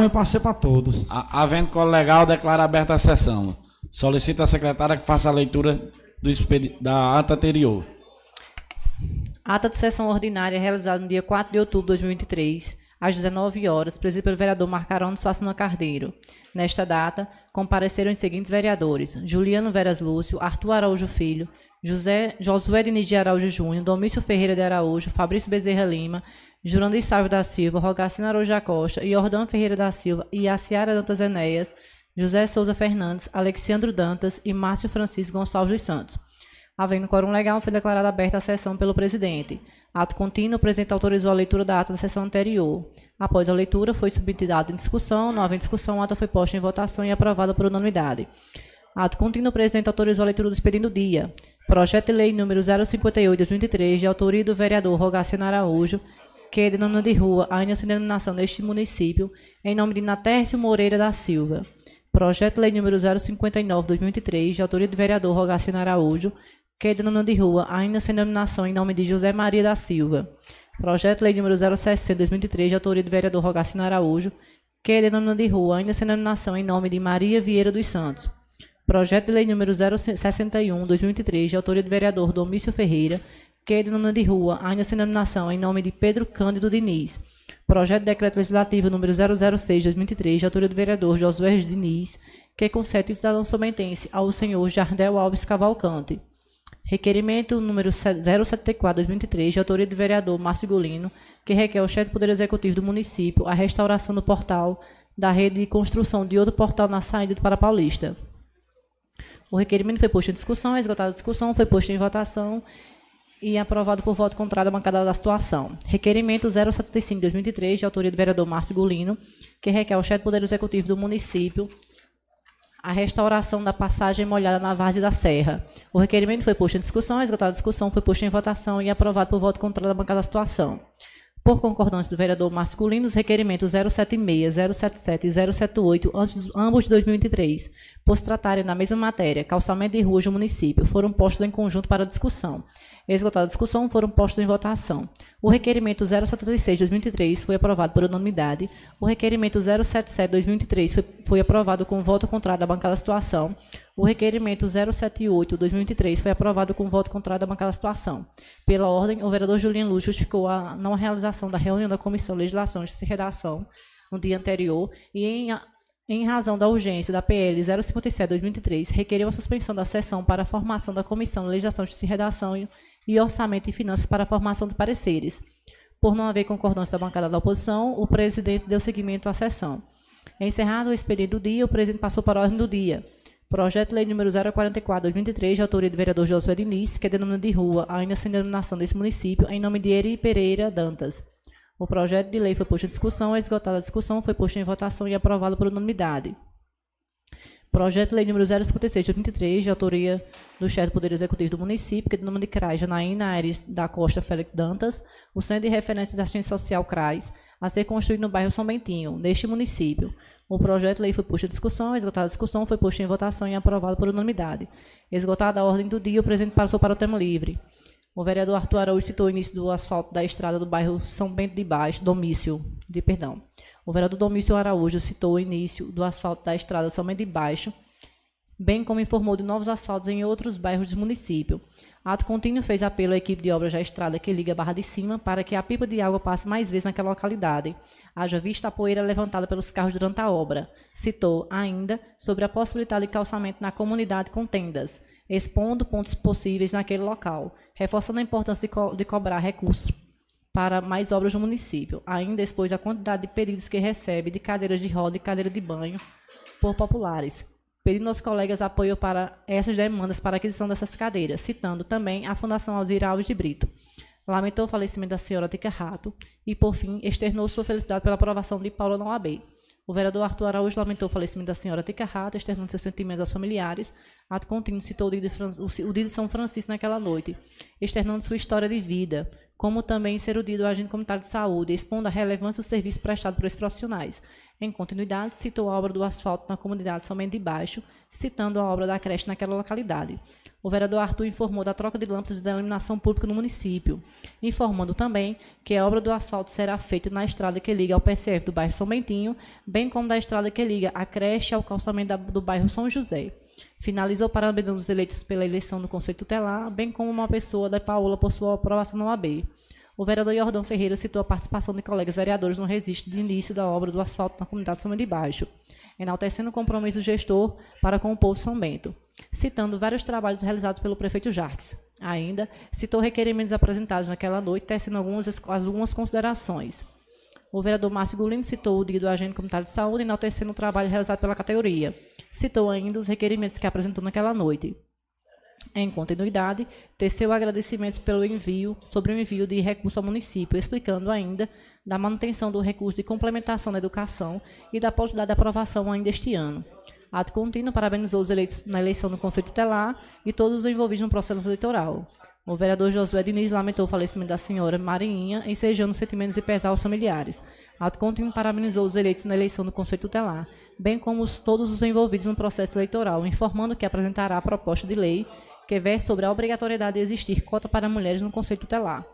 um é para ser para todos. A- Havendo colo legal, declara aberta a sessão. Solicita a secretária que faça a leitura do expedi- da ata anterior. Ata de sessão ordinária realizada no dia 4 de outubro de 2023, às 19 horas, presidida pelo vereador Marcarone Suassuna Carneiro. Nesta data, compareceram os seguintes vereadores: Juliano Veras Lúcio, Arthur Araújo Filho, José, Josué Diniz de Araújo Júnior, Domício Ferreira de Araújo, Fabrício Bezerra Lima, Jurandir Sávio da Silva, Rogacina Araújo da Costa, Jordão Ferreira da Silva e Aciara Dantas Enéas, José Souza Fernandes, Alexandro Dantas e Márcio Francisco Gonçalves dos Santos. Havendo quórum legal, foi declarada aberta a sessão pelo presidente. Ato contínuo, o presidente autorizou a leitura da ata da sessão anterior. Após a leitura, foi submetida em discussão. Não havendo discussão, a ata foi posta em votação e aprovada por unanimidade. Ato contínuo, o presidente autorizou a leitura do expediente do dia. Projeto de lei número 058 de 2003, de autoria do vereador Rogaciano Araújo, que é denomina de rua ainda sem denominação neste município, em nome de Natércio Moreira da Silva. Projeto lei número 059 de 2003, de autoria do vereador Rogaciano Araújo, que é denomina de rua ainda sem denominação em nome de José Maria da Silva. Projeto lei número 060 de 2003, de autoria do vereador Rogaciano Araújo, que é denomina de rua ainda sem denominação em nome de Maria Vieira dos Santos. Projeto de lei número 061, 2003, de autoria do vereador Domício Ferreira, que é denomina de rua, ainda sem denominação, em nome de Pedro Cândido Diniz. Projeto de decreto legislativo número 006, 2003, de autoria do vereador Josué Diniz, que concede cidadão somentense ao senhor Jardel Alves Cavalcante. Requerimento número 074-2023, de autoria do vereador Márcio Golino, que requer ao chefe do Poder Executivo do município a restauração do portal da rede de construção de outro portal na saída para Paulista. O requerimento foi posto em discussão, esgotada a discussão, foi posto em votação e aprovado por voto contrário à bancada da situação. Requerimento 075-2023, de autoria do vereador Márcio Golino, que requer ao chefe do Poder Executivo do município a restauração da passagem molhada na Várzea da Serra. O requerimento foi posto em discussão, esgotada a discussão, foi posto em votação e aprovado por voto contrário da bancada da situação. Por concordância do vereador Márcio Culino, os requerimentos 076, 077 e 078, antes- ambos de 2023, por se tratarem da mesma matéria, calçamento de ruas do município, foram postos em conjunto para discussão. Esgotada a discussão, foram postos em votação. O requerimento 076 de 2023 foi aprovado por unanimidade. O requerimento 077 de 2023 foi, foi aprovado com voto contrário da bancada da situação. O requerimento 078 de 2023 foi aprovado com voto contrário da bancada da situação. Pela ordem, o vereador Juliano Luz justificou a não realização da reunião da Comissão de Legislação e Redação no dia anterior e em em razão da urgência da PL 057-2003, requeriu a suspensão da sessão para a formação da Comissão de Legislação, Justiça e Redação e- Orçamento e Finanças para a formação de pareceres. Por não haver concordância da bancada da oposição, o presidente deu seguimento à sessão. Encerrado o expediente do dia, o presidente passou para a ordem do dia. Projeto de Lei número 044-2023, de autoria do vereador Josué Diniz, que é denomina de rua, ainda sem denominação desse município, em nome de Eri Pereira Dantas. O projeto de lei foi posto em discussão, esgotada a discussão, foi posto em votação e aprovado por unanimidade. Projeto de lei número 056 de 23, de autoria do chefe do Poder Executivo do município, que é do nome de CRAS, Janaína Aires da Costa Félix Dantas, o Centro de Referência de Assistência Social CRAS, a ser construído no bairro São Bentinho, neste município. O projeto de lei foi posto em discussão, esgotada a discussão, foi posto em votação e aprovado por unanimidade. Esgotada a ordem do dia, o presidente passou para o tema livre. O vereador Arthur Araújo citou o início do asfalto da estrada do bairro São Bento de Baixo, Domício, de perdão. O vereador Domício Araújo citou o início do asfalto da estrada São de Baixo, bem como informou de novos asfaltos em outros bairros do município. Ato contínuo fez apelo à equipe de obras da estrada que liga a Barra de Cima para que a pipa de água passe mais vezes naquela localidade, haja vista a poeira levantada pelos carros durante a obra. Citou ainda sobre a possibilidade de calçamento na comunidade com tendas, expondo pontos possíveis naquele local, reforçando a importância de, co- de cobrar recursos para mais obras no município. Ainda expôs a quantidade de pedidos que recebe de cadeiras de roda e cadeira de banho por populares, pedindo aos colegas apoio para essas demandas para aquisição dessas cadeiras, citando também a Fundação Alzira Alves de Brito. Lamentou o falecimento da senhora Tica Rato e, por fim, externou sua felicidade pela aprovação de Paula OAB. O vereador Arthur Araújo lamentou o falecimento da senhora Tica Rato, externando seus sentimentos aos familiares. Ato contínuo citou o dia de São Francisco naquela noite, externando sua história de vida, como também ser o agente comunitário de saúde, expondo a relevância do serviço prestado por esses profissionais. Em continuidade, citou a obra do asfalto na comunidade somente de baixo, citando a obra da creche naquela localidade. O vereador Arthur informou da troca de lâmpadas de iluminação pública no município, informando também que a obra do asfalto será feita na estrada que liga ao PCF do bairro São Bentinho, bem como da estrada que liga a creche ao calçamento do bairro São José. Finalizou parabenizando os eleitos pela eleição do Conselho Tutelar, bem como uma pessoa da Paola por sua aprovação no AB. O vereador Jordão Ferreira citou a participação de colegas vereadores no registro de início da obra do asfalto na comunidade São de Baixo, enaltecendo o compromisso do gestor para com o povo São Bento, citando vários trabalhos realizados pelo prefeito Jarques. Ainda citou requerimentos apresentados naquela noite, tecendo algumas, algumas considerações. O vereador Márcio Gulino citou o dia do agente comunitário de saúde, enaltecendo o trabalho realizado pela categoria. Citou ainda os requerimentos que apresentou naquela noite. Em continuidade, teceu agradecimentos pelo envio, sobre o envio de recurso ao município, explicando ainda da manutenção do recurso de complementação da educação e da possibilidade de aprovação ainda este ano. Ato contínuo parabenizou os eleitos na eleição do Conselho Tutelar e todos os envolvidos no processo eleitoral. O vereador Josué Diniz lamentou o falecimento da senhora Marinha, ensejando sentimentos de pesar aos familiares. Ato contínuo parabenizou os eleitos na eleição do Conselho Tutelar, bem como os, todos os envolvidos no processo eleitoral, informando que apresentará a proposta de lei que versa sobre a obrigatoriedade de existir cota para mulheres no Conselho Tutelar.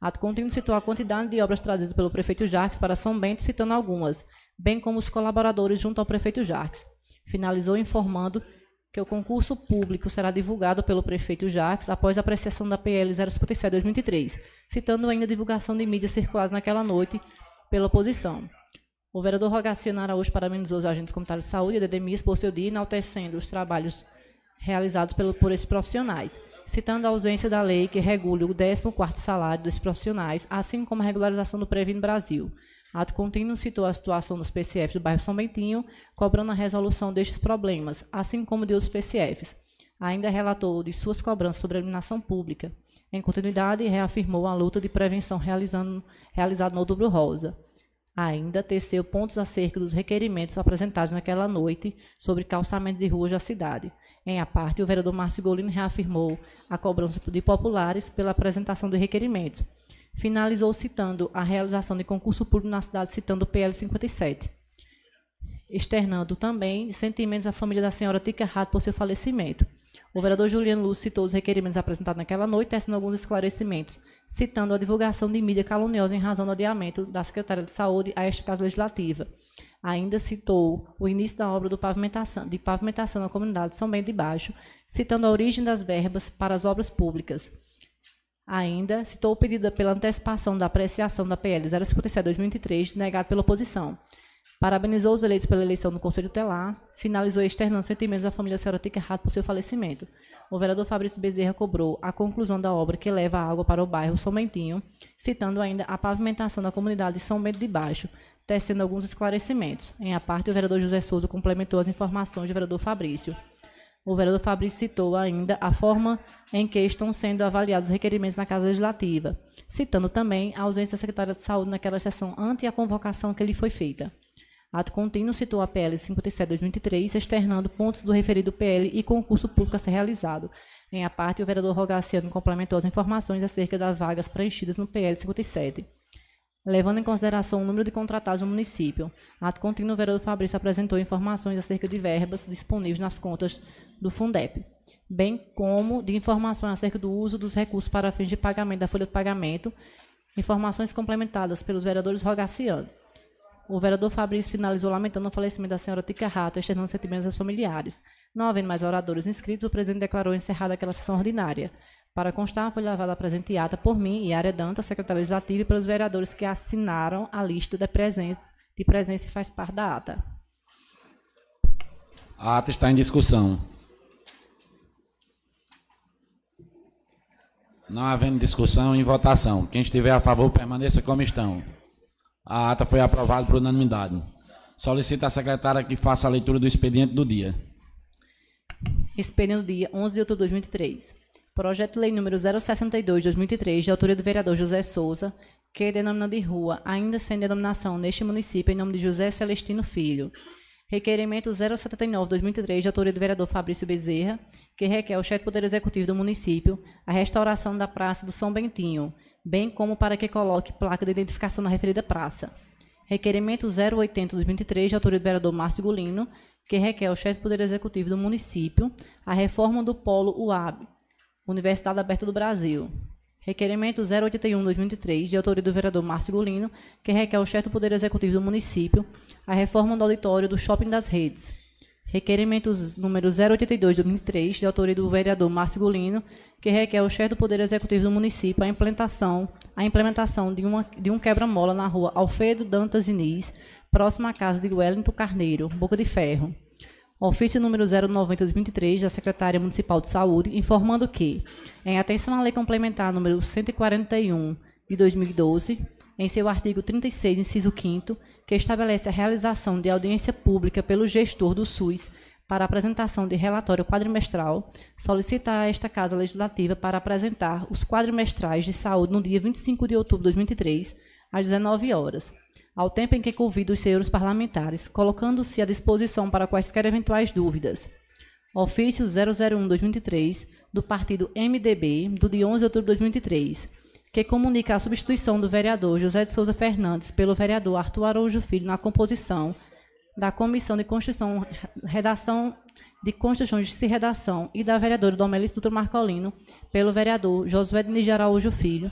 Ato contínuo citou a quantidade de obras trazidas pelo prefeito Jarques para São Bento, citando algumas, bem como os colaboradores junto ao prefeito Jarques. Finalizou informando que o concurso público será divulgado pelo prefeito Jacques após a apreciação da PL 057-2003, citando ainda a divulgação de mídias circuladas naquela noite pela oposição. O vereador Rogaciano Araújo parabenizou os agentes comunitários de saúde e a por seu dia, enaltecendo os trabalhos realizados pelo, por esses profissionais, citando a ausência da lei que regule o 14º salário desses profissionais, assim como a regularização do Previno Brasil. Ato contínuo citou a situação dos PCFs do bairro São Bentinho, cobrando a resolução destes problemas, assim como de outros PCFs. Ainda relatou de suas cobranças sobre a iluminação pública. Em continuidade, reafirmou a luta de prevenção realizada no Outubro Rosa. Ainda teceu pontos acerca dos requerimentos apresentados naquela noite sobre calçamentos de ruas da cidade. Em a parte, o vereador Márcio Golino reafirmou a cobrança de populares pela apresentação de requerimentos. Finalizou citando a realização de concurso público na cidade, citando o PL 57. Externando também sentimentos à família da senhora Tica Rato por seu falecimento. O vereador Juliano Lúcio citou os requerimentos apresentados naquela noite, tecendo alguns esclarecimentos, citando a divulgação de mídia caluniosa em razão do adiamento da Secretaria de Saúde a esta Casa Legislativa. Ainda citou o início da obra pavimentação, de pavimentação na comunidade de São Bento de Baixo, citando a origem das verbas para as obras públicas. Ainda citou o pedido pela antecipação da apreciação da PL 057-2023, negado pela oposição. Parabenizou os eleitos pela eleição do Conselho Tutelar, finalizou externando sentimentos da família Senhora Tiquerrato por seu falecimento. O vereador Fabrício Bezerra cobrou a conclusão da obra que leva a água para o bairro São Bentinho, citando ainda a pavimentação da comunidade de São Bento de Baixo, tecendo alguns esclarecimentos. Em a parte, o vereador José Souza complementou as informações do vereador Fabrício. O vereador Fabrício citou ainda a forma em que estão sendo avaliados os requerimentos na Casa Legislativa, citando também a ausência da secretária de Saúde naquela sessão ante a convocação que lhe foi feita. Ato contínuo citou a PL 57-2003, externando pontos do referido PL e concurso público a ser realizado. Em a parte, o vereador Rogaciano complementou as informações acerca das vagas preenchidas no PL 57. Levando em consideração o número de contratados no município, ato contínuo, o vereador Fabrício apresentou informações acerca de verbas disponíveis nas contas do Fundep, bem como de informações acerca do uso dos recursos para fins de pagamento da folha de pagamento, informações complementadas pelos vereadores Rogaciano. O vereador Fabrício finalizou lamentando o falecimento da senhora Tica Rato, externando sentimentos aos familiares. Não havendo mais oradores inscritos, o presidente declarou encerrada aquela sessão ordinária. Para constar, foi levada a presente ata por mim e Danta, secretária legislativa, e pelos vereadores que assinaram a lista de presença, de presença e faz parte da ata. A ata está em discussão. Não havendo discussão, em votação. Quem estiver a favor, permaneça como estão. A ata foi aprovada por unanimidade. Solicita a secretária que faça a leitura do expediente do dia. Expediente do dia 11 de outubro de 2003. Projeto de Lei número 062 de 2003, de autoria do vereador José Souza, que denomina de rua, ainda sem denominação neste município, em nome de José Celestino Filho. Requerimento 079 de 2003, de autoria do vereador Fabrício Bezerra, que requer ao chefe do Poder Executivo do município a restauração da Praça do São Bentinho, bem como para que coloque placa de identificação na referida praça. Requerimento 080-2023, de autoria do vereador Márcio Gulino, que requer ao chefe do Poder Executivo do município a reforma do polo UAB, Universidade Aberta do Brasil. Requerimento 081-2003, de autoria do vereador Márcio Gulino, que requer ao chefe do Poder Executivo do município a reforma do auditório do Shopping das Redes. Requerimentos número 082-2003, de autoria do vereador Márcio Gulino, que requer ao chefe do Poder Executivo do município a implementação, a implementação de, uma, de um quebra-mola na rua Alfredo Dantas Diniz, próximo à casa de Wellington Carneiro, Boca de Ferro. Ofício número 090-2023 da Secretaria Municipal de Saúde, informando que, em atenção à Lei Complementar número 141 de 2012, em seu artigo 36, inciso 5 que estabelece a realização de audiência pública pelo gestor do SUS para apresentação de relatório quadrimestral, solicita a esta Casa Legislativa para apresentar os quadrimestrais de saúde no dia 25 de outubro de 2023, às 19 horas, ao tempo em que convida os senhores parlamentares, colocando-se à disposição para quaisquer eventuais dúvidas. Ofício 001-2023, do partido MDB, do dia 11 de outubro de 2023, que comunica a substituição do vereador José de Souza Fernandes pelo vereador Arthur Araújo Filho na composição da Comissão de Constituição, Redação de Constituição, Justiça e Redação e da vereadora Domelice Dutra Marcolino pelo vereador Josué de Araújo Filho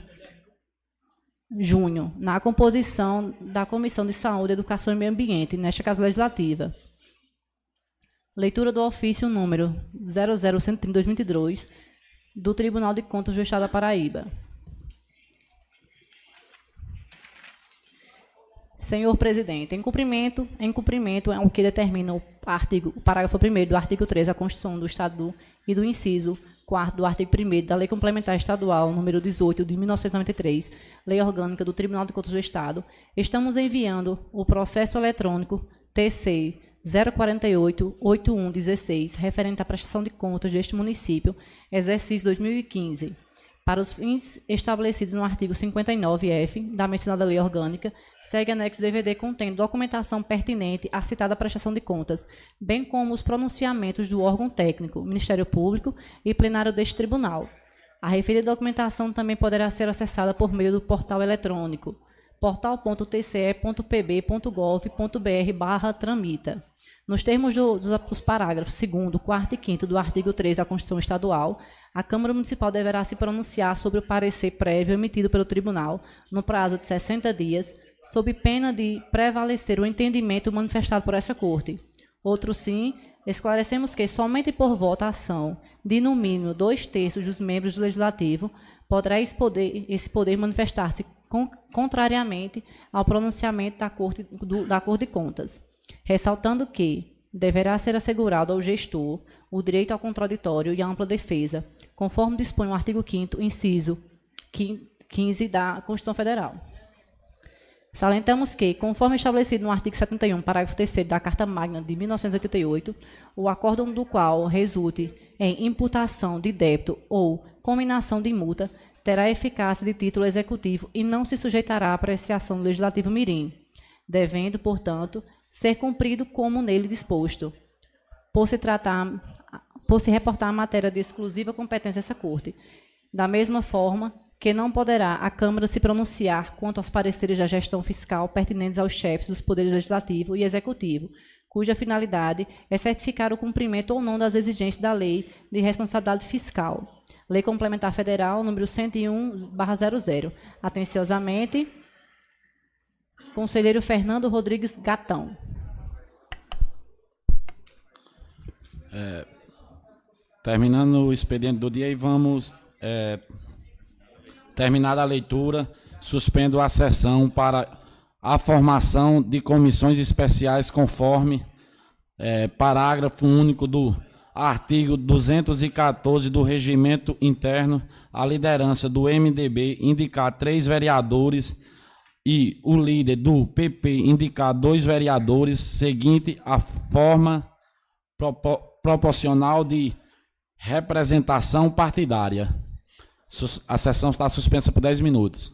Júnior, na composição da Comissão de Saúde, Educação e Meio Ambiente, nesta Casa Legislativa. Leitura do ofício número 00130-2022 do Tribunal de Contas do Estado da Paraíba. Senhor presidente, em cumprimento, em cumprimento é o que determina o artigo, o parágrafo 1 do artigo 3 da Constituição do Estado e do inciso 4 do artigo 1 da Lei Complementar Estadual número 18 de 1993, Lei Orgânica do Tribunal de Contas do Estado, estamos enviando o processo eletrônico TC 048-8116, referente à prestação de contas deste município, exercício 2015 para os fins estabelecidos no artigo 59-F da mencionada lei orgânica, segue anexo DVD contendo documentação pertinente à citada prestação de contas, bem como os pronunciamentos do órgão técnico, Ministério Público e plenário deste tribunal. A referida documentação também poderá ser acessada por meio do portal eletrônico portal.tce.pb.gov.br/tramita. Nos termos do, dos, dos parágrafos 2 4 e 5 do artigo 3 da Constituição Estadual, a Câmara Municipal deverá se pronunciar sobre o parecer prévio emitido pelo Tribunal, no prazo de 60 dias, sob pena de prevalecer o entendimento manifestado por essa Corte. Outro sim, esclarecemos que somente por votação de, no mínimo, dois terços dos membros do Legislativo poderá esse poder, esse poder manifestar-se con contrariamente ao pronunciamento da Corte, do, da Corte de Contas. Ressaltando que deverá ser assegurado ao gestor o direito ao contraditório e à ampla defesa, conforme dispõe o artigo 5 inciso 15 da Constituição Federal. Salientamos que, conforme estabelecido no artigo 71, parágrafo 3 da Carta Magna de 1988, o acórdão do qual resulte em imputação de débito ou cominação de multa terá eficácia de título executivo e não se sujeitará à apreciação do Legislativo Mirim, devendo, portanto, ser cumprido como nele disposto, por se tratar por se reportar a matéria de exclusiva competência dessa Corte. Da mesma forma que não poderá a Câmara se pronunciar quanto aos pareceres da gestão fiscal pertinentes aos chefes dos poderes legislativo e executivo, cuja finalidade é certificar o cumprimento ou não das exigências da Lei de Responsabilidade Fiscal. Lei Complementar Federal, número 101/00. Atenciosamente, Conselheiro Fernando Rodrigues Gatão. É, Terminando o expediente do dia e vamos é, terminar a leitura, suspendo a sessão para a formação de comissões especiais conforme é, parágrafo único do artigo 214 do regimento interno, a liderança do MDB indicar três vereadores e o líder do PP indicar dois vereadores, seguinte a forma proporcional de Representação partidária. A sessão está suspensa por 10 minutos.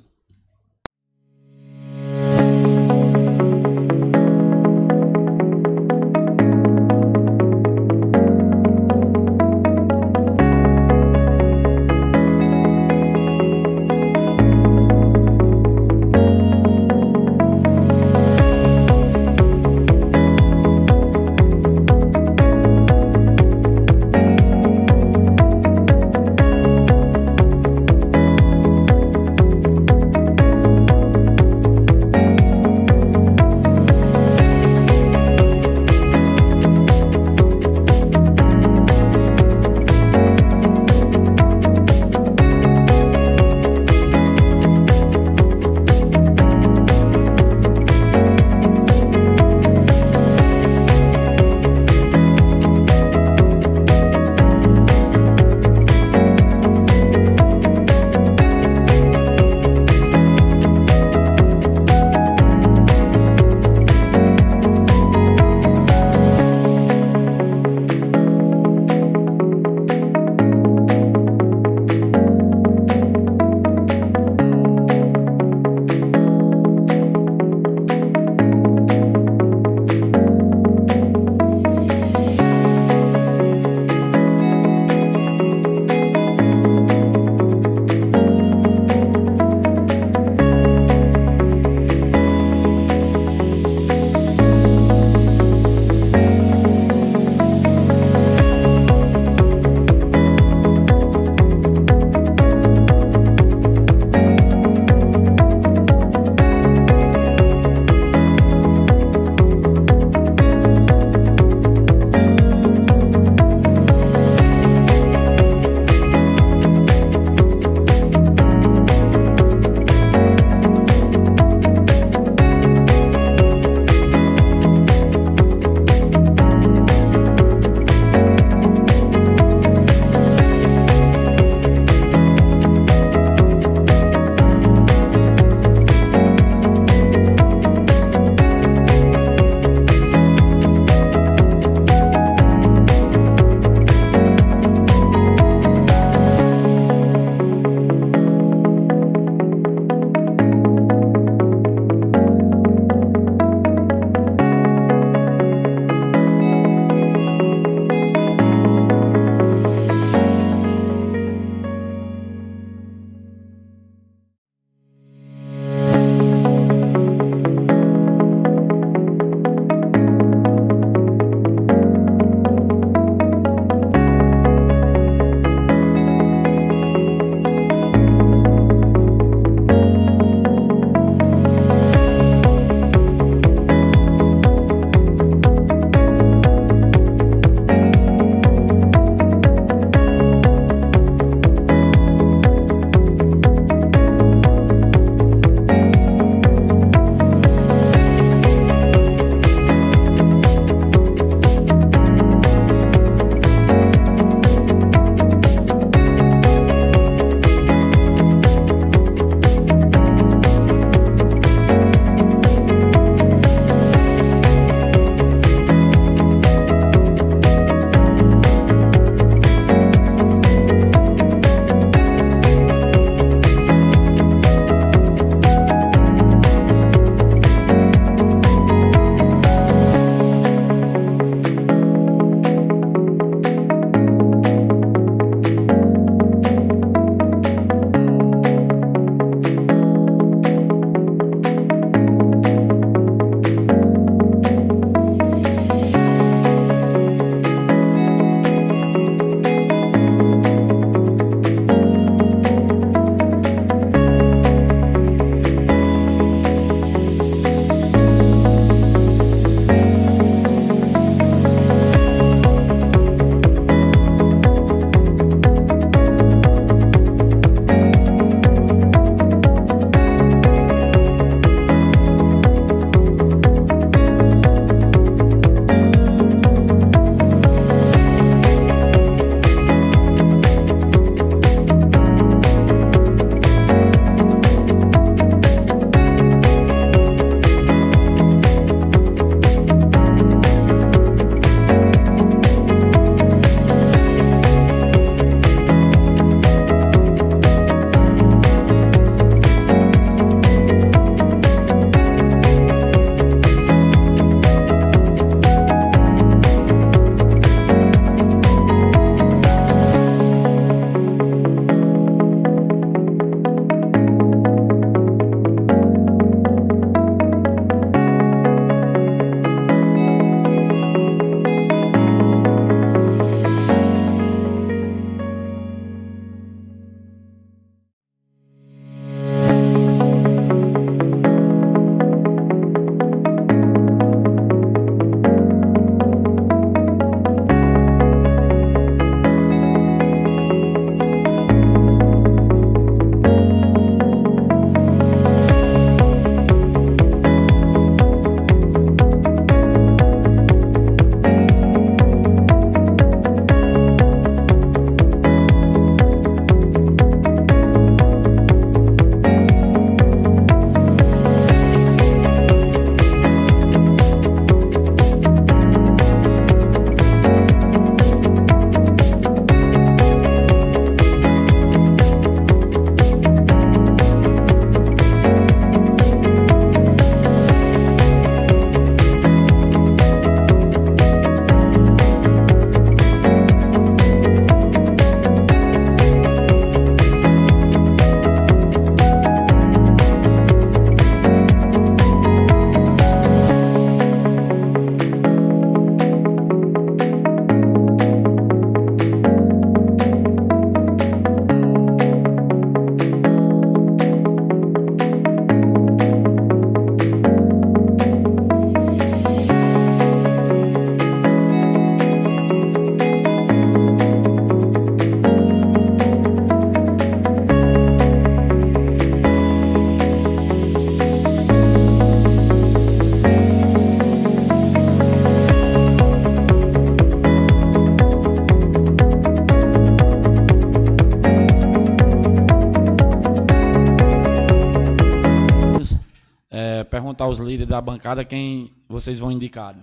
Perguntar aos líderes da bancada quem vocês vão indicar.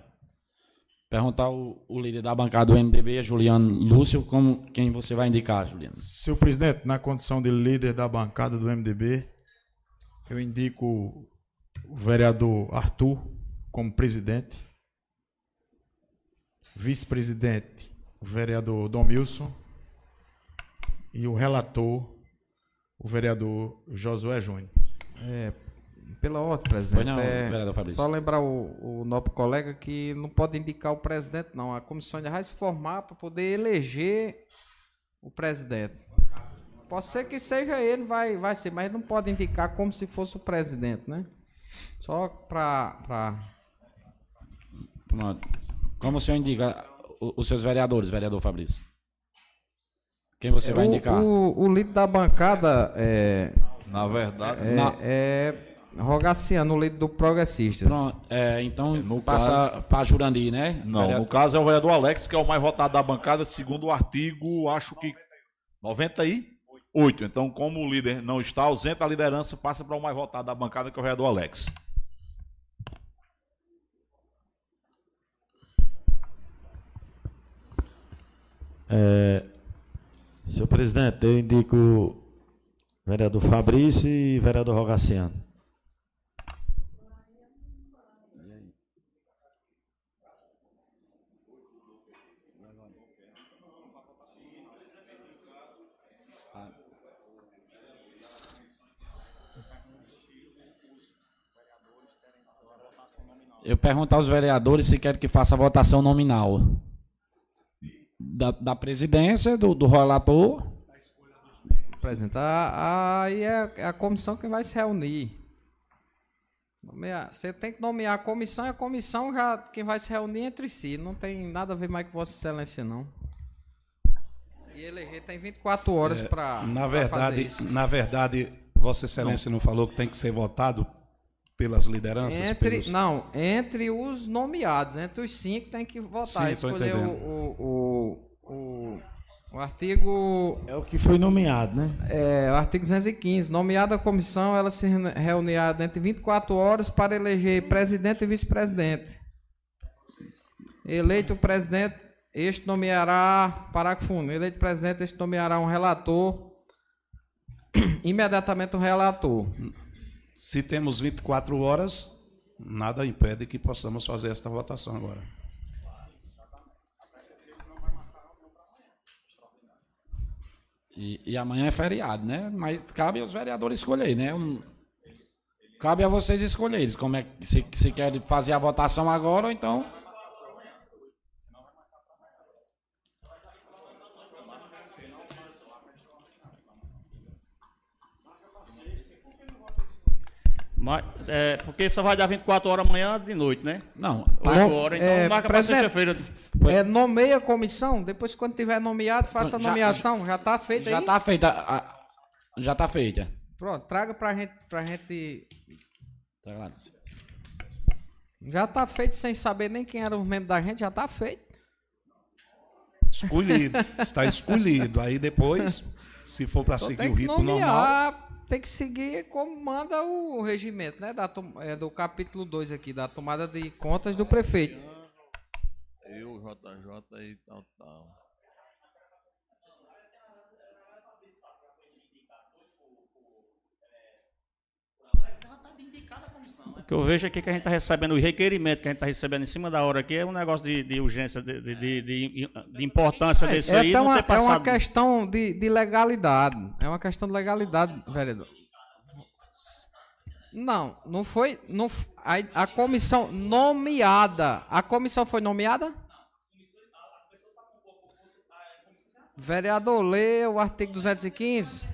Perguntar o, o líder da bancada do MDB, Juliano Lúcio, como, quem você vai indicar, Juliano. Senhor presidente, na condição de líder da bancada do MDB, eu indico o vereador Arthur como presidente, vice-presidente, o vereador Domilson, e o relator, o vereador Josué Júnior. É, pela ordem, presidente. Pois não, é, vereador Fabrício. só lembrar o, o nosso colega que não pode indicar o presidente, não. A comissão já vai se formar para poder eleger o presidente. Pode ser que seja ele, vai, vai ser, mas não pode indicar como se fosse o presidente, né? Só para. Pra... Pronto. Como o senhor indica os seus vereadores, vereador Fabrício? Quem você vai o, indicar? o, o líder da bancada é, Na verdade, é, Na- é Rogaciano, o líder do Progressistas. Pronto, é, então No passa para Jurandir, né? não. Vereador- No caso é o vereador Alex, que é o mais votado da bancada, segundo o artigo, acho que 98. Então, como o líder não está ausente, a liderança passa para o mais votado da bancada, que é o vereador Alex. Senhor presidente, eu indico o vereador Fabrício e vereador Rogaciano. Eu pergunto aos vereadores se querem que faça a votação nominal. Da, da presidência, do, do relator. apresentar, aí é é a comissão que vai se reunir. Nomear- Você tem que nomear a comissão e a comissão já quem vai se reunir entre si. Não tem nada a ver mais com Vossa Excelência, não. E eleger tem 24 horas para Na fazer verdade, isso. na verdade, Vossa Excelência não falou que tem que ser votado pelas lideranças? Entre, pelos... Não, entre os nomeados, entre os cinco tem que votar. Sim, escolher o, o, o, o, o artigo É o que foi nomeado, né? É, o artigo 215. Nomeada a comissão, ela se reunirá dentro de 24 horas para eleger presidente e vice-presidente. Eleito o presidente, este nomeará, parágrafo 1, eleito presidente, este nomeará um relator, imediatamente o relator. Se temos 24 horas, nada impede que possamos fazer esta votação agora. E, e amanhã é feriado, né? Mas cabe aos vereadores escolher, né? Um- cabe a vocês escolherem como é que se, se querem fazer a votação agora ou então. Mas, é, porque só vai dar 24 horas amanhã de noite, né? Não, 4 horas, então é, marca pra presidente, sexta-feira. É, nomeia a comissão, depois quando tiver nomeado, faça a Já- nomeação. Já está feito já aí? tá feita. a- já tá feita. Pronto, traga pra gente, pra gente Tá lá. Já tá feito sem saber nem quem era os membros da gente, já tá feito. Escolhido, está escolhido. Aí depois, se for para seguir o ritmo normal, tem que seguir como manda o regimento, né? Da, é, do capítulo 2 aqui, da tomada de contas do prefeito. Eu, JJ e tal, tal. O que eu vejo aqui que a gente está recebendo o requerimento que a gente está recebendo em cima da hora aqui é um negócio de, de urgência, de, de, de, de- importância desse É, aí, até não uma, ter é uma passado. questão de, de legalidade. É uma questão de legalidade, vereador. Não, não foi. Não, a, a comissão nomeada. A comissão foi nomeada? Vereador, lê o artigo 215.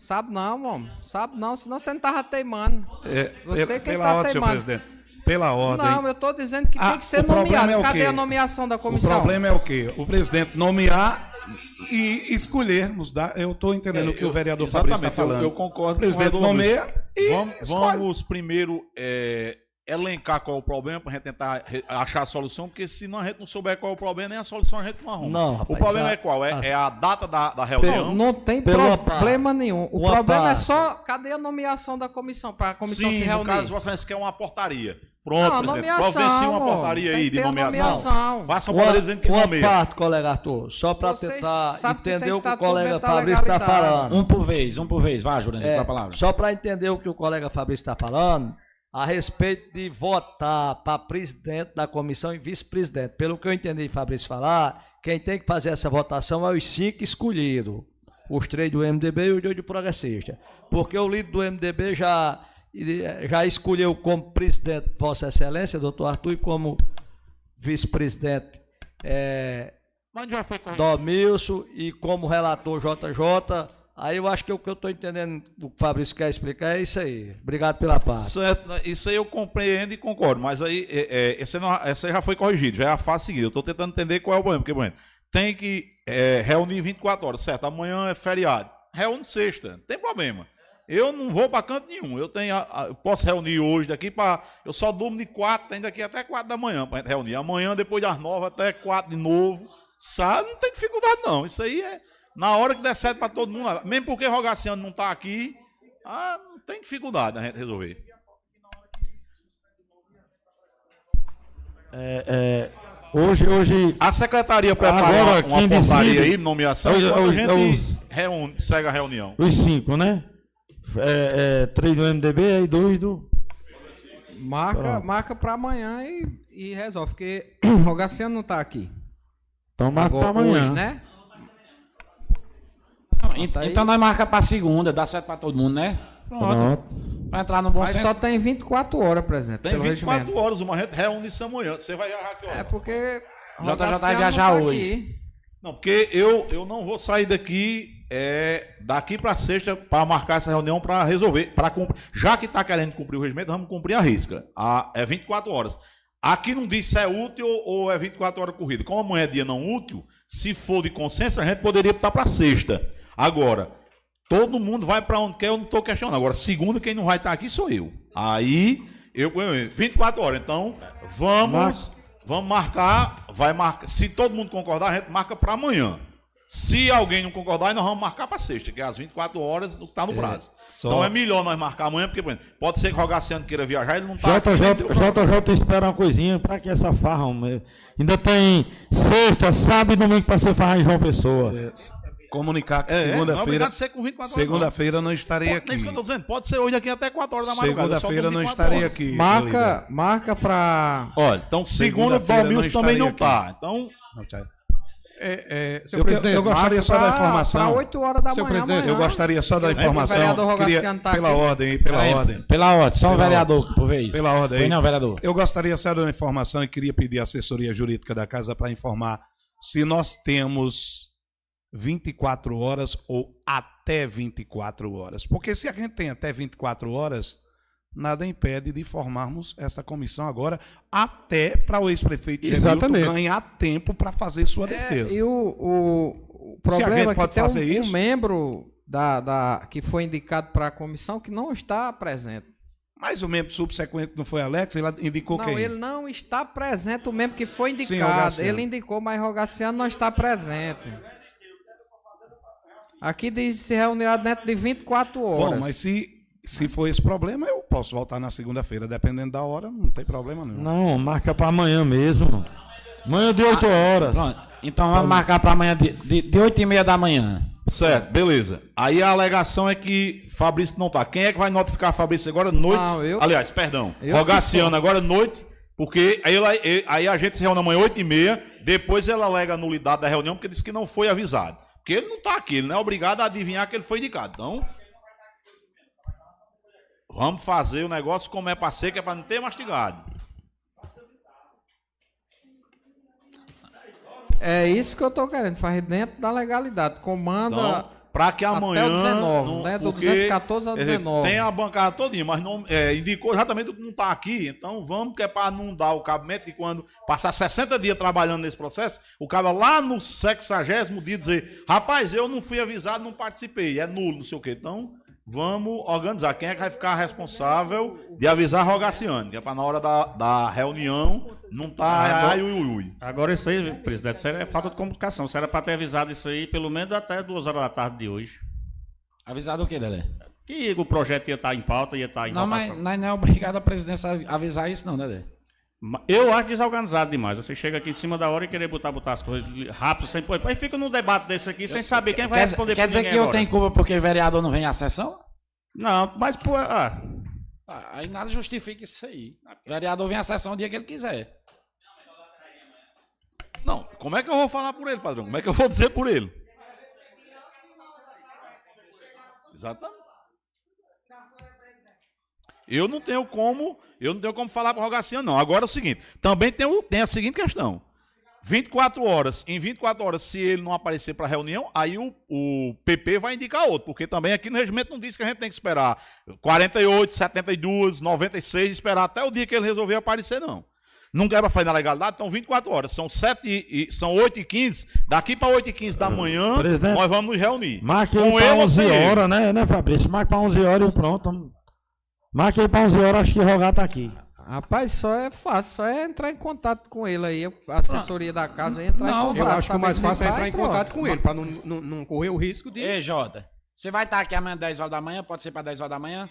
Sabe não, homem. Sabe não, senão você não tava teimando. é, Você pela, quem pela tá ordem, senhor teimando. presidente. Pela ordem. Não, eu tô dizendo que Ah, tem que ser o problema nomeado. é o Cadê quê? a nomeação da O comissão? problema é o quê? O presidente nomear e escolhermos. Dá- Eu estou entendendo o que o vereador Fabrício está Exatamente, eu- falando. Eu, concordo O presidente com o vereador nomeia e Vamos, escolhe. vamos primeiro é, elencar qual é o problema pra gente tentar achar a solução, porque se não a gente não souber qual é o problema, nem a solução a gente não arruma. Não, o rapaz, problema já- é qual? É, é a data da, da Não, reunião? não tem Pela problema nenhum. O uma problema é parte. só cadê a nomeação da comissão para a comissão se Sim, no reunir? caso, Vossa Excelência quer uma portaria. Pronto, Não, presidente. nomeação, Providencie uma portaria aí de a nomeação. nomeação. Faça uma Uma, portaria dizendo que uma nomeia. parte, colega Arthur, só para tentar entender que o que tá o colega Fabrício está falando. Um por vez, um por vez. Vá, Jurandir, É, com a palavra. só para entender o que o colega Fabrício está falando, a respeito de votar para presidente da comissão e vice-presidente. Pelo que eu entendi Fabrício falar, quem tem que fazer essa votação é os cinco escolhidos. Os três do MDB e os dois do Progressista. Porque o líder do MDB já, já escolheu como presidente Vossa Excelência, doutor Arthur, e como vice-presidente é. Domilson e como relator JJ. Aí eu acho que o que eu estou entendendo, o que o Fabrício quer explicar é isso aí. Obrigado pela parte. Certo, né? isso aí eu compreendo e concordo, mas aí é, é, esse, não, já foi corrigido, já é a fase seguinte. Eu estou tentando entender qual é o problema, porque, por exemplo, tem que é, reunir 24 horas, certo? Amanhã é feriado. Reúne sexta, não tem problema. Eu não vou para canto nenhum. Eu tenho, eu posso reunir hoje daqui para. Eu só durmo de 4, tem daqui até 4 da manhã para reunir. Amanhã, depois das 9 até 4 de novo. Sabe? Não tem dificuldade, não. Isso aí é na hora que der certo para todo mundo. Mesmo porque Rogaciano não está aqui, ah, não tem dificuldade a gente resolver. É, é, hoje, hoje, A secretaria prepara Agora, uma, quem portaria decide aí, nomeação, os- quando é a gente é os- reúne, segue a reunião. os cinco, né? É, é, três do MDB e dois do. Marca, Pronto. marca para amanhã e, e resolve, porque Rogaciano não está aqui. Então marca para amanhã. Hoje, né? Não, ent- aí. então nós marca pra segunda, dá certo pra todo mundo, né? Pronto. Pronto. Pra entrar no bom Mas senso. só tem 24 horas, presidente. Tem pelo 24 regimento. horas, uma gente reúne isso amanhã. Você vai viajar que É hora? porque. JJ vai não viajar tá hoje. aqui. Não, porque eu, eu não vou sair daqui é, daqui para sexta para marcar essa reunião para resolver, para cumprir. Já que está querendo cumprir o regimento, vamos cumprir a risca. A, é 24 horas. Aqui não diz se é útil ou, é 24 horas corrida. Como amanhã é dia não útil, se for de consenso, a gente poderia botar para sexta. Agora, todo mundo vai para onde quer, eu não estou questionando. Agora, segunda, quem não vai estar aqui sou eu. Aí, eu 24 horas. Então, vamos, vamos marcar, vai marcar. Se todo mundo concordar, a gente marca para amanhã. Se alguém não concordar, nós vamos marcar para sexta, que é às 24 horas do que está no prazo. só- Então é melhor nós marcar amanhã, porque por exemplo, pode ser que o Rogaciano queira viajar, ele não está JJ, JJ espera uma coisinha para que essa farra. Ainda tem sexta, sábado e domingo para ser farra em João Pessoa. É, comunicar que É, é, não é segunda-feira. obrigado a ser com 24 horas, não. Segunda-feira não estarei Pode, aqui. isso que eu estou dizendo, pode ser hoje aqui até 4 horas da madrugada. só Segunda-feira não 24 estarei horas. aqui. Marca, marca para. Olha, então segunda, Segunda-feira não também não estarei está. Então, Não, tchau. É, é, Eu eu gostaria só da informação. Para 8 horas da manhã. presidente, amanhã. Eu gostaria só da o informação. vereador queria- tá pela aqui. ordem, pela ordem. Pela ordem, só um Pela vereador por vez. Pela ordem aí. Não, vereador. Eu gostaria só de uma informação e queria pedir à assessoria jurídica da casa para informar se nós temos 24 horas ou até 24 horas. Porque se a gente tem até 24 horas, nada impede de formarmos esta comissão agora, até para o ex-prefeito Gemilton Exatamente. ganhar tempo para fazer sua defesa. É, E o, o, o Se a problema gente é que pode tem um, fazer um isso? membro da, da, que foi indicado para a comissão que não está presente. Mas o membro subsequente não foi Alex, ele indicou não, quem? ele não está presente, o membro que foi Sim, indicado. Rogaciano. ele indicou, mas Rogaciano não está presente. Aqui diz se reunirá dentro de 24 horas. Bom, mas se, se for esse problema, eu posso voltar na segunda-feira, dependendo da hora, não tem problema nenhum. Não, marca para amanhã mesmo. Amanhã de 8 horas. Pronto. Então vamos marcar pra amanhã de, de, de 8 e meia da manhã. certo, beleza. Aí a alegação é que Fabrício não está. Quem é que vai notificar Fabrício agora noite? Não, eu- Aliás, perdão. Eu Rogaciano agora noite, porque aí, ela- aí a gente se reúne amanhã 8 e meia, depois ela alega a nulidade da reunião, porque disse que não foi avisado. Porque ele não está aqui, ele não é obrigado a adivinhar que ele foi indicado. Então, vamos fazer o negócio como é para ser, que é para não ter mastigado. É isso que eu estou querendo, faz dentro da legalidade. Comanda. Então, para que Até o amanhã. 19, né? Do porque, 214 ao quer dizer, 19. Tem a bancada todinha, mas não é, indicou exatamente o que não está aqui. Então vamos, que é para não dar o cabimento de quando passar 60 dias trabalhando nesse processo, o cara lá no 60 dia dizer: rapaz, eu não fui avisado, não participei, é nulo, não sei o quê. Então vamos organizar. Quem é que vai ficar responsável de avisar a Rogaciane? Que é para na hora da, da reunião não tá ai, ui, ui. Agora isso aí, presidente, isso aí é falta de comunicação. Isso era para ter avisado isso aí pelo menos até duas horas da tarde de hoje. Avisado o quê, Lelé? Que o projeto ia estar em pauta, ia estar em Não, mas votação. nós não é obrigado a presidência a avisar isso, não, né, Lelé? Eu acho desorganizado demais. Você chega aqui em cima da hora e querer botar, botar as coisas rápido, sem pôr. Aí fica num debate desse aqui sem saber quem vai Quer, responder quer por dizer que eu agora. tenho culpa porque o vereador não vem à sessão? Não, mas pô, ah, Ah, Aí nada justifica isso aí. O vereador vem à sessão o dia que ele quiser. Não, como é que eu vou falar por ele, padrão? Como é que eu vou dizer por ele? Exatamente. Eu não tenho como, eu não tenho como falar para Rogaciano, não. Agora é o seguinte, também tem, o- tem a seguinte questão. 24 horas, em 24 horas, se ele não aparecer para a reunião, aí o, o PP vai indicar outro, porque também aqui no regimento não diz que a gente tem que esperar 48, 72, 96, esperar até o dia que ele resolver aparecer, não. Não quer para fazer na legalidade, então 24 horas, são 7 e, e- são 8 e 15, daqui para 8 e 15 da manhã, Presidente, nós vamos nos reunir. Marque para ele ou 11 sem ele. horas, né, né, Fabrício? Marque para 11 horas e pronto. Marque aí para 11 horas, acho que Rogar tá aqui. Rapaz, só é fácil, só é entrar em contato com ele aí, a assessoria da casa entrar Não, em contato. Eu acho que o mais fácil é entrar em contato com ele, para não, não, não correr o risco de. Ei, Jota, você vai estar aqui amanhã 10 horas da manhã? Pode ser para 10 horas da manhã?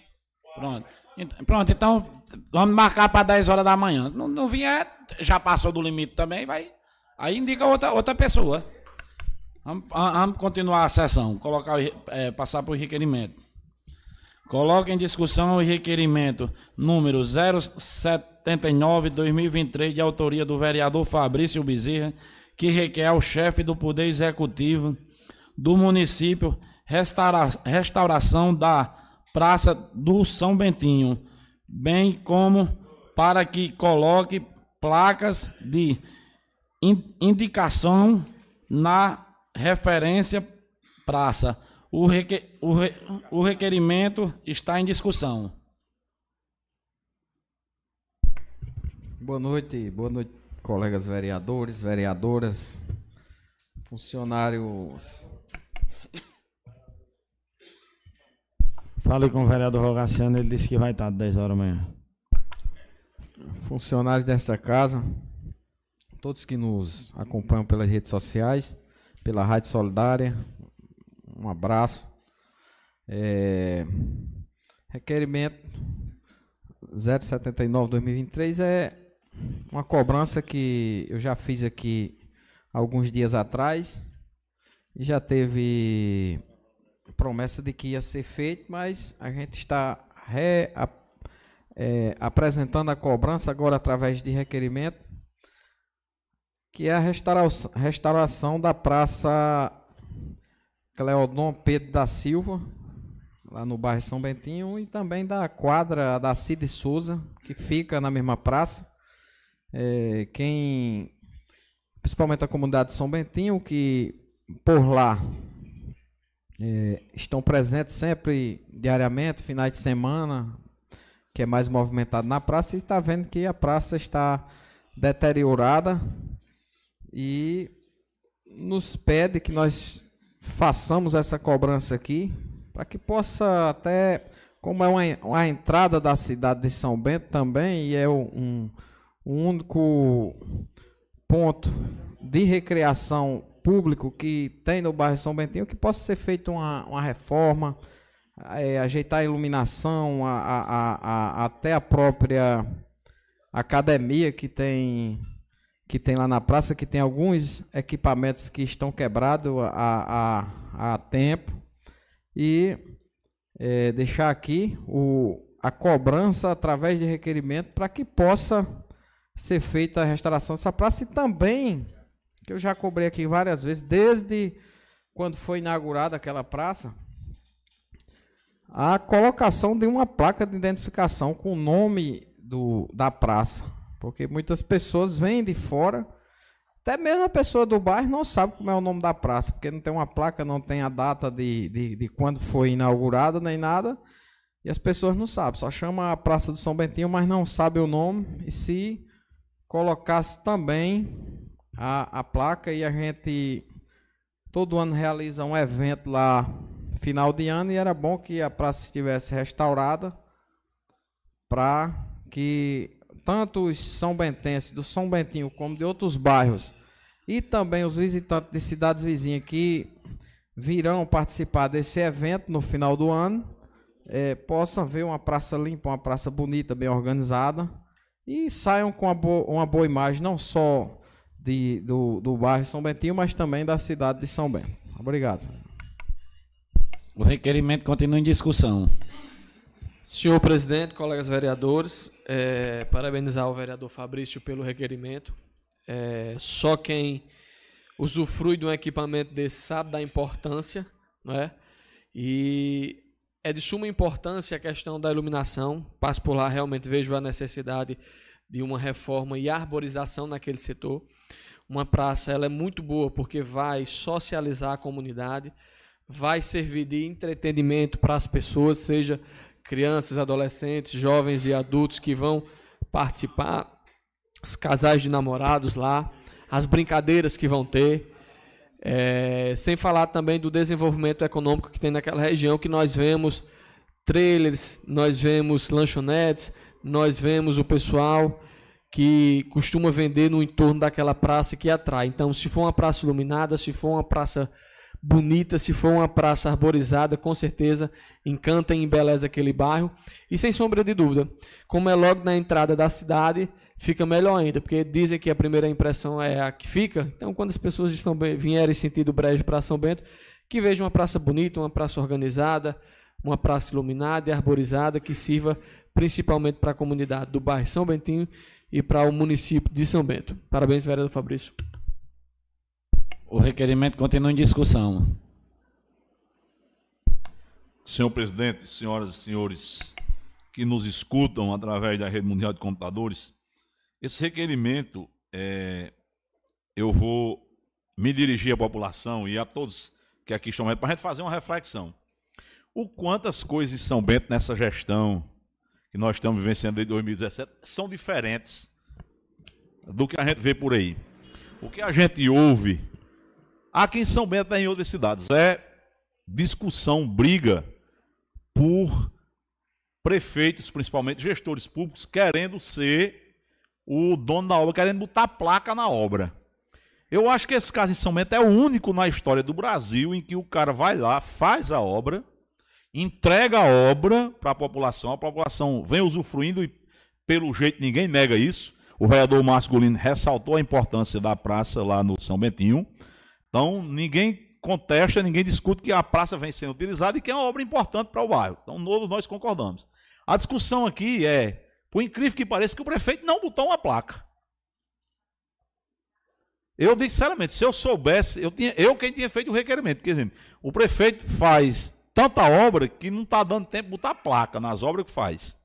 Pronto. Ent- Pronto, então vamos marcar para 10 horas da manhã. Não, não vier, já passou do limite também, vai. Aí indica outra, outra pessoa. Vamos, va- vamos continuar a sessão, colocar, eh, passar para o requerimento. Coloca em discussão o requerimento número 079-2023, de autoria do vereador Fabrício Bezerra, que requer ao chefe do Poder Executivo do município restaura- restauração da Praça do São Bentinho, bem como para que coloque placas de in- indicação na referência praça. O, reque- o re- o requerimento está em discussão. Boa noite, boa noite, colegas vereadores, vereadoras, funcionários. Falei com o vereador Rogaciano, ele disse que vai estar 10 horas da manhã. funcionários desta casa, todos que nos acompanham pelas redes sociais, pela Rádio Solidária, um abraço. É, requerimento 079-2023 é uma cobrança que eu já fiz aqui alguns dias atrás e já teve promessa de que ia ser feito, mas a gente está re- é, apresentando a cobrança agora através de requerimento, que é a restauração, restauração da Praça Cleodon Pedro da Silva, lá no bairro São Bentinho, e também da quadra da Cid Souza, que fica na mesma praça. É, quem, principalmente a comunidade de São Bentinho, que por lá é, estão presentes sempre diariamente, finais de semana, que é mais movimentado na praça, e está vendo que a praça está deteriorada e nos pede que nós façamos essa cobrança aqui, para que possa até, como é uma, uma entrada da cidade de São Bento também, e é um, um único ponto de recreação público que tem no bairro São Bentinho, que possa ser feita uma, uma reforma, é, ajeitar a iluminação, a, a, a, até a própria academia que tem que tem lá na praça, que tem alguns equipamentos que estão quebrados há, há, há tempo. E é, deixar aqui o, a cobrança através de requerimento para que possa ser feita a restauração dessa praça e também, que eu já cobrei aqui várias vezes, desde quando foi inaugurada aquela praça, a colocação de uma placa de identificação com o nome do, da praça. Porque muitas pessoas vêm de fora, até mesmo a pessoa do bairro não sabe como é o nome da praça, porque não tem uma placa, não tem a data de, de, de quando foi inaugurada, nem nada. E as pessoas não sabem, só chama a Praça do São Bentinho, mas não sabe o nome. E se colocasse também a, a placa e a gente todo ano realiza um evento lá final de ano e era bom que a praça estivesse restaurada para que tanto os São Bentenses do São Bentinho como de outros bairros e também os visitantes de cidades vizinhas que virão participar desse evento no final do ano eh, possam ver uma praça limpa, uma praça bonita, bem organizada e saiam com uma boa, uma boa imagem não só de, do, do bairro São Bentinho, mas também da cidade de São Bento. Obrigado. O requerimento continua em discussão. Senhor presidente, colegas vereadores, é, parabenizar o vereador Fabrício pelo requerimento. É, só quem usufrui de um equipamento desse sabe da importância, não é? E é de suma importância a questão da iluminação. Passo por lá, realmente vejo a necessidade de uma reforma e arborização naquele setor. Uma praça ela é muito boa porque vai socializar a comunidade, vai servir de entretenimento para as pessoas, seja crianças, adolescentes, jovens e adultos que vão participar, os casais de namorados lá, as brincadeiras que vão ter. É, sem falar também do desenvolvimento econômico que tem naquela região, que nós vemos trailers, nós vemos lanchonetes, nós vemos o pessoal que costuma vender no entorno daquela praça que atrai. Então, se for uma praça iluminada, se for uma praça bonita, se for uma praça arborizada, com certeza encanta e embeleza aquele bairro. E sem sombra de dúvida, como é logo na entrada da cidade, fica melhor ainda, porque dizem que a primeira impressão é a que fica. Então, quando as pessoas de vierem sentido brejo para São Bento, que vejam uma praça bonita, uma praça organizada, uma praça iluminada e arborizada que sirva principalmente para a comunidade do bairro São Bentinho e para o município de São Bento. Parabéns, vereador Fabrício. O requerimento continua em discussão. Senhor presidente, senhoras e senhores que nos escutam através da rede mundial de computadores, esse requerimento é, eu vou me dirigir à população e a todos que aqui estão para a gente fazer uma reflexão. O quantas coisas em São Bento nessa gestão que nós estamos vivenciando desde 2017 são diferentes do que a gente vê por aí. O que a gente ouve aqui em São Bento e em outras cidades é discussão, briga por prefeitos, principalmente gestores públicos, querendo ser o dono da obra, querendo botar placa na obra. Eu acho que esse caso em São Bento é o único na história do Brasil em que o cara vai lá, faz a obra, entrega a obra para a população, a população vem usufruindo e, pelo jeito, ninguém nega isso. O vereador Márcio Golino ressaltou a importância da praça lá no São Bentinho. Então, ninguém contesta, ninguém discute que a praça vem sendo utilizada e que é uma obra importante para o bairro. Então, todos nós concordamos. A discussão aqui é, por incrível que pareça, que o prefeito não botou uma placa. Eu digo sinceramente, se eu soubesse, eu, tinha, eu quem tinha feito o requerimento. Porque, o prefeito faz tanta obra que não está dando tempo de botar placa nas obras que faz.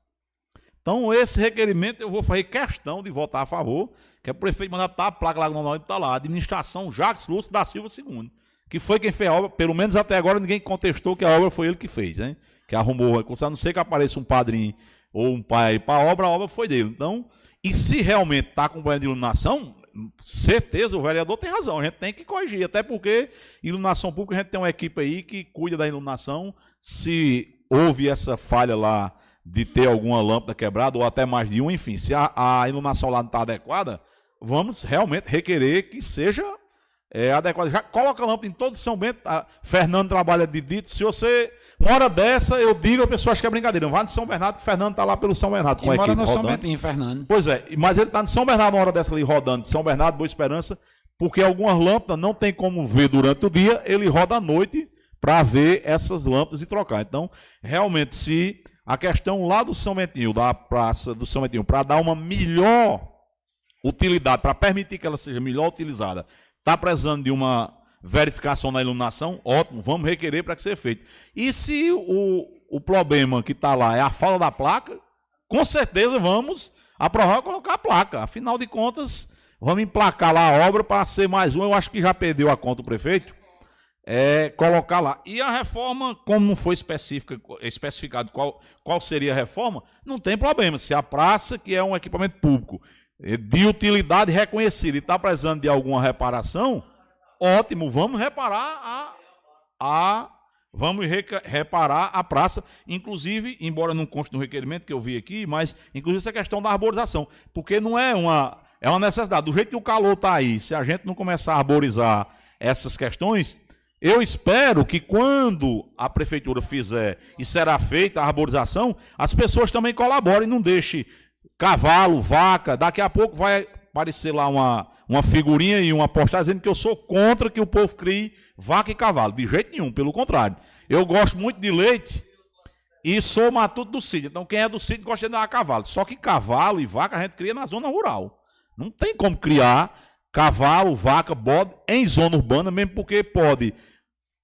Então, esse requerimento eu vou fazer questão de votar a favor, que é o prefeito mandar botar a placa lá no nome está lá, administração Jacques Lúcio da Silva II, que foi quem fez a obra, pelo menos até agora ninguém contestou que a obra foi ele que fez, né? Que arrumou a não ser que apareça um padrinho ou um pai para a obra, a obra foi dele. Então, e se realmente está com banho de iluminação, certeza, o vereador tem razão, a gente tem que corrigir, até porque iluminação pública, a gente tem uma equipe aí que cuida da iluminação, se houve essa falha lá de ter alguma lâmpada quebrada, ou até mais de uma, enfim, se a, a iluminação lá não está adequada, vamos realmente requerer que seja é, adequada. Já coloca a lâmpada em todo São Bento, a Fernando trabalha de dito, se você uma hora dessa, eu digo, a pessoa acha que é brincadeira. Não vá de São Bernardo, que o Fernando está lá pelo São Bernardo com e a mora equipe no São rodando. Bentinho, Fernando. Pois é, mas ele está de São Bernardo uma hora dessa ali rodando, de São Bernardo, Boa Esperança, porque algumas lâmpadas não tem como ver durante o dia, ele roda à noite para ver essas lâmpadas e trocar. Então, realmente, se a questão lá do São Bentinho, da praça do São Bentinho, para dar uma melhor utilidade, para permitir que ela seja melhor utilizada, está precisando de uma verificação na iluminação, ótimo, vamos requerer para que seja feito. E se o, o problema que está lá é a falta da placa, com certeza vamos aprovar e colocar a placa. Afinal de contas, vamos emplacar lá a obra para ser mais um. Eu acho que já perdeu a conta o prefeito. É colocar lá. E a reforma, como não foi específica, especificado qual, qual seria a reforma, não tem problema. Se a praça, que é um equipamento público de utilidade reconhecida. E está precisando de alguma reparação, ótimo, vamos reparar a, a Vamos reca- reparar a praça, inclusive, embora não conste no requerimento que eu vi aqui, mas inclusive essa questão da arborização, porque não é uma é uma necessidade. Do jeito que o calor está aí, se a gente não começar a arborizar essas questões, eu espero que quando a prefeitura fizer e será feita a arborização, as pessoas também colaborem, não deixe cavalo, vaca, daqui a pouco vai aparecer lá uma, uma figurinha e uma postagem dizendo que eu sou contra que o povo crie vaca e cavalo. De jeito nenhum, pelo contrário. Eu gosto muito de leite e sou matuto do sítio. Então quem é do sítio gosta de dar cavalo. Só que cavalo e vaca a gente cria na zona rural. Não tem como criar cavalo, vaca, bode em zona urbana, mesmo porque pode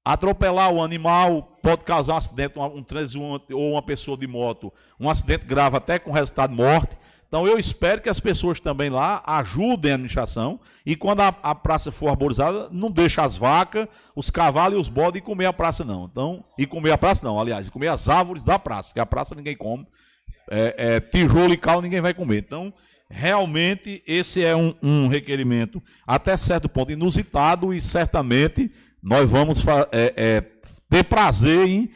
atropelar o animal, pode causar um acidente, um, transeunte ou uma pessoa de moto, um acidente grave até com resultado morte. Então eu espero que as pessoas também lá ajudem a administração e quando a, a praça for arborizada, não deixe as vacas, os cavalos e os bodes comer a praça não. Então, e comer a praça não, aliás, e comer as árvores da praça, porque a praça ninguém come. É, é, tijolo e cal ninguém vai comer. Então, realmente, esse é um, um requerimento até certo ponto inusitado e certamente nós vamos é, é, ter prazer em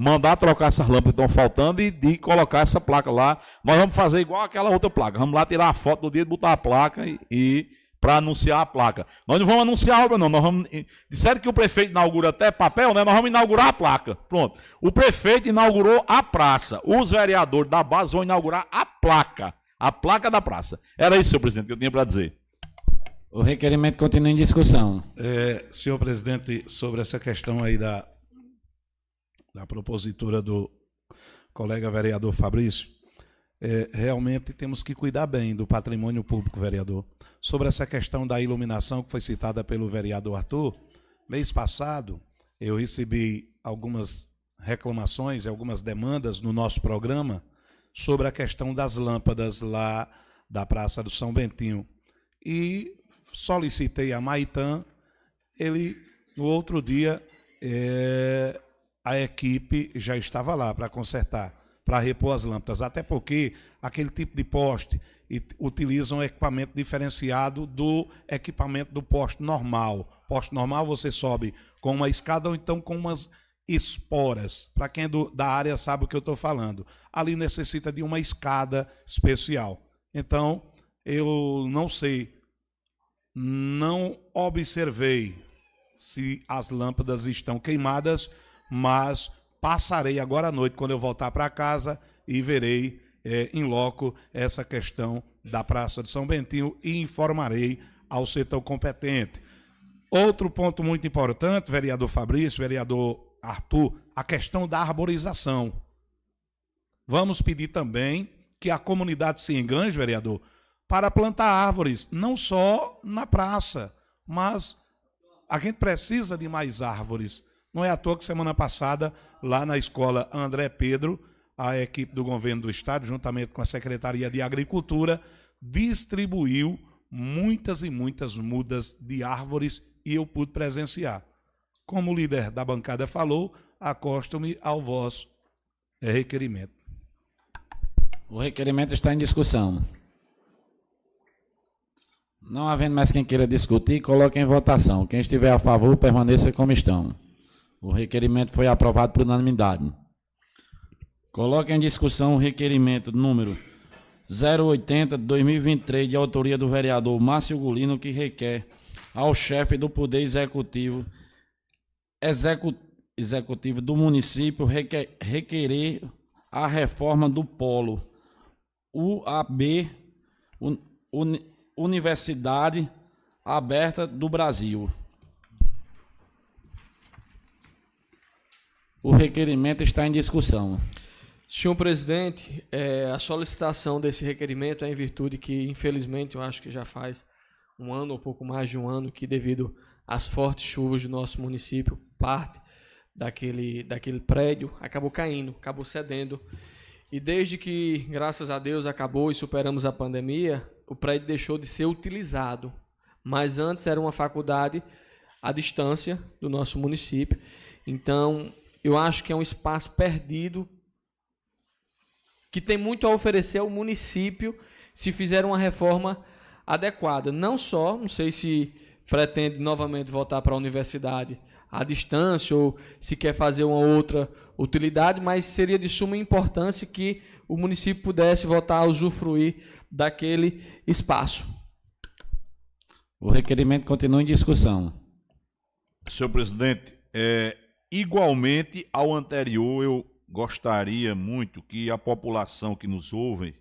mandar trocar essas lâmpadas que estão faltando e de colocar essa placa lá. Nós vamos fazer igual aquela outra placa. Vamos lá tirar a foto do dia de botar a placa e, e para anunciar a placa. Nós não vamos anunciar a obra, não. Nós vamos, disseram que o prefeito inaugura até papel, né? Nós vamos inaugurar a placa. Pronto. O prefeito inaugurou a praça. Os vereadores da base vão inaugurar a placa. A placa da praça. Era isso, senhor presidente, que eu tinha para dizer. O requerimento continua em discussão. É, senhor presidente, sobre essa questão aí da, da propositura do colega vereador Fabrício, é, realmente temos que cuidar bem do patrimônio público, vereador. Sobre essa questão da iluminação que foi citada pelo vereador Arthur, mês passado eu recebi algumas reclamações, algumas demandas no nosso programa sobre a questão das lâmpadas lá da Praça do São Bentinho. E solicitei a Maitã, ele, no outro dia, eh, a equipe já estava lá para consertar, para repor as lâmpadas, até porque aquele tipo de poste utiliza um equipamento diferenciado do equipamento do poste normal. Poste normal você sobe com uma escada ou então com umas esporas. Para quem é do- da área sabe o que eu estou falando. Ali necessita de uma escada especial. Então, eu não sei não observei se as lâmpadas estão queimadas, mas passarei agora à noite, quando eu voltar para casa, e verei eh, em loco essa questão da Praça de São Bentinho e informarei ao setor competente. Outro ponto muito importante, vereador Fabrício, vereador Arthur, a questão da arborização. Vamos pedir também que a comunidade se engane, vereador, para plantar árvores, não só na praça, mas a gente precisa de mais árvores. Não é à toa que semana passada, lá na escola André Pedro, a equipe do governo do estado, juntamente com a Secretaria de Agricultura, distribuiu muitas e muitas mudas de árvores e eu pude presenciar. Como o líder da bancada falou, acosto-me ao vosso requerimento. O requerimento está em discussão. Não havendo mais quem queira discutir, coloque em votação. Quem estiver a favor, permaneça como estão. O requerimento foi aprovado por unanimidade. Coloque em discussão o requerimento número 080 de 2023, de autoria do vereador Márcio Gulino, que requer ao chefe do Poder Executivo, execu- executivo do município requer- requerer a reforma do polo UAB, Un- Uni- Universidade Aberta do Brasil. O requerimento está em discussão. Senhor presidente, é, a solicitação desse requerimento é em virtude que, infelizmente, eu acho que já faz um ano ou pouco mais de um ano que, devido às fortes chuvas do nosso município, parte daquele, daquele prédio acabou caindo, acabou cedendo. E desde que, graças a Deus, acabou e superamos a pandemia, o prédio deixou de ser utilizado. Mas antes era uma faculdade à distância do nosso município. Então, eu acho que é um espaço perdido que tem muito a oferecer ao município se fizer uma reforma adequada. Não só, não sei se pretende novamente voltar para a universidade à distância ou se quer fazer uma outra utilidade, mas seria de suma importância que o município pudesse voltar a usufruir daquele espaço. O requerimento continua em discussão. Senhor presidente, é, igualmente ao anterior, eu gostaria muito que a população que nos ouve,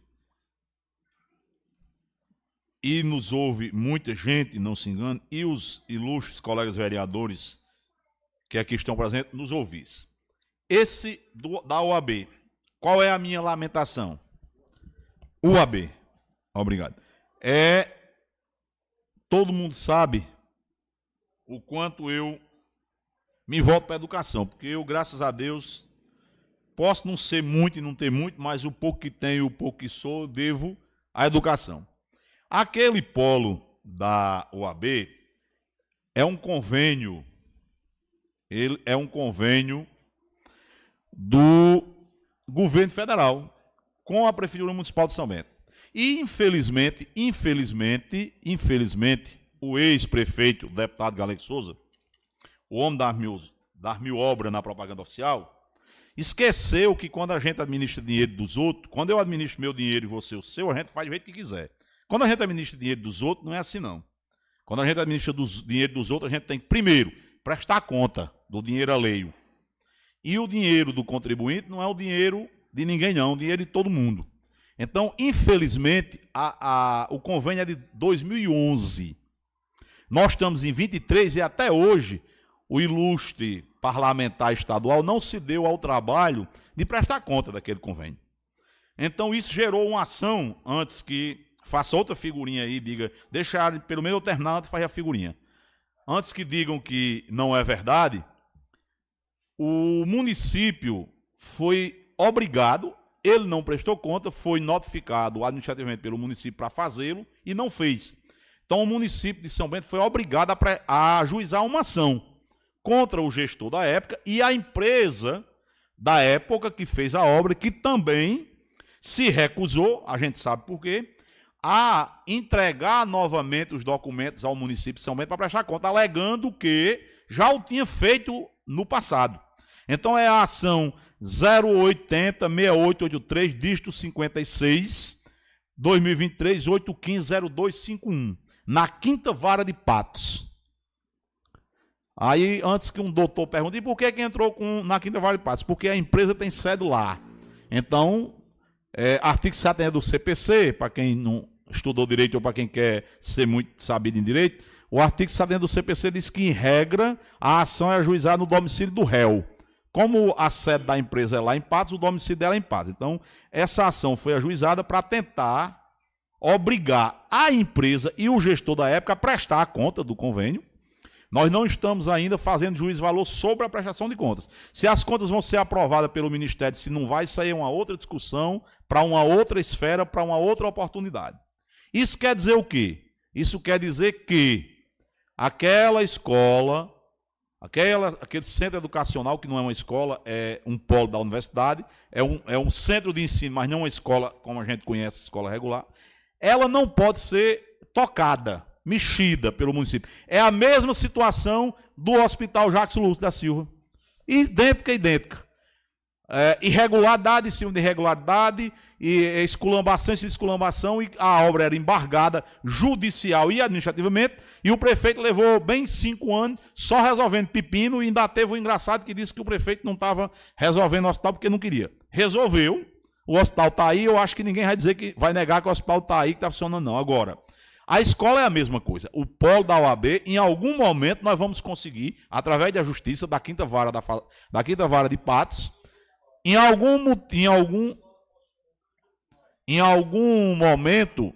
e nos ouve muita gente, não se engane, e os ilustres colegas vereadores que aqui estão presentes, nos ouvisse. Esse do, da OAB, qual é a minha lamentação? UAB, obrigado. É, todo mundo sabe o quanto eu me volto para a educação, porque eu, graças a Deus, posso não ser muito e não ter muito, mas o pouco que tenho o pouco que sou, devo à educação. Aquele polo da OAB é um convênio, ele é um convênio do governo federal com a Prefeitura Municipal de São Bento. E, infelizmente, infelizmente, infelizmente, o ex-prefeito, o deputado Galego Souza, o homem das mil, das mil obras na propaganda oficial, esqueceu que quando a gente administra dinheiro dos outros, quando eu administro meu dinheiro e você o seu, a gente faz do jeito que quiser. Quando a gente administra dinheiro dos outros, não é assim não. Quando a gente administra dos, dinheiro dos outros, a gente tem que, primeiro, prestar conta do dinheiro alheio. E o dinheiro do contribuinte não é o dinheiro de ninguém, não, é o dinheiro de todo mundo. Então, infelizmente, a, a, o convênio é de 2011. Nós estamos em 23 e até hoje o ilustre parlamentar estadual não se deu ao trabalho de prestar conta daquele convênio. Então, isso gerou uma ação antes que faça outra figurinha aí, diga, deixar pelo menos terminar, faz a figurinha. Antes que digam que não é verdade, o município foi obrigado, ele não prestou conta, foi notificado administrativamente pelo município para fazê-lo e não fez. Então o município de São Bento foi obrigado a, a ajuizar uma ação contra o gestor da época e a empresa da época que fez a obra, que também se recusou, a gente sabe por quê, a entregar novamente os documentos ao município de São Bento para prestar conta, alegando que já o tinha feito no passado. Então é a ação 080 6883 dígito 56 2023 815 0251 na quinta vara de Patos. Aí, antes que um doutor pergunte, e por que, que entrou com, na quinta vara de Patos? Porque a empresa tem sede lá. Então, é, artigo 70 do CPC, para quem não estudou direito ou para quem quer ser muito sabido em direito, o artigo 70 do CPC diz que, em regra, a ação é ajuizada no domicílio do réu. Como a sede da empresa é lá em Patos, o domicílio dela é em Patos. Então, essa ação foi ajuizada para tentar obrigar a empresa e o gestor da época a prestar a conta do convênio. Nós não estamos ainda fazendo juízo valor sobre a prestação de contas. Se as contas vão ser aprovadas pelo Ministério, se não vai sair uma outra discussão, para uma outra esfera, para uma outra oportunidade. Isso quer dizer o quê? Isso quer dizer que aquela escola Aquela, aquele centro educacional, que não é uma escola, é um polo da universidade, é um, é um centro de ensino, mas não uma escola como a gente conhece, escola regular, ela não pode ser tocada, mexida pelo município. É a mesma situação do Hospital Jacques Lúcio da Silva. Idêntica, idêntica é, irregularidade em cima de irregularidade, e esculambação em cima de esculambação, e a obra era embargada judicial e administrativamente, e o prefeito levou bem cinco anos só resolvendo pepino, e ainda teve o engraçado que disse que o prefeito não estava resolvendo o hospital porque não queria. Resolveu, o hospital está aí, eu acho que ninguém vai dizer que vai negar que o hospital está aí, que está funcionando, não. Agora, a escola é a mesma coisa. O polo da OAB, em algum momento, nós vamos conseguir, através da justiça, da quinta vara, da, da quinta vara de Patos, em algum, em algum, em algum momento,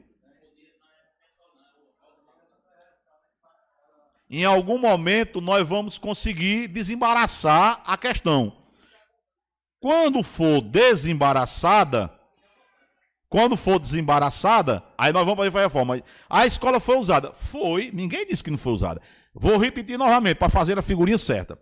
em algum momento nós vamos conseguir desembaraçar a questão. Quando for desembaraçada, quando for desembaraçada, aí nós vamos fazer a reforma. A escola foi usada. Foi, ninguém disse que não foi usada. Vou repetir novamente para fazer a figurinha certa.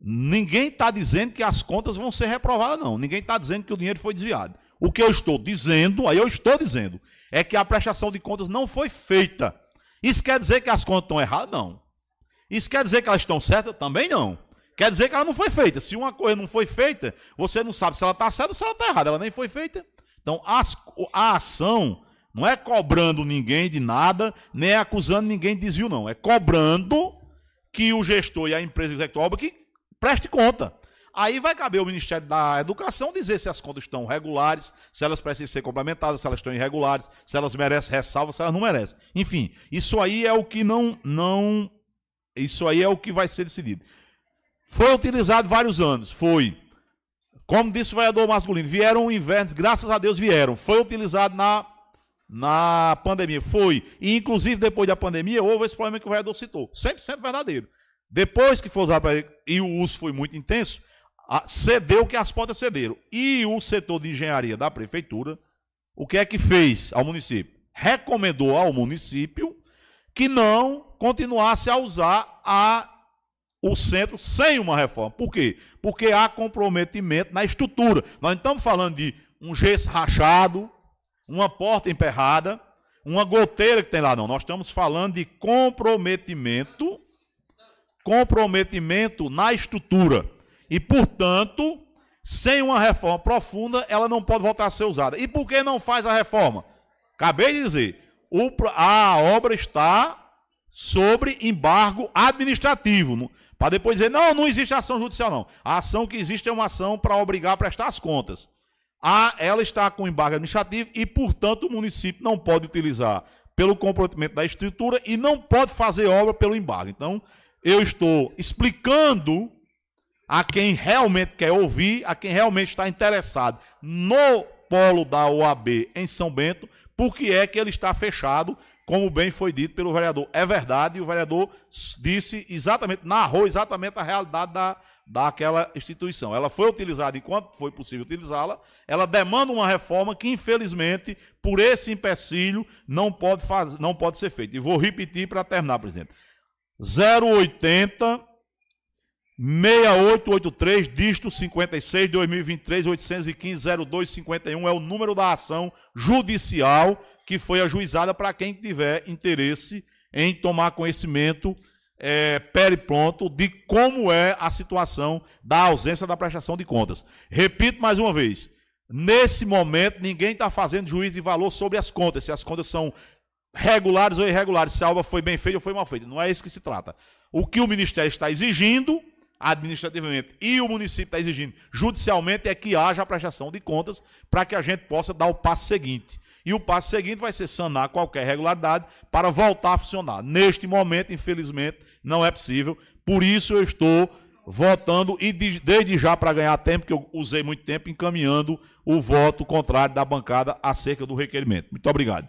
Ninguém está dizendo que as contas vão ser reprovadas, não. Ninguém está dizendo que o dinheiro foi desviado. O que eu estou dizendo, aí eu estou dizendo, é que a prestação de contas não foi feita. Isso quer dizer que as contas estão erradas? Não. Isso quer dizer que elas estão certas? Também não. Quer dizer que ela não foi feita. Se uma coisa não foi feita, você não sabe se ela está certa ou se ela está errada. Ela nem foi feita. Então, a ação não é cobrando ninguém de nada, nem acusando ninguém de desvio, não. É cobrando que o gestor e a empresa executiva que preste conta. Aí vai caber ao Ministério da Educação dizer se as contas estão regulares, se elas precisam ser complementadas, se elas estão irregulares, se elas merecem ressalva, se elas não merecem. Enfim, isso aí é o que não não isso aí é o que vai ser decidido. Foi utilizado vários anos, foi. Como disse o vereador masculino, vieram invernos, graças a Deus vieram. Foi utilizado na na pandemia, foi. E inclusive depois da pandemia houve esse problema que o vereador citou. 100% verdadeiro. Depois que foi usado para e o uso foi muito intenso, cedeu que as portas cederam. E o setor de engenharia da prefeitura, o que é que fez ao município? Recomendou ao município que não continuasse a usar a, o centro sem uma reforma. Por quê? Porque há comprometimento na estrutura. Nós não estamos falando de um gesso rachado, uma porta emperrada, uma goteira que tem lá, não. Nós estamos falando de comprometimento, comprometimento na estrutura. E, portanto, sem uma reforma profunda, ela não pode voltar a ser usada. E por que não faz a reforma? Acabei de dizer, a obra está sobre embargo administrativo. Para depois dizer, não, não existe ação judicial, não. A ação que existe é uma ação para obrigar a prestar as contas. A, ela está com embargo administrativo e, portanto, o município não pode utilizar pelo comprometimento da estrutura e não pode fazer obra pelo embargo. Então, eu estou explicando a quem realmente quer ouvir, a quem realmente está interessado no polo da OAB em São Bento, porque é que ele está fechado, como bem foi dito pelo vereador. É verdade, o vereador disse exatamente, narrou exatamente a realidade da, daquela instituição. Ela foi utilizada enquanto foi possível utilizá-la, ela demanda uma reforma que, infelizmente, por esse empecilho, não pode, faz, não pode ser feita. E vou repetir para terminar, presidente. 080 6883, dígito 56, 2023, 815, 0251 é o número da ação judicial que foi ajuizada para quem tiver interesse em tomar conhecimento é, pronto de como é a situação da ausência da prestação de contas. Repito mais uma vez: nesse momento, ninguém está fazendo juízo de valor sobre as contas, se as contas são regulares ou irregulares, se a obra foi bem feita ou foi mal feita. Não é isso que se trata. O que o Ministério está exigindo administrativamente e o município está exigindo judicialmente é que haja a prestação de contas para que a gente possa dar o passo seguinte. E o passo seguinte vai ser sanar qualquer irregularidade para voltar a funcionar. Neste momento, infelizmente, não é possível. Por isso eu estou votando e desde já para ganhar tempo, que eu usei muito tempo encaminhando o voto contrário da bancada acerca do requerimento. Muito obrigado.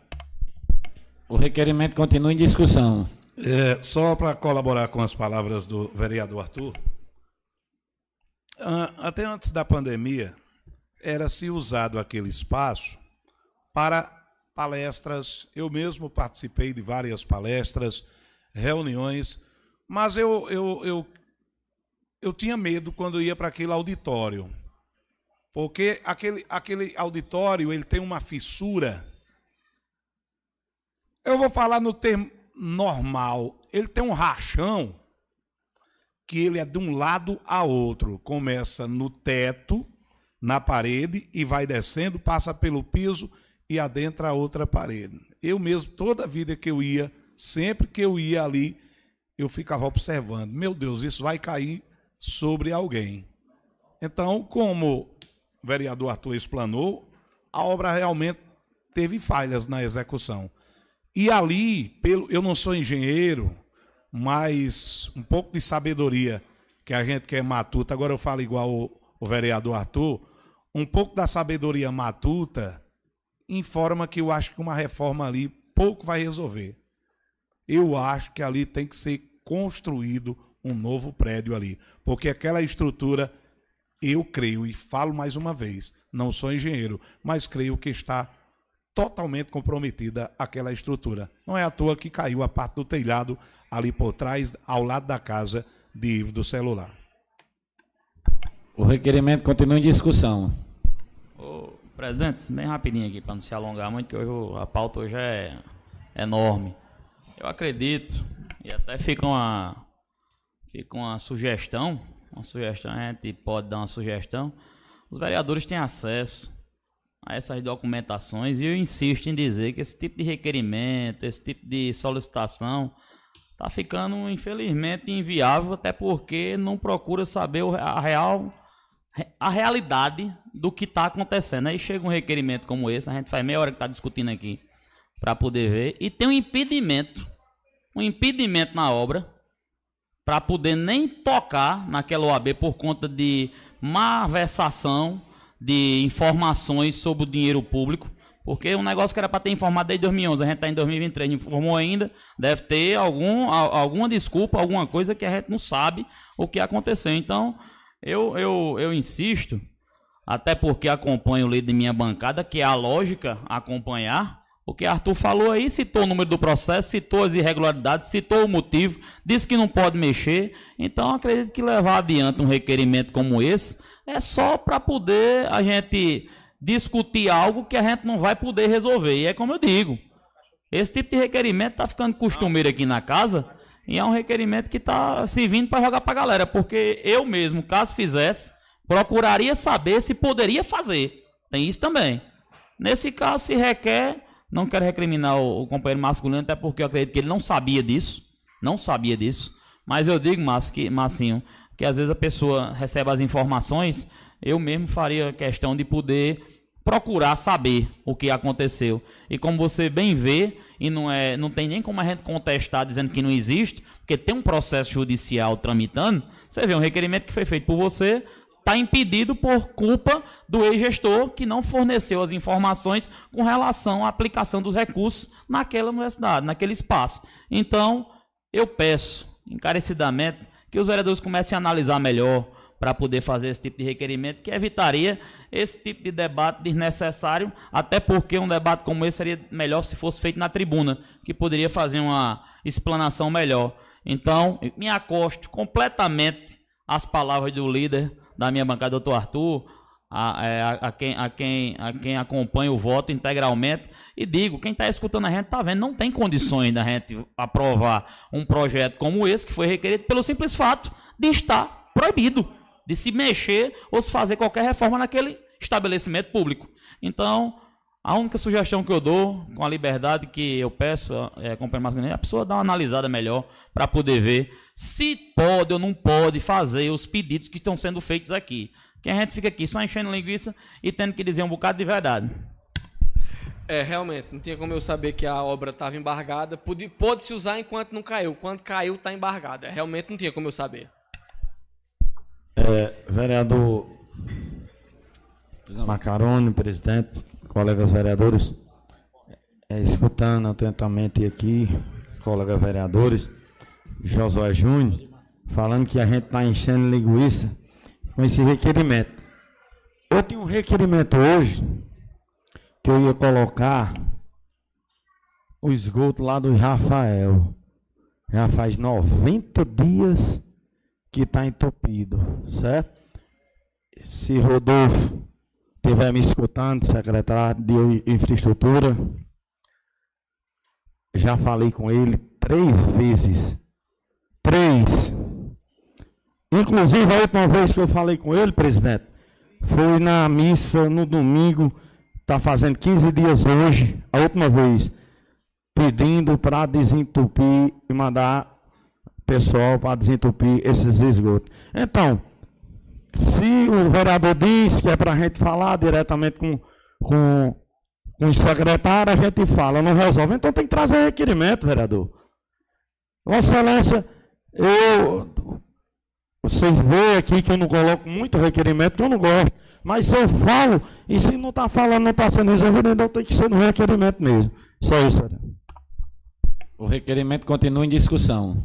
O requerimento continua em discussão. É, só para colaborar com as palavras do vereador Arthur, até antes da pandemia, era se usado aquele espaço para palestras. Eu mesmo participei de várias palestras, reuniões, mas eu, eu, eu, eu tinha medo quando ia para aquele auditório. Porque aquele, aquele auditório ele tem uma fissura. Eu vou falar no termo normal. Ele tem um rachão que ele é de um lado a outro. Começa no teto, na parede, e vai descendo, passa pelo piso e adentra a outra parede. Eu mesmo, toda a vida que eu ia, sempre que eu ia ali, eu ficava observando. Meu Deus, isso vai cair sobre alguém. Então, como o vereador Arthur explanou, a obra realmente teve falhas na execução. E ali, pelo, eu não sou engenheiro, mas um pouco de sabedoria que a gente quer matuta. Agora eu falo igual o, o vereador Arthur. Um pouco da sabedoria matuta informa que eu acho que uma reforma ali pouco vai resolver. Eu acho que ali tem que ser construído um novo prédio ali, porque aquela estrutura, eu creio e falo mais uma vez, não sou engenheiro, mas creio que está totalmente comprometida aquela estrutura. Não é à toa que caiu a parte do telhado ali por trás, ao lado da casa de Ivo do celular. O requerimento continua em discussão. Ô, presidente, bem rapidinho aqui, para não se alongar muito, que hoje a pauta hoje é enorme. Eu acredito, e até fica uma, fica uma sugestão, uma sugestão, a gente pode dar uma sugestão. Os vereadores têm acesso a essas documentações e eu insisto em dizer que esse tipo de requerimento, esse tipo de solicitação está ficando infelizmente inviável, até porque não procura saber a real a realidade do que está acontecendo. Aí chega um requerimento como esse, a gente faz meia hora que está discutindo aqui para poder ver e tem um impedimento, um impedimento na obra para poder nem tocar naquela OAB por conta de malversação de informações sobre o dinheiro público, porque um negócio que era para ter informado desde 2011, a gente está em 2023, não informou ainda, deve ter algum, alguma desculpa, alguma coisa que a gente não sabe o que aconteceu. Então, eu, eu, eu insisto, até porque acompanho o líder de minha bancada, que é a lógica acompanhar, o que Arthur falou aí, citou o número do processo, citou as irregularidades, citou o motivo, disse que não pode mexer. Então, acredito que levar adiante um requerimento como esse é só para poder a gente discutir algo que a gente não vai poder resolver. E é como eu digo, esse tipo de requerimento está ficando costumeiro aqui na casa e é um requerimento que está servindo para jogar para a galera, porque eu mesmo, caso fizesse, procuraria saber se poderia fazer. Tem isso também. Nesse caso, se requer, não quero recriminar o, companheiro masculino, até porque eu acredito que ele não sabia disso, não sabia disso, mas eu digo, Márcio, que, Marcinho, que às vezes a pessoa recebe as informações, eu mesmo faria questão de poder procurar saber o que aconteceu. E como você bem vê, e não, é, não tem nem como a gente contestar dizendo que não existe, porque tem um processo judicial tramitando, você vê um requerimento que foi feito por você, está impedido por culpa do ex-gestor que não forneceu as informações com relação à aplicação dos recursos naquela universidade, naquele espaço. Então, eu peço encarecidamente que os vereadores comecem a analisar melhor para poder fazer esse tipo de requerimento, que evitaria esse tipo de debate desnecessário, até porque um debate como esse seria melhor se fosse feito na tribuna, que poderia fazer uma explanação melhor. Então, me acosto completamente às palavras do líder da minha bancada, doutor Arthur, a, é, a- a quem, a, quem, a quem acompanha o voto integralmente. E digo, quem está escutando a gente está vendo, não tem condições da gente aprovar um projeto como esse, que foi requerido pelo simples fato de estar proibido de se mexer ou se fazer qualquer reforma naquele estabelecimento público. Então, a única sugestão que eu dou, com a liberdade que eu peço, é, companheiro masculino, é a pessoa dar uma analisada melhor para poder ver se pode ou não pode fazer os pedidos que estão sendo feitos aqui. Que a gente fica aqui só enchendo linguiça e tendo que dizer um bocado de verdade. É, realmente, não tinha como eu saber que a obra estava embargada. Pode- Pôde-se usar enquanto não caiu. Quando caiu, está embargada. Realmente não tinha como eu saber. É, vereador Macarone, presidente, colegas vereadores, é, escutando atentamente aqui, os colegas vereadores, Josué Júnior, falando que a gente está enchendo linguiça com esse requerimento. Eu tinha um requerimento hoje que eu ia colocar o esgoto lá do Rafael. Já faz 90 dias que está entupido, certo? Se Rodolfo estiver me escutando, secretário de infraestrutura, já falei com ele três vezes. Três. Inclusive, a última vez que eu falei com ele, presidente, foi na missa no domingo, está fazendo 15 dias hoje, a última vez, pedindo para desentupir e mandar pessoal para desentupir esses esgotos. Então, se o vereador diz que é para a gente falar diretamente com, com, com o secretário, a gente fala, não resolve. Então tem que trazer requerimento, vereador. Vossa Excelência, eu. Vocês veem aqui que eu não coloco muito requerimento, que eu não gosto. Mas se eu falo, e se não está falando, não está sendo resolvido, então tem que ser no requerimento mesmo. Só isso, vereador. O requerimento continua em discussão.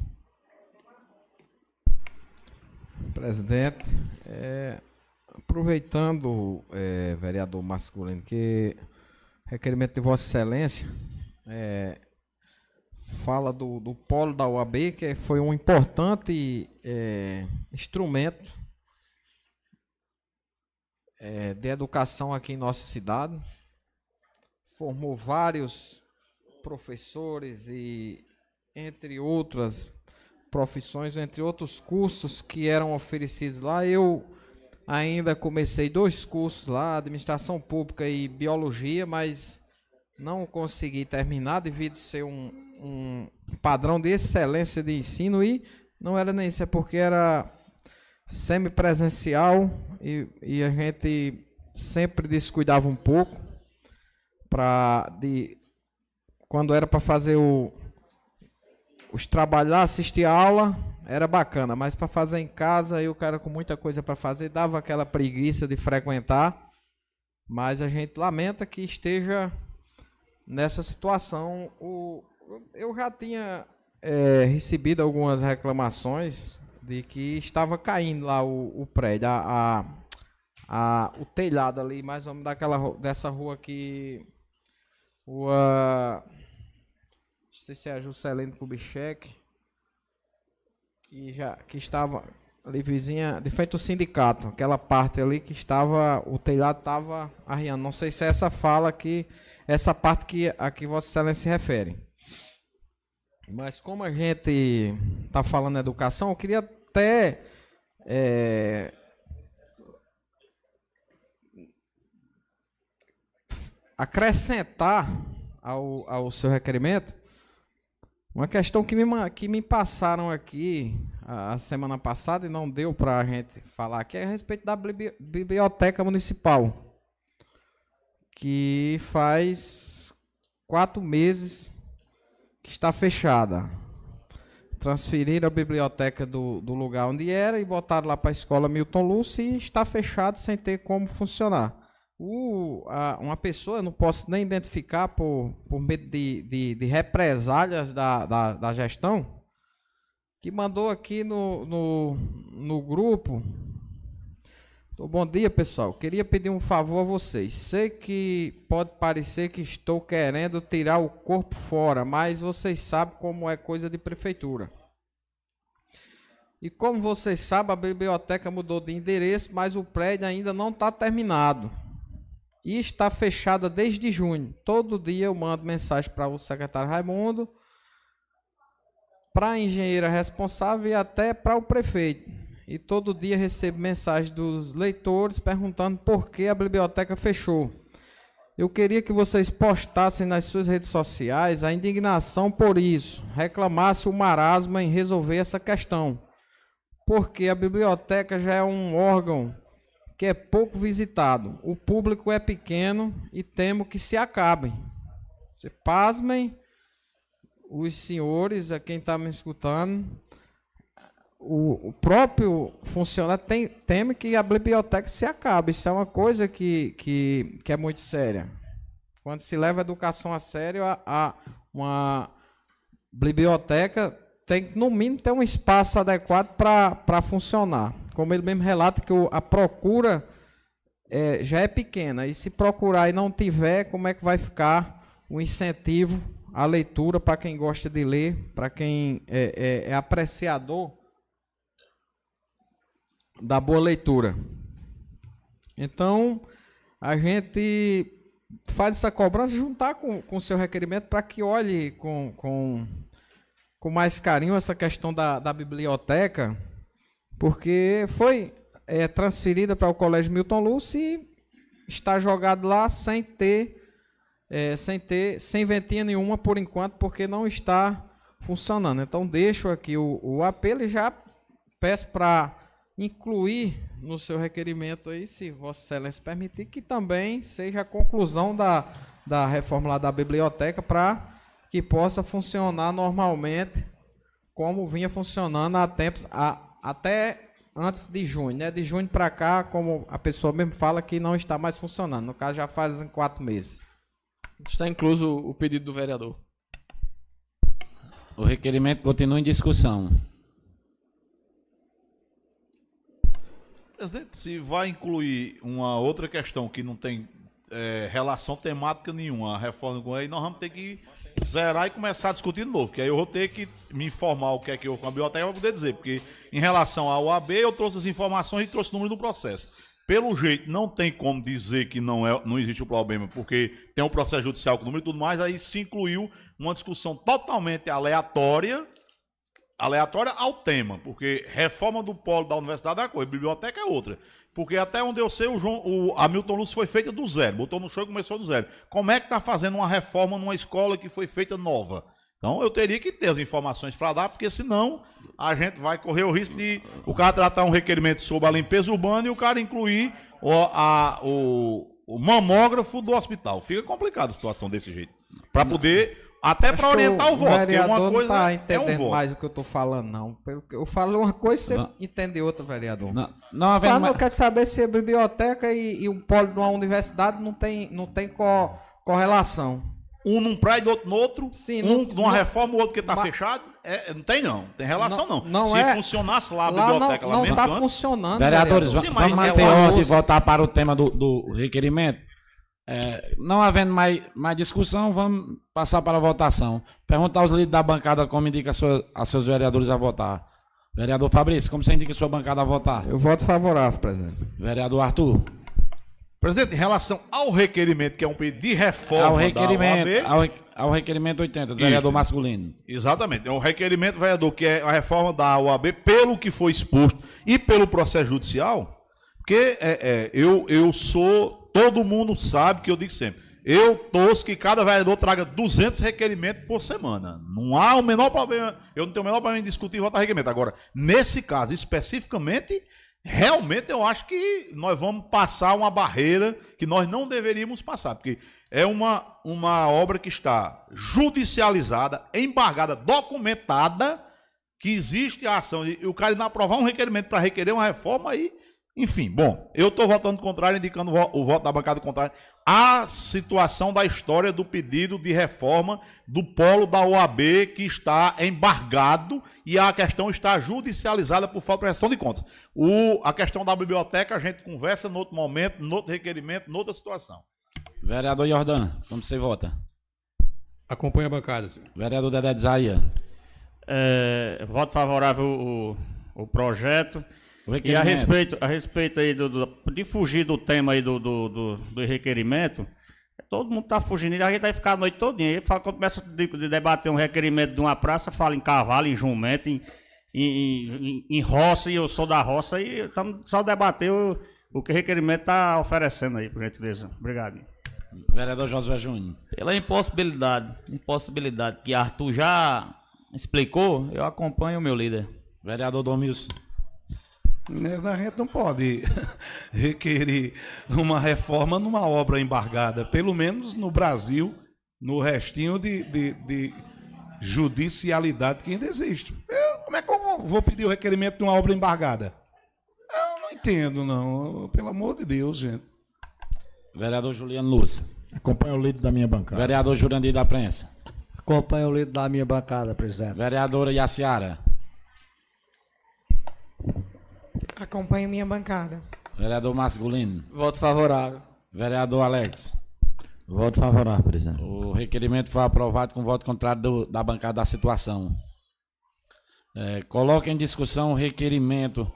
Presidente, é, aproveitando, é, vereador masculino, que requerimento de Vossa Excelência é, fala do, do polo da UAB, que foi um importante é, instrumento é, de educação aqui em nossa cidade. Formou vários professores e, entre outras, profissões, entre outros cursos que eram oferecidos lá. Eu ainda comecei dois cursos lá, administração pública e biologia, mas não consegui terminar devido ser um, um padrão de excelência de ensino e não era nem isso, é porque era semipresencial e, e a gente sempre descuidava um pouco para de quando era para fazer o, os trabalhos lá, assistir aula, era bacana, mas para fazer em casa, eu cara com muita coisa para fazer, dava aquela preguiça de frequentar. Mas a gente lamenta que esteja nessa situação. O, eu já tinha é, recebido algumas reclamações de que estava caindo lá o, o prédio, a, a, a, o telhado ali, mais ou menos daquela, dessa rua aqui. Rua. Sei se é a Juscelino Kubitschek. Que, já, que estava ali vizinha, de frente ao sindicato, aquela parte ali que estava, o telhado estava arriando. Não sei se é essa fala que, essa parte que a que Vossa Excelência se refere. Mas como a gente está falando educação, eu queria até é, acrescentar ao, ao seu requerimento uma questão que me, que me passaram aqui a, a semana passada e não deu para a gente falar aqui é a respeito da biblioteca municipal, que faz quatro meses que está fechada. Transferiram a biblioteca do, do lugar onde era e botaram lá para a escola Milton Lúcio e está fechado sem ter como funcionar. O, a, uma pessoa, eu não posso nem identificar por, por medo de, de, de represálias da, da, da, gestão, que mandou aqui no, no, no grupo. Bom dia, pessoal. Queria pedir um favor a vocês. Sei que pode parecer que estou querendo tirar o corpo fora, mas vocês sabem como é coisa de prefeitura. E como vocês sabem, a biblioteca mudou de endereço, mas o prédio ainda não está terminado e está fechada desde junho. Todo dia eu mando mensagem para o secretário Raimundo, para a engenheira responsável e até para o prefeito. E todo dia recebo mensagem dos leitores perguntando por que a biblioteca fechou. Eu queria que vocês postassem nas suas redes sociais a indignação por isso, reclamasse o marasmo em resolver essa questão. Porque a biblioteca já é um órgão que é pouco visitado. O público é pequeno e temo que se acabem. Se pasmem, os senhores, a quem está me escutando, o, o, próprio funcionário tem, teme que a biblioteca se acabe. Isso é uma coisa que, que, que é muito séria. Quando se leva a educação a sério, a, a uma biblioteca tem que, no mínimo, ter um espaço adequado para funcionar como ele mesmo relata que a procura é, já é pequena, e se procurar e não tiver, como é que vai ficar o incentivo à leitura para quem gosta de ler, para quem é, é, é apreciador da boa leitura. Então, a gente faz essa cobrança, juntar com o seu requerimento para que olhe com, com, com mais carinho essa questão da, da biblioteca porque foi é, transferida para o Colégio Milton Lúcio e está jogado lá sem ter, é, sem ter, sem ventinha nenhuma por enquanto, porque não está funcionando. Então deixo aqui o, o apelo e já peço para incluir no seu requerimento aí, se Vossa Excelência permitir, que também seja a conclusão da, da reforma lá da biblioteca para que possa funcionar normalmente como vinha funcionando há tempos, há, até antes de junho, né? De junho para cá, como a pessoa mesmo fala que não está mais funcionando. No caso, já faz quatro meses. Está incluso o pedido do vereador. O requerimento continua em discussão. Presidente, se vai incluir uma outra questão que não tem é, relação temática nenhuma, a reforma com aí, nós vamos ter que zerar e começar a discutir de novo, que aí eu vou ter que me informar o que é que eu com a biblioteca para poder dizer, porque em relação ao AB eu trouxe as informações e trouxe o número do processo. Pelo jeito, não tem como dizer que não, é, não existe o problema, porque tem um processo judicial com o número e tudo mais, aí se incluiu uma discussão totalmente aleatória aleatória ao tema, porque reforma do polo da universidade é uma coisa, biblioteca é outra. Porque até onde eu sei, o, João, o Hamilton Lúcio foi feita do zero, botou no show e começou do zero. Como é que está fazendo uma reforma numa escola que foi feita nova? Então eu teria que ter as informações para dar, porque senão a gente vai correr o risco de o cara tratar um requerimento sobre a limpeza urbana e o cara incluir o, a, o, o mamógrafo do hospital. Fica complicada a situação desse jeito. Para poder até para orientar o, voto, porque vereador uma não coisa tá é um entendendo voto. mais o que eu tô falando, não. Pelo que eu falo uma coisa, você Não. entende outra, vereador. Não, não Fala, eu quero saber se a biblioteca e, e um polo de uma universidade não tem, não tem co- correlação. Um num prédio, outro no outro. Sim, um não- numa não- reforma, o outro que está Ma- fechado. É, não tem não. Tem relação não. Não- não Se é- funcionasse lá a Lá biblioteca não, lá não mesmo tá canto, funcionando, Vereadores, vereador. mas vamos é manter o ordem e voltar para o tema do, do requerimento. É, não havendo mais, mais discussão, vamos passar para a votação. Perguntar aos líderes da bancada como indica a sua- a seus vereadores a votar. Vereador Fabrício, como você indica a sua bancada a votar? Eu voto favorável, presidente. Vereador Arthur? Presidente, em relação ao requerimento, que é um pedido de reforma Ao da requerimento, OAB, ao, ao requerimento 80, do vereador masculino. Exatamente. É um requerimento, vereador, que é a reforma da OAB, pelo que foi exposto e pelo processo judicial, porque é, é, eu, eu sou. Todo mundo sabe que eu digo sempre. Eu torço que cada vereador traga 200 requerimentos por semana. Não há o menor problema. Eu não tenho o menor problema em discutir e votar requerimento. Agora, nesse caso especificamente, realmente eu acho que nós vamos passar uma barreira que nós não deveríamos passar, porque é uma, uma obra que está judicializada, embargada, documentada, que existe a ação. E o cara não aprovar um requerimento para requerer uma reforma aí. Enfim, bom, eu estou votando contrário, indicando o vo- o voto da bancada contrária à situação da história do pedido de reforma do polo da OAB que está embargado e a questão está judicializada por falta de prestação de contas. O, a questão da biblioteca a gente conversa no outro momento, no outro requerimento, noutra situação. Vereador Jordan, como você vota? Acompanha a bancada. senhor. Vereador Dedé de Zaia. É, voto favorável o, o projeto. E a respeito, a respeito aí do, do- de fugir do tema aí do, do, do, do requerimento, todo mundo tá fugindo, e a gente vai ficar a noite toda. Aí fala, quando começa de, de debater um requerimento de uma praça, fala em cavalo, em jumento, em, em, em, em roça, e eu sou da roça, e estamos só debater o, o que o requerimento está oferecendo aí, por gentileza. Obrigado. Vereador Josué Júnior. Pela impossibilidade, impossibilidade que Arthur já explicou, eu acompanho o meu líder. Vereador Domilson. Né, A gente não pode requerer uma reforma numa obra embargada, pelo menos no Brasil, no restinho de, de- de judicialidade que ainda existe. Eu- como é que eu vou, pedir o requerimento de uma obra embargada? Eu não entendo, não. Pelo amor de Deus, gente. Vereador Juliano Luz. Acompanha o líder da minha bancada. Vereador Jurandir da Prensa. Acompanha o líder da minha bancada, presidente. Vereadora Yaciara. Acompanho minha bancada. Vereador masculino. Voto favorável. Vereador Alex. Voto favorável, presidente. O requerimento foi aprovado com voto contrário do- da bancada da situação. É, coloca em discussão o requerimento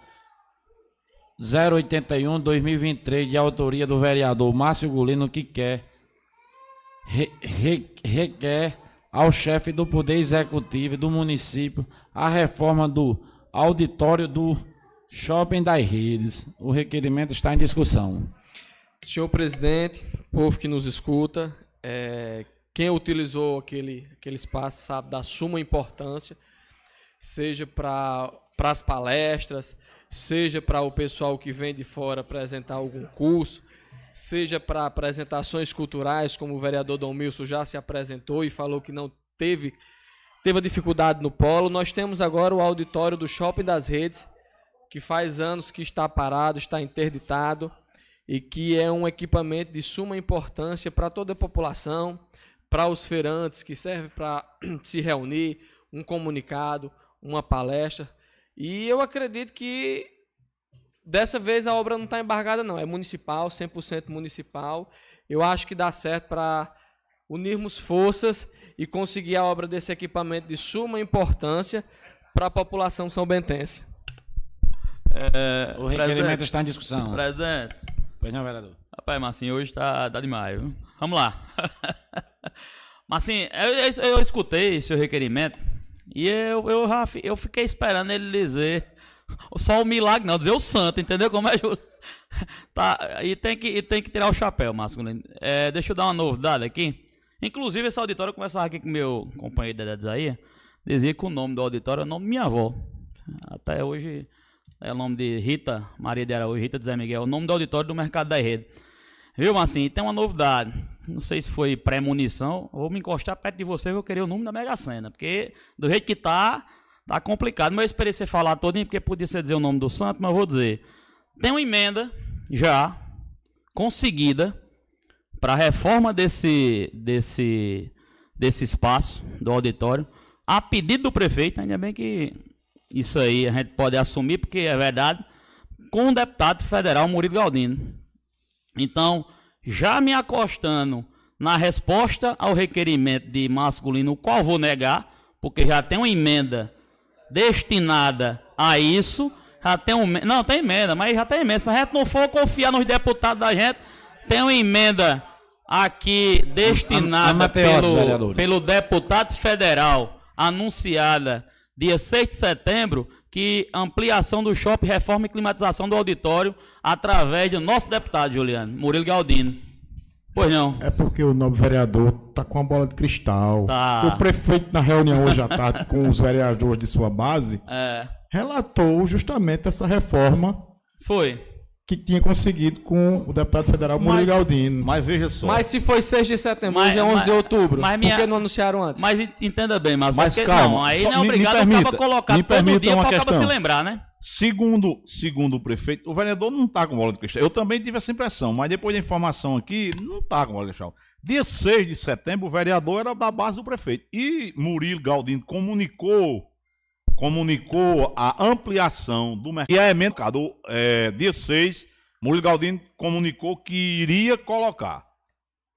081-2023 de autoria do vereador Márcio Gulino que quer re- re- requer ao chefe do Poder Executivo do município a reforma do auditório do Shopping das Redes. O requerimento está em discussão. Senhor presidente, povo que nos escuta, é, quem utilizou aquele, aquele espaço sabe da suma importância, seja para as palestras, seja para o pessoal que vem de fora apresentar algum curso, seja para apresentações culturais, como o vereador Dom Milson já se apresentou e falou que não teve, teve dificuldade no polo. Nós temos agora o auditório do Shopping das Redes, que faz anos que está parado, está interditado e que é um equipamento de suma importância para toda a população, para os feirantes, que serve para se reunir, um comunicado, uma palestra. E eu acredito que dessa vez a obra não está embargada, não. É municipal, 100% municipal. Eu acho que dá certo para unirmos forças e conseguir a obra desse equipamento de suma importância para a população são bentense. É, O requerimento presidente, está em discussão. Presidente. Pois não, vereador. Rapaz, Marcinho, hoje tá, tá demais. Viu? Vamos lá. Marcinho, eu, eu, eu escutei seu requerimento E eu, eu, eu fiquei esperando ele dizer só o milagre, não, dizer o santo, entendeu? Como é justo. Tá, e tem que, e tem que tirar o chapéu, masculino. É, deixa eu dar uma novidade aqui. Inclusive, esse auditório, eu conversava aqui com meu companheiro Dedé Isaías, dizia que o nome do auditório é o nome da minha avó. Até hoje é o nome de Rita Maria de Araújo, Rita de Zé Miguel, o nome do auditório do Mercado da Rede. Viu, Marcinho? Tem uma novidade. Não sei se foi pré-munição. Vou me encostar perto de você, eu vou querer o número da Mega Sena. Porque do jeito que tá, tá complicado. Mas eu esperei você falar todinho, porque podia ser dizer o nome do santo, mas eu vou dizer. Tem uma emenda já conseguida para a reforma desse, desse, desse espaço do auditório, a pedido do prefeito, ainda bem que isso aí a gente pode assumir, porque é verdade, com o deputado federal Murilo Galdino. Então, já me acostando na resposta ao requerimento de masculino, o qual vou negar, porque já tem uma emenda destinada a isso, já tem um, não, tem emenda, mas já tem emenda. Se a gente não for confiar nos deputados da gente, tem uma emenda aqui destinada Anote horas, pelo, vereadores. pelo deputado federal, anunciada dia 6 de setembro, que ampliação do shopping, reforma e climatização do auditório, através do nosso deputado, Juliano, Murilo Galdino. Pois não. É porque o novo vereador tá com a bola de cristal. Tá. O prefeito, na reunião hoje à tarde com os vereadores de sua base, É, relatou justamente essa reforma foi. Que tinha conseguido com o deputado federal Murilo Galdino. Mas veja só. Mas se foi 6 de setembro, Mas- hoje é 11 de mas- outubro. mas Por minha- que não anunciaram antes? Mas en- entenda bem, mas, Mas porque, calma, não, aí só não é me- me obrigado permita, cara colocar me todo permita dia uma para acaba questão. se lembrar, né? Segundo, segundo o prefeito, o vereador não está com bola de cristal. Eu também tive essa impressão, mas depois da informação aqui, não está com bola de cristal. Dia 6 de setembro, o vereador era da base do prefeito. E Murilo Galdino comunicou comunicou a ampliação do mercado. E a emenda, é, dia 6, Murilo Galdino comunicou que iria colocar.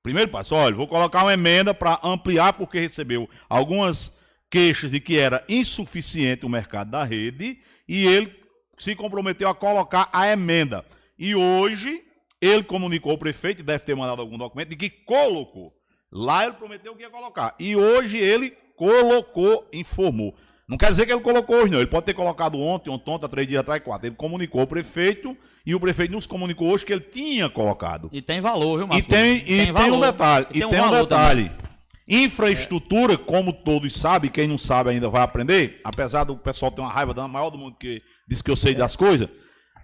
Primeiro passo, olha, vou colocar uma emenda para ampliar, porque recebeu algumas queixas de que era insuficiente o mercado da rede, e ele se comprometeu a colocar a emenda. E hoje, ele comunicou ao prefeito, deve ter mandado algum documento, de que colocou. Lá ele prometeu que ia colocar. E hoje ele colocou, informou. Não quer dizer que ele colocou hoje, não. Ele pode ter colocado ontem, ontem, ontem, três dias atrás, quatro. Ele comunicou ao prefeito e o prefeito nos comunicou hoje que ele tinha colocado. E tem valor, viu, E Marcos? tem, e tem, um detalhe. E, tem, um, valor detalhe. também. Infraestrutura, como todos sabem, quem não sabe ainda vai aprender, apesar do pessoal ter uma raiva da maior do mundo que diz que eu sei das coisas.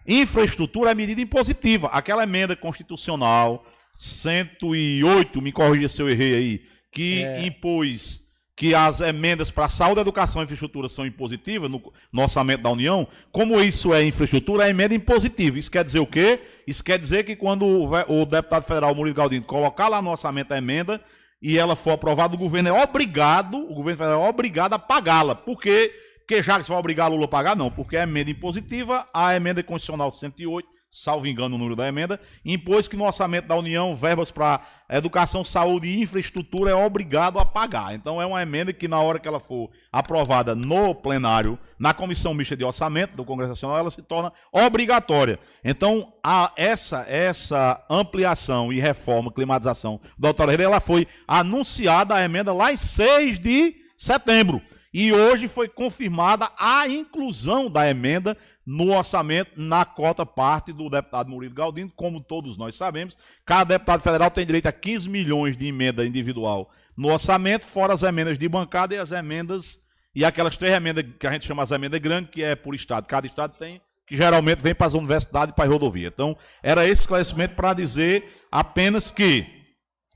Infraestrutura é medida impositiva. Aquela emenda constitucional 108, me corrija se eu errei aí, que impôs que as emendas para saúde, educação e infraestrutura são impositivas no, no orçamento da União, como isso é infraestrutura, é emenda impositiva. Isso quer dizer o quê? Isso quer dizer que quando o, o deputado federal Murilo Galdino colocar lá no orçamento a emenda e ela for aprovada, o governo é obrigado, o governo federal é obrigado a pagá-la. Por quê? Porque já que você vai obrigar Lula a pagar, não, porque é emenda impositiva, a emenda constitucional 108, salvo engano o número da emenda, impôs que no orçamento da União, verbas para educação, saúde e infraestrutura é obrigado a pagar. Então é uma emenda que na hora que ela for aprovada no plenário, na comissão mista de orçamento do Congresso Nacional, ela se torna obrigatória. Então essa essa ampliação e reforma, climatização da autarquia, ela foi anunciada a emenda lá em 6 de setembro. E hoje foi confirmada a inclusão da emenda no orçamento, na cota parte do deputado Murilo Galdino. Como todos nós sabemos, cada deputado federal tem direito a 15 milhões de emenda individual no orçamento, fora as emendas de bancada e as emendas, e aquelas três emendas que a gente chama as emendas grandes, que é por estado. Cada estado tem, que geralmente vem para as universidades e para as rodovias. Então, era esse esclarecimento para dizer apenas que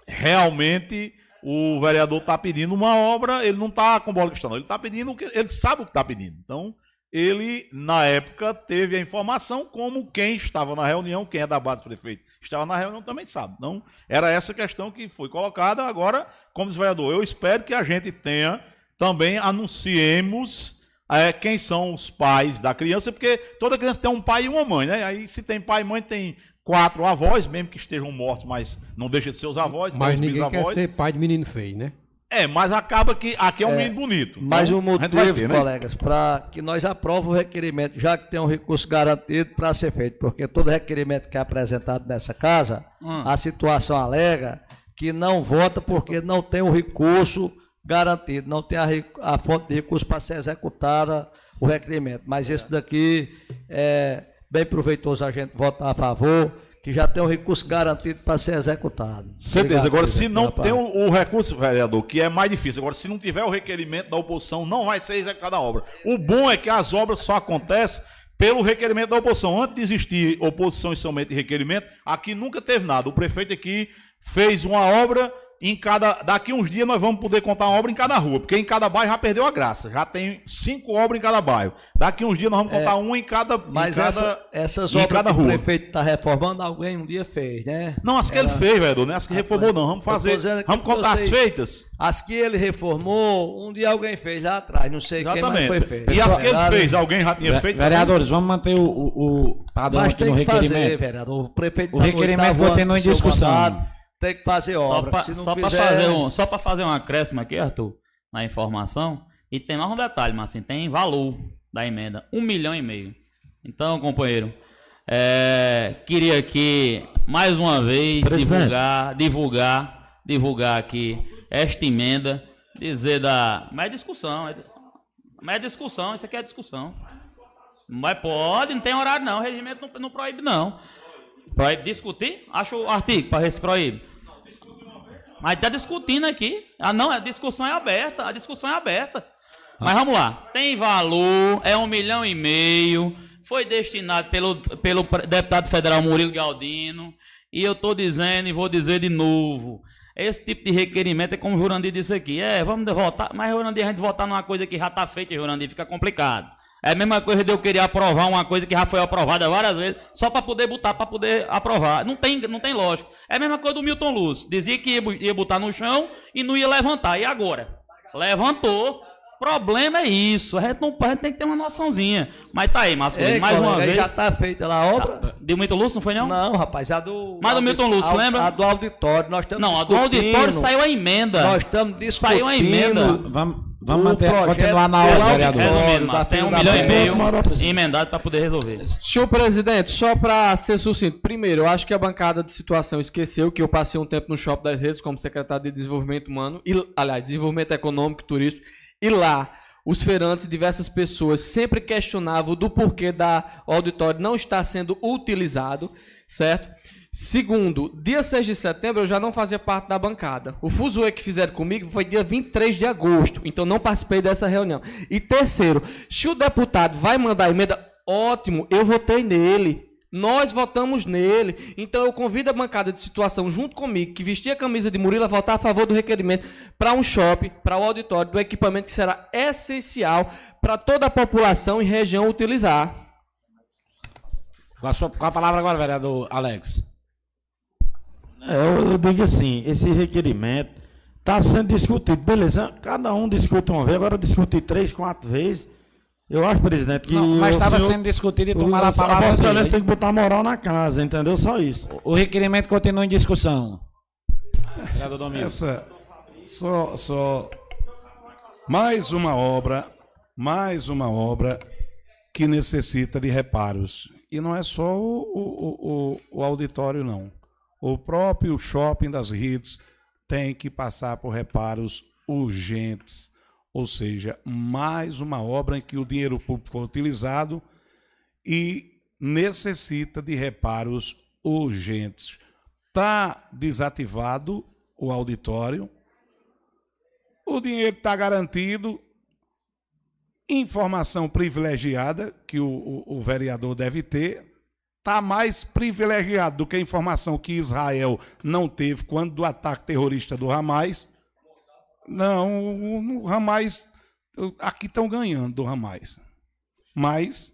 realmente o vereador está pedindo uma obra, ele não está com bola de cristal, ele está pedindo ele sabe o que está pedindo. Então, ele, na época, teve a informação, como quem estava na reunião, quem é da base do prefeito, estava na reunião também sabe. Então, era essa questão que foi colocada. Agora, como vereador, eu espero que a gente tenha também anunciemos é, quem são os pais da criança, porque toda criança tem um pai e uma mãe, né? Aí, se tem pai e mãe, tem quatro avós, mesmo que estejam mortos, mas não deixa de ser os avós, Mas ninguém quer ser pai de menino feio, né? É, mas acaba que aqui é um É, menino bonito. Mas Então, o motivo, ter, né? colegas, para que nós aprovemos o requerimento, já que tem um recurso garantido para ser feito, porque todo requerimento que é apresentado nessa casa, Hum. a situação alega que não vota porque não tem o recurso garantido, não tem a, a fonte de recurso para ser executada o requerimento. Mas esse daqui é bem proveitoso a gente votar a favor, que já tem o recurso garantido para ser executado. Certeza. Obrigado, Agora, se não tem o, o recurso, vereador, que é mais difícil. Agora, se não tiver o requerimento da oposição, não vai ser executada a obra. O bom é que as obras só acontecem pelo requerimento da oposição. Antes de existir oposição e somente requerimento, aqui nunca teve nada. O prefeito aqui fez uma obra em cada. Daqui uns dias nós vamos poder contar uma obra em cada rua, porque em cada bairro já perdeu a graça. Já tem cinco obras em cada bairro. Daqui uns dias nós vamos contar uma em cada. Mas em cada, essa- essas em obras cada que o rua. prefeito está reformando, alguém um dia fez, né? Não, as que ele Era- fez, vereador, não é as que reformou, não. Vamos fazer. Vamos contar as vocês. feitas. As que ele reformou, um dia alguém fez lá atrás, não sei quem mais Exatamente. foi feito. E as que ele fez, alguém já tinha Ve- feito? Vereadores, vamos manter o, o, o padrão Mas aqui tem no que fazer, requerimento. vereador. O prefeito O tá no requerimento oitavo ano continua do em discussão. Tem que fazer obra. pra, Se não só pra fizer, fazer um, só pra fazer um acréscimo aqui, Arthur, na informação. E tem mais um detalhe, mas assim, tem valor da emenda, um milhão e meio. Então, companheiro, é, queria aqui mais uma vez Presidente. divulgar, divulgar, divulgar aqui esta emenda, dizer da, mas é discussão, é, mas é discussão, isso aqui é discussão. Mas pode, não tem horário não, o regimento não, não proíbe não. Proíbe discutir? Acho o artigo para ver se proíbe. Mas tá discutindo aqui. Ah, não, a discussão é aberta. A discussão é aberta. Mas vamos lá. Tem valor, é um milhão e meio. Foi destinado pelo, pelo deputado federal Murilo Galdino. E eu tô dizendo e vou dizer de novo. Esse tipo de requerimento é como o Jurandir disse aqui. É, vamos votar. Mas, Jurandir, a gente votar numa coisa que já tá feita, Jurandir, fica complicado. É a mesma coisa de eu querer aprovar uma coisa que já foi aprovada várias vezes, só para poder botar, para poder aprovar. Não tem, não tem lógica. É a mesma coisa do Milton Lúcio. Dizia que ia, botar no chão e não ia levantar. E agora? Levantou. Problema é isso. A gente, não, a gente tem que ter uma noçãozinha. Mas tá aí, Márcio. Mais uma colega, vez. já tá feita lá a obra? De Milton Lúcio, não foi não? Não, rapaz, a do. Mas do Milton Lúcio, lembra? A do auditório, nós estamos Não, a do auditório saiu a emenda. Nós estamos discutindo. Saiu a emenda. Vamos, vamos manter, continuar na hora, vereador. Resumindo, mas tem um milhão e meio emendado para poder resolver. Senhor presidente, só para ser sucinto. Primeiro, eu acho que a bancada de situação esqueceu que eu passei um tempo no Shopping das Redes como secretário de Desenvolvimento Humano, e, aliás, Desenvolvimento Econômico e Turismo, e lá os feirantes e diversas pessoas sempre questionavam do porquê da o auditório não estar sendo utilizado, certo? Segundo, dia 6 de setembro eu já não fazia parte da bancada. O fuzuê que fizeram comigo foi dia 23 de agosto, então não participei dessa reunião. E terceiro, se o deputado vai mandar emenda, ótimo, eu votei nele. Nós votamos nele. Então eu convido a bancada de situação junto comigo, que vestia a camisa de Murilo, a votar a favor do requerimento para um shopping, para o auditório, do equipamento que será essencial para toda a população e região utilizar. Com a, sua, com a palavra agora, vereador Alex. É, eu, eu digo assim, esse requerimento está sendo discutido. Beleza, cada um discute uma vez, agora discutir três, quatro vezes. Eu acho, presidente, que. Não, mas estava sendo discutido e tomaram a palavra Vossa dele. Excelência tem que botar moral na casa, entendeu? Só isso. O requerimento continua em discussão. Vereador Domingo. Essa, só, só, mais uma obra, mais uma obra que necessita de reparos. E não é só o, o, o, o auditório, não. O próprio shopping das redes tem que passar por reparos urgentes. Ou seja, mais uma obra em que o dinheiro público foi utilizado e necessita de reparos urgentes. Está desativado o auditório, o dinheiro está garantido, informação privilegiada que o, o- o vereador deve ter, está mais privilegiado do que a informação que Israel não teve quando do ataque terrorista do Hamas. Não, o, o Hamas, aqui estão ganhando do Hamas. Mas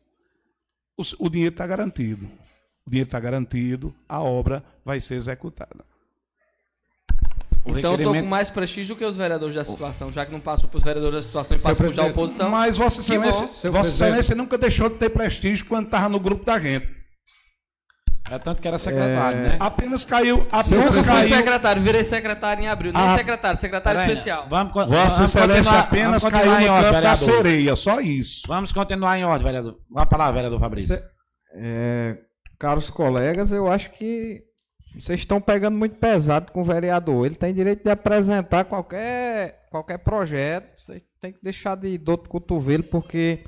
os- o dinheiro está garantido. O dinheiro está garantido, a obra vai ser executada. Então eu tô requerimento- com mais prestígio do que os vereadores da situação, já que não passo para os vereadores da situação e passo para a presidente, oposição. Mas Vossa Excelência. Vossa Excelência nunca deixou de ter prestígio quando estava no grupo da gente. É tanto que era secretário, É, né? Apenas caiu, apenas Nunca fui caiu. secretário, virei secretário em abril. Nem Ah, secretário, secretário Peraí, especial. Vamos, Vossa vamos Excelência continuar- apenas vamos caiu no em ordem, campo da vereador. sereia, só isso. Vamos continuar em ordem, vereador. Vai para lá, vereador Fabrício. É, caros colegas, eu acho que vocês estão pegando muito pesado com o vereador. Ele tem direito de apresentar qualquer, qualquer projeto. Vocês têm que deixar de dor de cotovelo, porque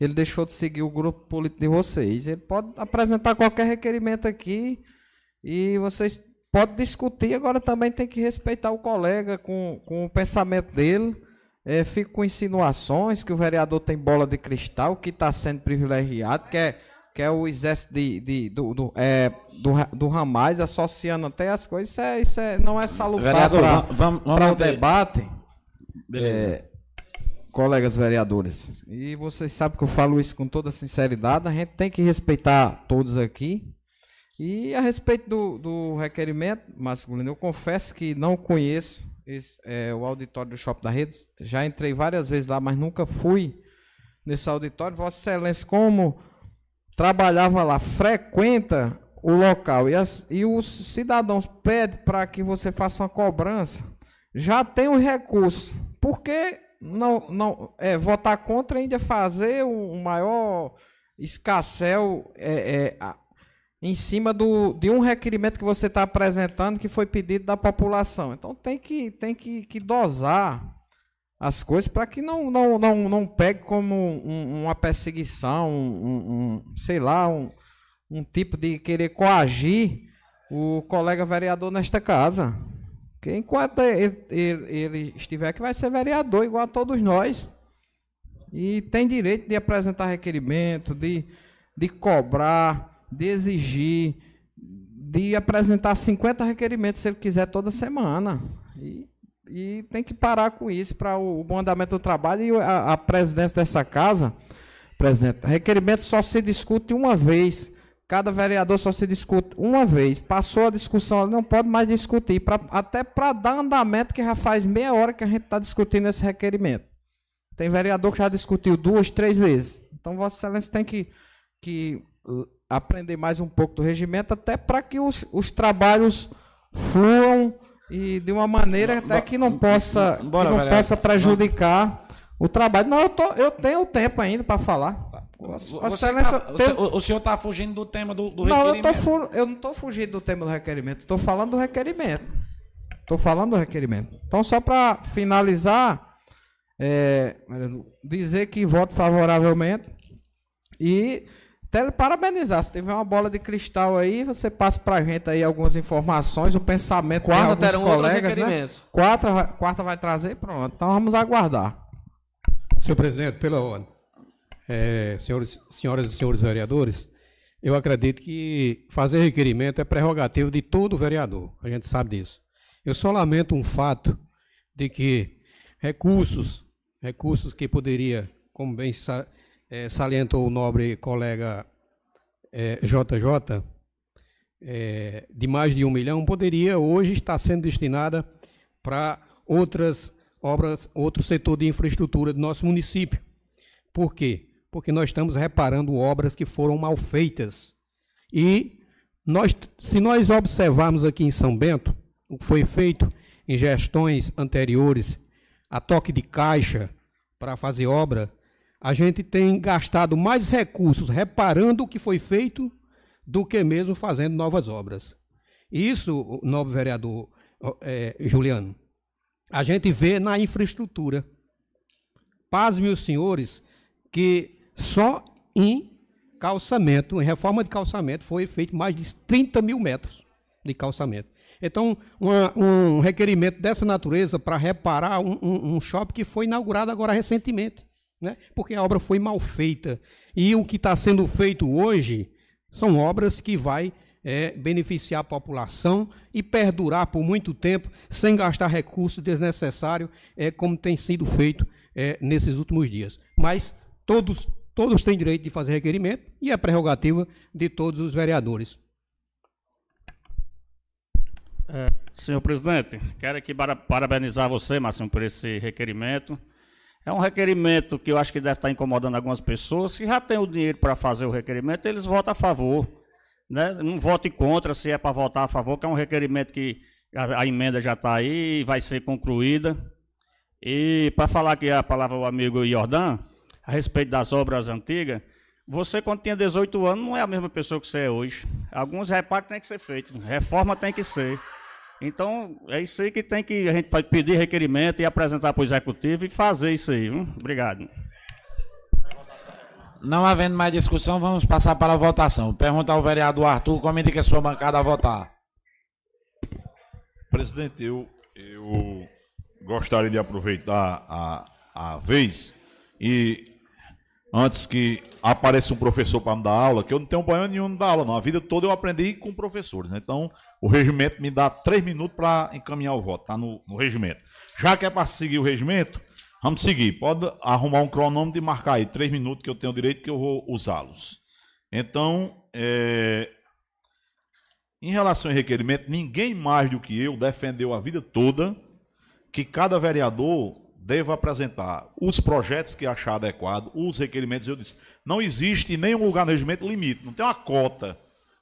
ele deixou de seguir o grupo político de vocês. Ele pode apresentar qualquer requerimento aqui e vocês podem discutir. Agora também tem que respeitar o colega com, com o pensamento dele. É, fico com insinuações que o vereador tem bola de cristal, que está sendo privilegiado, que é que é o exército de, de do, do, é, do, do Ramais, associando até as coisas, isso, é, isso é, não é salutar para o debate. É, colegas vereadores. E vocês sabem que eu falo isso com toda sinceridade, a gente tem que respeitar todos aqui. E a respeito do, do requerimento masculino, eu confesso que não conheço esse, é, o auditório do Shopping da Rede. Já entrei várias vezes lá, mas nunca fui nesse auditório. Vossa Excelência, como trabalhava lá, frequenta o local e, as, e os cidadãos pedem para que você faça uma cobrança, já tem o um recurso. Por que não, não é, votar contra ainda fazer um, um maior escassel é, é, em cima do, de um requerimento que você está apresentando que foi pedido da população? Então tem que, tem que, que dosar as coisas para que não, não, não, não pegue como um, uma perseguição, um, um, sei lá, um, um tipo de querer coagir o colega vereador nesta casa. Porque enquanto ele, ele, ele estiver aqui, vai ser vereador igual a todos nós. E tem direito de apresentar requerimento, de, de cobrar, de exigir, de apresentar 50 requerimentos se ele quiser toda semana. E e tem que parar com isso para o, o, bom andamento do trabalho e a, a presidência dessa casa. Presidente, requerimento só se discute uma vez. Cada vereador só se discute uma vez. Passou a discussão, não pode mais discutir. Pra, até para dar andamento, que já faz meia hora que a gente está discutindo esse requerimento. Tem vereador que já discutiu duas, três vezes. Então, Vossa Excelência tem que, que aprender mais um pouco do regimento, até para que os, os trabalhos fluam e de uma maneira até que não possa, Bora, que não possa prejudicar o trabalho. Não, eu, tô, eu tenho tempo ainda para falar. Você tá, tem... o, o, senhor está fugindo do tema do, do não, requerimento. Eu, tô, eu não estou fugindo do tema do requerimento. Estou falando do requerimento. Estou falando do requerimento. Então, só para finalizar, é, dizer que voto favoravelmente e até parabenizar. Se tiver uma bola de cristal aí, você passa pra gente aí algumas informações, o pensamento quarta de alguns colegas, né? Quarta, quarta vai trazer, pronto. Então vamos aguardar. Senhor presidente, pela ordem. É, senhores, senhoras e senhores vereadores, eu acredito que fazer requerimento é prerrogativa de todo vereador. A gente sabe disso. Eu só lamento um fato de que recursos, recursos que poderia, como bem é, salientou o nobre colega é, JJ, é, de mais de um milhão, poderia hoje estar sendo destinada para outras obras, outro setor de infraestrutura do nosso município. Por quê? Porque nós estamos reparando obras que foram mal feitas. E nós, se nós observarmos aqui em São Bento, o que foi feito em gestões anteriores, a toque de caixa para fazer obra, a gente tem gastado mais recursos reparando o que foi feito do que mesmo fazendo novas obras. Isso, nobre vereador é, Juliano, a gente vê na infraestrutura. Paz, meus senhores, que só em calçamento, em reforma de calçamento, foi feito mais de 30 mil metros de calçamento. Então, uma, um requerimento dessa natureza para reparar um, um, um shopping que foi inaugurado agora recentemente né? porque a obra foi mal feita. E o que está sendo feito hoje são obras que vai é, beneficiar a população e perdurar por muito tempo sem gastar recursos desnecessários, é, como tem sido feito é, nesses últimos dias. Mas todos, todos têm direito de fazer requerimento e é prerrogativa de todos os vereadores. É, senhor presidente, quero aqui parabenizar você, Marcinho, por esse requerimento. É um requerimento que eu acho que deve estar incomodando algumas pessoas que já têm o dinheiro para fazer o requerimento, eles votam a favor. Né? Não votem contra se é para votar a favor, que é um requerimento que a, a emenda já está aí vai ser concluída. E para falar aqui a palavra o amigo Jordan, a respeito das obras antigas, Você, quando tinha 18 anos, não é a mesma pessoa que você é hoje. Alguns reparos têm que ser feitos, reforma tem que ser. Então, é isso aí que tem que a gente pode pedir requerimento e apresentar para o executivo e fazer isso aí. Viu? Obrigado. Não havendo mais discussão, vamos passar para a votação. Pergunta ao vereador Arthur como indica a sua bancada a votar. Presidente, eu, eu gostaria de aproveitar a, a vez e antes que apareça um professor para me dar aula, que eu não tenho problema nenhum de dar aula, não. A vida toda eu aprendi com professores, né? Então, o regimento me dá três minutos para encaminhar o voto, tá no, no regimento. Já que é para seguir o regimento, vamos seguir. Pode arrumar um cronômetro e marcar aí três minutos que eu tenho direito que eu vou usá-los. Então, é, em relação ao requerimento, ninguém mais do que eu defendeu a vida toda que cada vereador deva apresentar os projetos que achar adequado, os requerimentos. Eu disse, não existe em nenhum lugar no regimento limite, não tem uma cota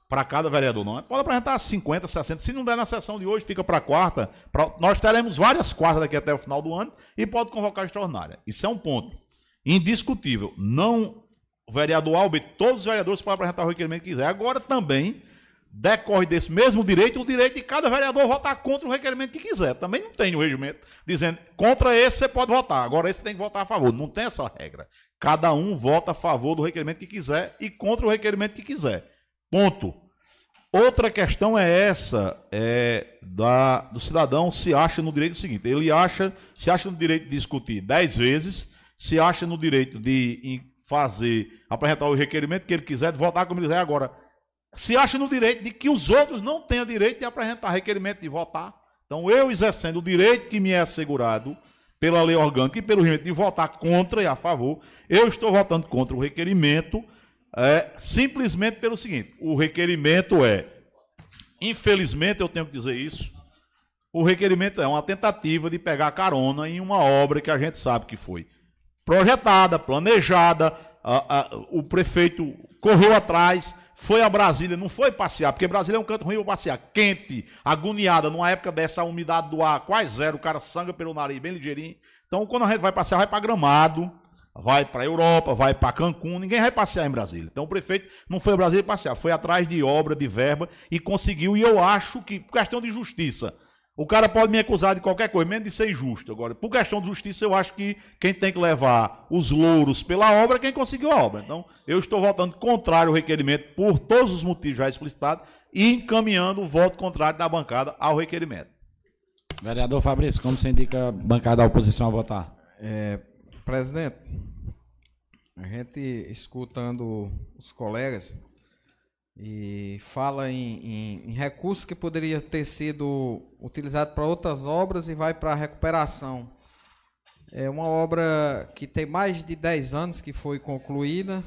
para cada vereador, não. Pode apresentar 50, 60. Se não der na sessão de hoje, fica para quarta. Pra... Nós teremos várias quartas daqui até o final do ano e pode convocar a extraordinária. Isso é um ponto indiscutível. Não, o vereador Albert, todos os vereadores podem apresentar o requerimento que quiser. Agora também decorre desse mesmo direito o direito de cada vereador votar contra o requerimento que quiser. Também não tem o regimento dizendo contra esse você pode votar, agora esse tem que votar a favor. Não tem essa regra. Cada um vota a favor do requerimento que quiser e contra o requerimento que quiser. Ponto. Outra questão é essa, é da, do cidadão se acha no direito seguinte. Ele acha, se acha no direito de discutir dez vezes, se acha no direito de fazer, apresentar o requerimento que ele quiser, de votar como ele quiser agora se acha no direito de que os outros não tenham direito de apresentar requerimento de votar. Então, eu exercendo o direito que me é assegurado pela lei orgânica e pelo regimento de votar contra e a favor, eu estou votando contra o requerimento é, simplesmente pelo seguinte: o requerimento é, infelizmente eu tenho que dizer isso, o requerimento é uma tentativa de pegar carona em uma obra que a gente sabe que foi projetada, planejada, a, a, o prefeito correu atrás, foi a Brasília, não foi passear, porque Brasília é um canto ruim para passear, quente, agoniada, numa época dessa umidade do ar quase zero, o cara sangra pelo nariz bem ligeirinho. Então, quando a gente vai passear, vai para Gramado, vai para Europa, vai para Cancún, ninguém vai passear em Brasília. Então, o prefeito não foi a Brasília passear, foi atrás de obra, de verba e conseguiu. E eu acho que, por questão de justiça, o cara pode me acusar de qualquer coisa, menos de ser injusto. Agora, por questão de justiça, eu acho que quem tem que levar os louros pela obra é quem conseguiu a obra. Então, eu estou votando contrário ao requerimento por todos os motivos já explicitados e encaminhando o voto contrário da bancada ao requerimento. Vereador Fabrício, como você indica a bancada da oposição a votar? É, presidente, a gente escutando os colegas, e fala em, em, em recursos que poderia ter sido utilizado para outras obras e vai para a recuperação. É uma obra que tem mais de 10 anos que foi concluída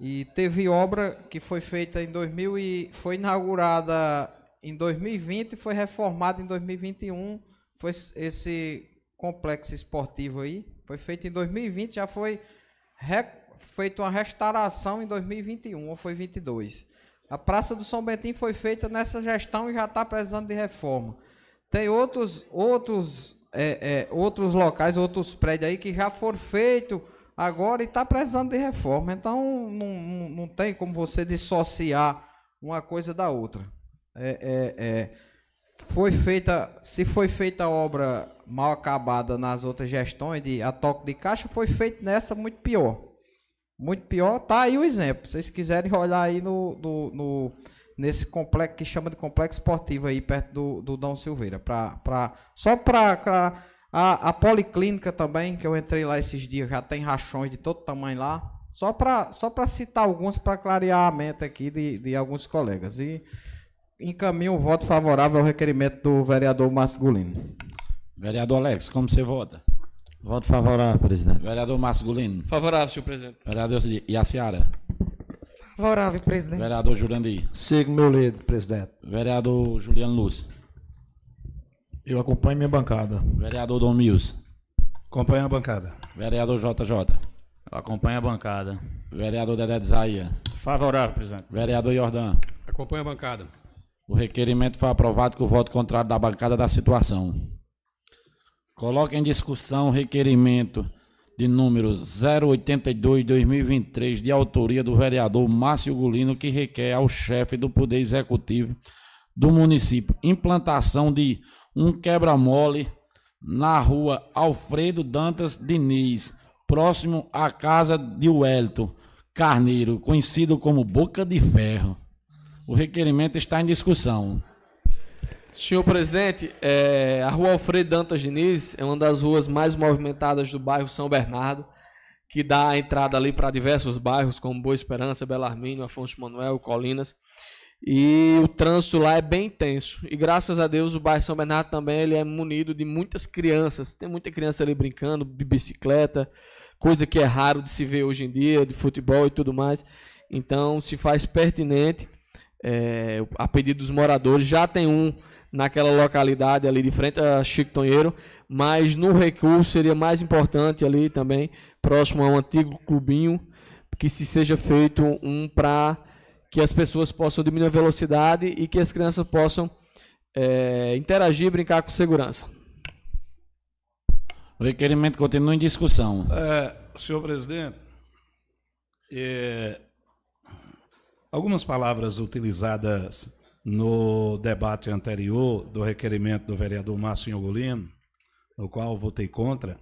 e teve obra que foi feita em 2000 e foi inaugurada em 2020 e foi reformada em 2021. Foi esse complexo esportivo aí, foi feito em 2020, já foi feito uma restauração em 2021 ou foi 22. A Praça do São Bentinho foi feita nessa gestão e já está precisando de reforma. Tem outros, outros, é, é, outros locais, outros prédios aí que já foram feitos agora e está precisando de reforma. Então não, não, não, tem como você dissociar uma coisa da outra. É, é, é, foi feita, se foi feita a obra mal acabada nas outras gestões de a toque de caixa, foi feito nessa muito pior. Muito pior, tá aí o exemplo. Se vocês quiserem olhar aí no, no, no nesse complexo que chama de complexo esportivo aí perto do, do Dom Silveira. Pra, pra, só para a, a policlínica também, que eu entrei lá esses dias, já tem rachões de todo tamanho lá. Só para só citar alguns para clarear a mente aqui de, de alguns colegas. E encaminho o voto favorável ao requerimento do vereador Masculino. Vereador Alex, como você vota? Voto favorável, presidente. Vereador Masculino. Favorável, senhor presidente. Vereador Iaciara. Favorável, presidente. Vereador Jurandir. Sigo meu líder, presidente. Vereador Juliano Luz. Eu acompanho minha bancada. Vereador Dom Mills. Acompanho a bancada. Vereador JJ. Eu acompanho a bancada. Vereador Dedé de Zaia. Favorável, presidente. Vereador Jordan. Acompanho a bancada. O requerimento foi aprovado com o voto contrário da bancada da situação. Coloca em discussão o requerimento de número 082-2023, de autoria do vereador Márcio Gulino, que requer ao chefe do Poder Executivo do município implantação de um quebra-mole na rua Alfredo Dantas Diniz, próximo à casa de Wellington Carneiro, conhecido como Boca de Ferro. O requerimento está em discussão. Senhor presidente, é, a rua Alfredo Dantas Diniz é uma das ruas mais movimentadas do bairro São Bernardo, que dá a entrada ali para diversos bairros, como Boa Esperança, Belarmino, Afonso Manuel, Colinas. E o trânsito lá é bem intenso. E graças a Deus o bairro São Bernardo também ele é munido de muitas crianças. Tem muita criança ali brincando de bicicleta, coisa que é raro de se ver hoje em dia, de futebol e tudo mais. Então se faz pertinente é, a pedido dos moradores. Já tem um naquela localidade ali de frente a Chico Tonheiro, mas no recurso seria mais importante ali também, próximo a um antigo clubinho, que se seja feito um para que as pessoas possam diminuir a velocidade e que as crianças possam é, interagir e brincar com segurança. O requerimento continua em discussão. É, senhor presidente, é, algumas palavras utilizadas no debate anterior do requerimento do vereador Márcio Ogolino, no qual votei contra,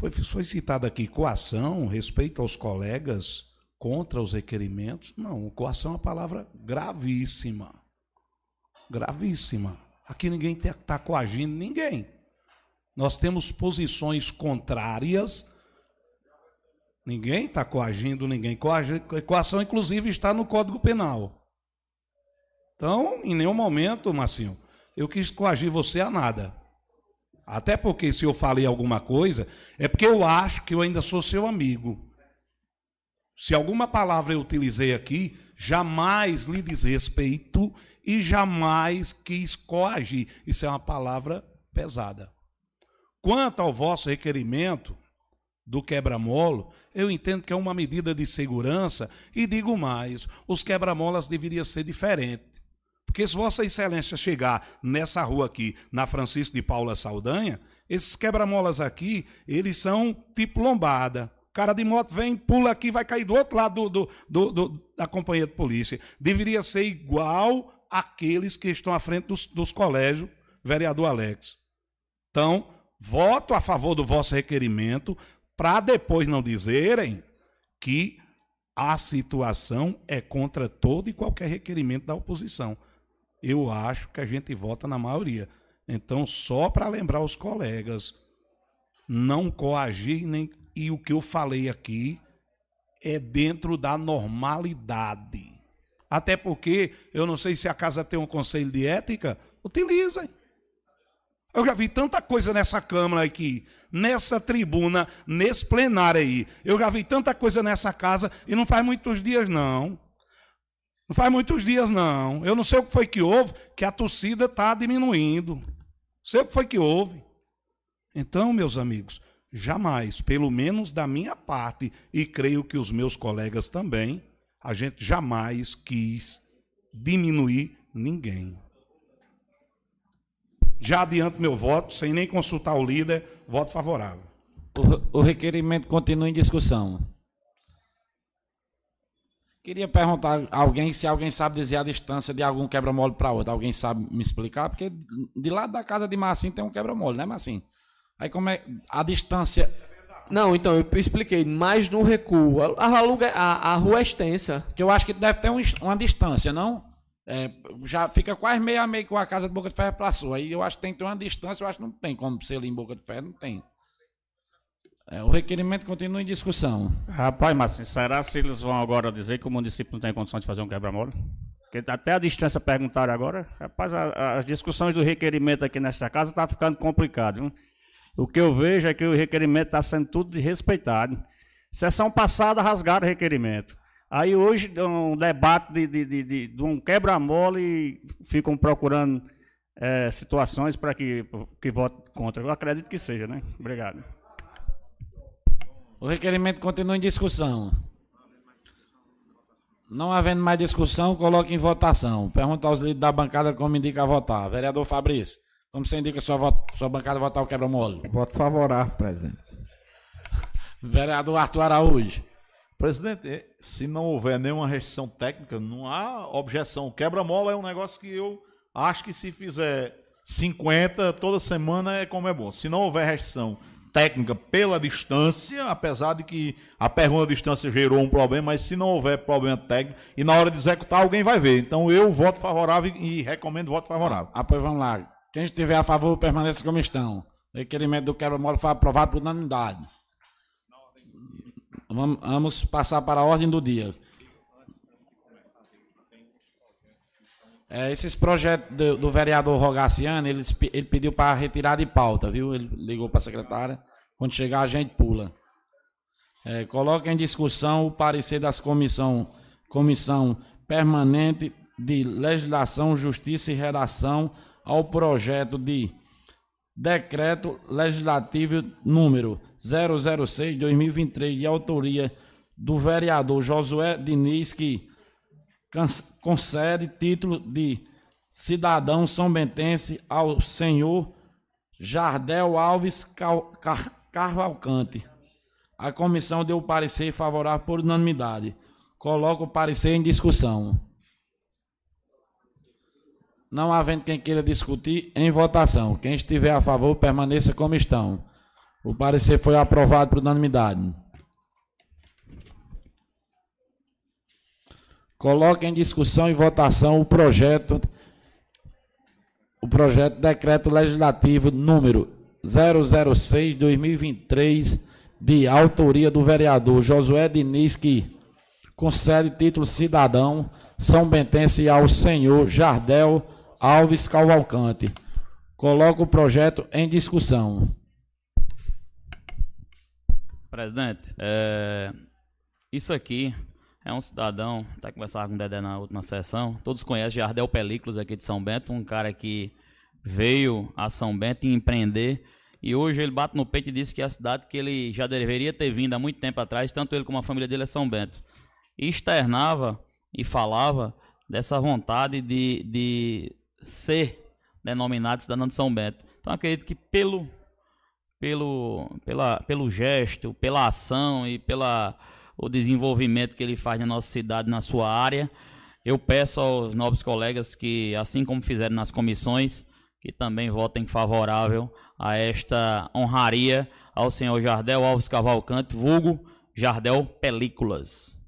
foi, foi citada aqui coação, respeito aos colegas contra os requerimentos. Não, coação é uma palavra gravíssima. Gravíssima. Aqui ninguém está coagindo ninguém. Nós temos posições contrárias. Ninguém está coagindo ninguém. Coação, inclusive, está no Código Penal. Então, em nenhum momento, Marcinho, eu quis coagir você a nada. Até porque se eu falei alguma coisa, é porque eu acho que eu ainda sou seu amigo. Se alguma palavra eu utilizei aqui, jamais lhe desrespeito e jamais quis coagir. Isso é uma palavra pesada. Quanto ao vosso requerimento do quebra-molo, eu entendo que é uma medida de segurança e digo mais, os quebra-molas deveriam ser diferentes. Porque se Vossa Excelência chegar nessa rua aqui, na Francisco de Paula Saldanha, esses quebra-molas aqui, eles são tipo lombada. O cara de moto vem, pula aqui, vai cair do outro lado do, do, do, da companhia de polícia. Deveria ser igual àqueles que estão à frente dos, dos colégios, vereador Alex. Então, voto a favor do vosso requerimento, para depois não dizerem que a situação é contra todo e qualquer requerimento da oposição eu acho que a gente vota na maioria. Então, só para lembrar os colegas, não coagir nem. E o que eu falei aqui é dentro da normalidade. Até porque, eu não sei se a casa tem um conselho de ética, utilizem. Eu já vi tanta coisa nessa Câmara aqui, nessa tribuna, nesse plenário aí. Eu já vi tanta coisa nessa casa e não faz muitos dias, não. Não faz muitos dias, não. Eu não sei o que foi que houve, que a torcida está diminuindo. Não sei o que foi que houve. Então, meus amigos, jamais, pelo menos da minha parte, e creio que os meus colegas também, a gente jamais quis diminuir ninguém. Já adianto meu voto, sem nem consultar o líder, voto favorável. O, o requerimento continua em discussão. Queria perguntar a alguém se alguém sabe dizer a distância de algum quebra-mole para outro. Alguém sabe me explicar? Porque de lado da casa de Massim tem um quebra-mole, né, Massim? Aí como é a distância. Não, então eu expliquei, mais no recuo. A, a, a rua é extensa. Que eu acho que deve ter um, uma distância, não? É, já fica quase meio a meio com a casa de Boca de Ferro para sua. Aí eu acho que tem que ter uma distância, eu acho que não tem como ser ali em Boca de Ferro, não tem. É, o requerimento continua em discussão. Rapaz, mas será se eles vão agora dizer que o município não tem condição de fazer um quebra-mola? Porque até a distância perguntaram agora. Rapaz, a, as discussões do requerimento aqui nesta casa estão tá ficando complicado. O que eu vejo é que o requerimento está sendo tudo desrespeitado. Sessão passada rasgaram o requerimento. Aí hoje um debate de, de, de, de, de um quebra-mola e ficam procurando é, situações para que, que vote contra. Eu acredito que seja, né? Obrigado. O requerimento continua em discussão. Não havendo mais discussão, coloque em votação. Pergunta aos líderes da bancada como indica votar. Vereador Fabrício, como você indica sua, sua bancada votar o quebra-mole? Voto favorável, presidente. Vereador Arthur Araújo. Presidente, eh, se não houver nenhuma restrição técnica, não há objeção. Quebra-mola é um negócio que eu acho que se fizer 50 toda semana é como é bom. Se não houver restrição técnica pela distância, apesar de que a pergunta da distância gerou um problema, mas se não houver problema técnico e na hora de executar alguém vai ver. Então eu voto favorável e recomendo voto favorável. Ah, vamos lá. Quem estiver a favor, permaneça como estão. Requerimento do quebra-mola foi aprovado por unanimidade. Vamos passar para a ordem do dia. É, esses projetos do, do vereador Rogaciano, ele, ele pediu para retirar de pauta, viu? Ele ligou para a secretária. Quando chegar, a gente pula. É, coloca em discussão o parecer das comissão, comissão permanente de legislação, justiça e redação ao projeto de decreto legislativo número 006/2023 de autoria do vereador Josué Diniz que concede título de cidadão são bentense ao senhor Jardel Alves Carvalcante. A comissão deu parecer favorável por unanimidade. Coloco o parecer em discussão. Não havendo quem queira discutir, em votação. Quem estiver a favor, permaneça como estão. O parecer foi aprovado por unanimidade. Coloque em discussão e votação o projeto o projeto de decreto legislativo número 006/2023 de autoria do vereador Josué Diniz que concede título cidadão São Bentense ao senhor Jardel Alves Cavalcante. Coloco o projeto em discussão. Presidente, é, isso aqui é um cidadão, até conversava com o Dedé na última sessão, todos conhecem Jardel Películas aqui de São Bento, um cara que veio a São Bento empreender e hoje ele bate no peito e disse que é a cidade que ele já deveria ter vindo há muito tempo atrás, tanto ele como a família dele é São Bento. E externava e falava dessa vontade de, de ser denominado cidadão de São Bento. Então acredito que pelo, pelo, pela, pelo gesto, pela ação e pela o desenvolvimento que ele faz na nossa cidade, na sua área, eu peço aos nobres colegas que, assim como fizeram nas comissões, que também votem favorável a esta honraria ao senhor Jardel Alves Cavalcante, vulgo Jardel Películas.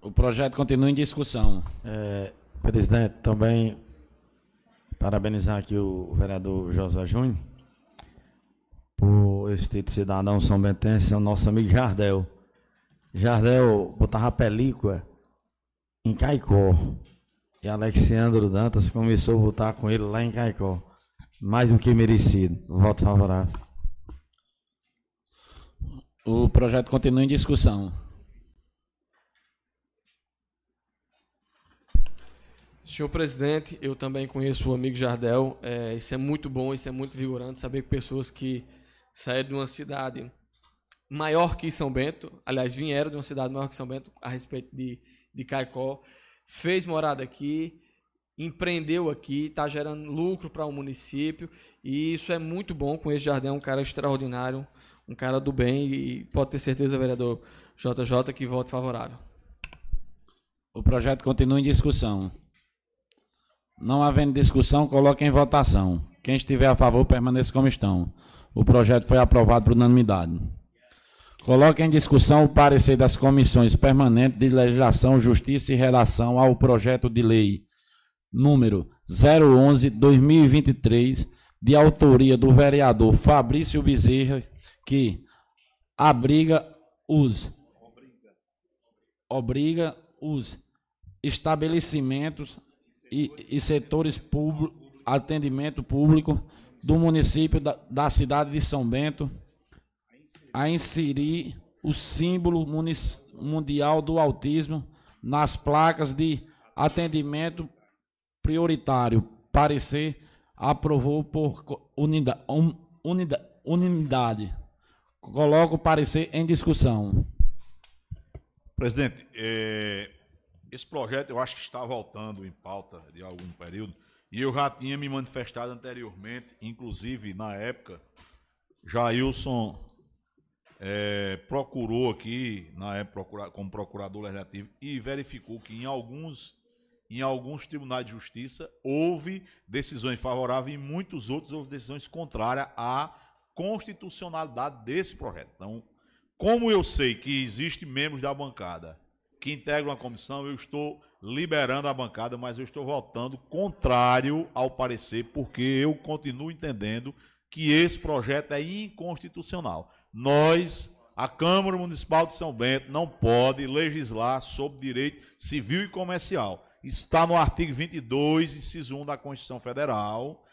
O projeto continua em discussão. É, presidente, também parabenizar aqui o vereador José Júnior por de cidadão São Bentense, é o nosso amigo Jardel. Jardel botava película em Caicó. E Alexandre Dantas começou a botar com ele lá em Caicó. Mais do que merecido. Voto favorável. O projeto continua em discussão. Senhor presidente, eu também conheço o amigo Jardel. É, isso é muito bom, isso é muito vigorante saber que pessoas que saíram de uma cidade maior que São Bento, aliás, vieram de uma cidade maior que São Bento a respeito de, de Caicó, fez morada aqui, empreendeu aqui, está gerando lucro para o município e isso é muito bom. Com esse Jardel, um cara extraordinário, um cara do bem e pode ter certeza, vereador JJ, que voto favorável. O projeto continua em discussão. Não havendo discussão, coloque em votação. Quem estiver a favor, permaneça como estão. O projeto foi aprovado por unanimidade. Coloque em discussão o parecer das comissões permanentes de legislação, justiça e relação ao projeto de lei número 011-2023, de autoria do vereador Fabrício Bezerra, que abriga os obriga os estabelecimentos e, e setores públicos, atendimento público do município da, da cidade de São Bento a inserir o símbolo mundial do autismo nas placas de atendimento prioritário. Parecer aprovou por unidade. unidade. Coloco o parecer em discussão. Presidente, é, esse projeto eu acho que está voltando em pauta de algum período, e eu já tinha me manifestado anteriormente, inclusive na época, Jailson é, procurou aqui, na época como procurador legislativo, e verificou que em alguns, em alguns tribunais de justiça houve decisões favoráveis e em muitos outros houve decisões contrárias à constitucionalidade desse projeto. Então, como eu sei que existem membros da bancada que integram a comissão, eu estou liberando a bancada, mas eu estou votando contrário ao parecer, porque eu continuo entendendo que esse projeto é inconstitucional. Nós, a Câmara Municipal de São Bento, não pode legislar sobre direito civil e comercial. Está no artigo 22, inciso 1 da Constituição Federal.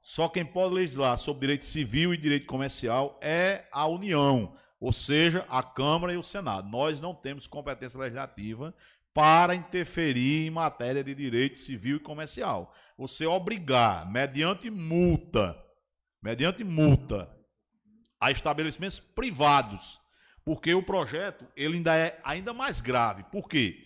Só quem pode legislar sobre direito civil e direito comercial é a União, ou seja, a Câmara e o Senado. Nós não temos competência legislativa para interferir em matéria de direito civil e comercial. Você obrigar, mediante multa, mediante multa, a estabelecimentos privados, porque o projeto ele ainda é ainda mais grave. Por quê?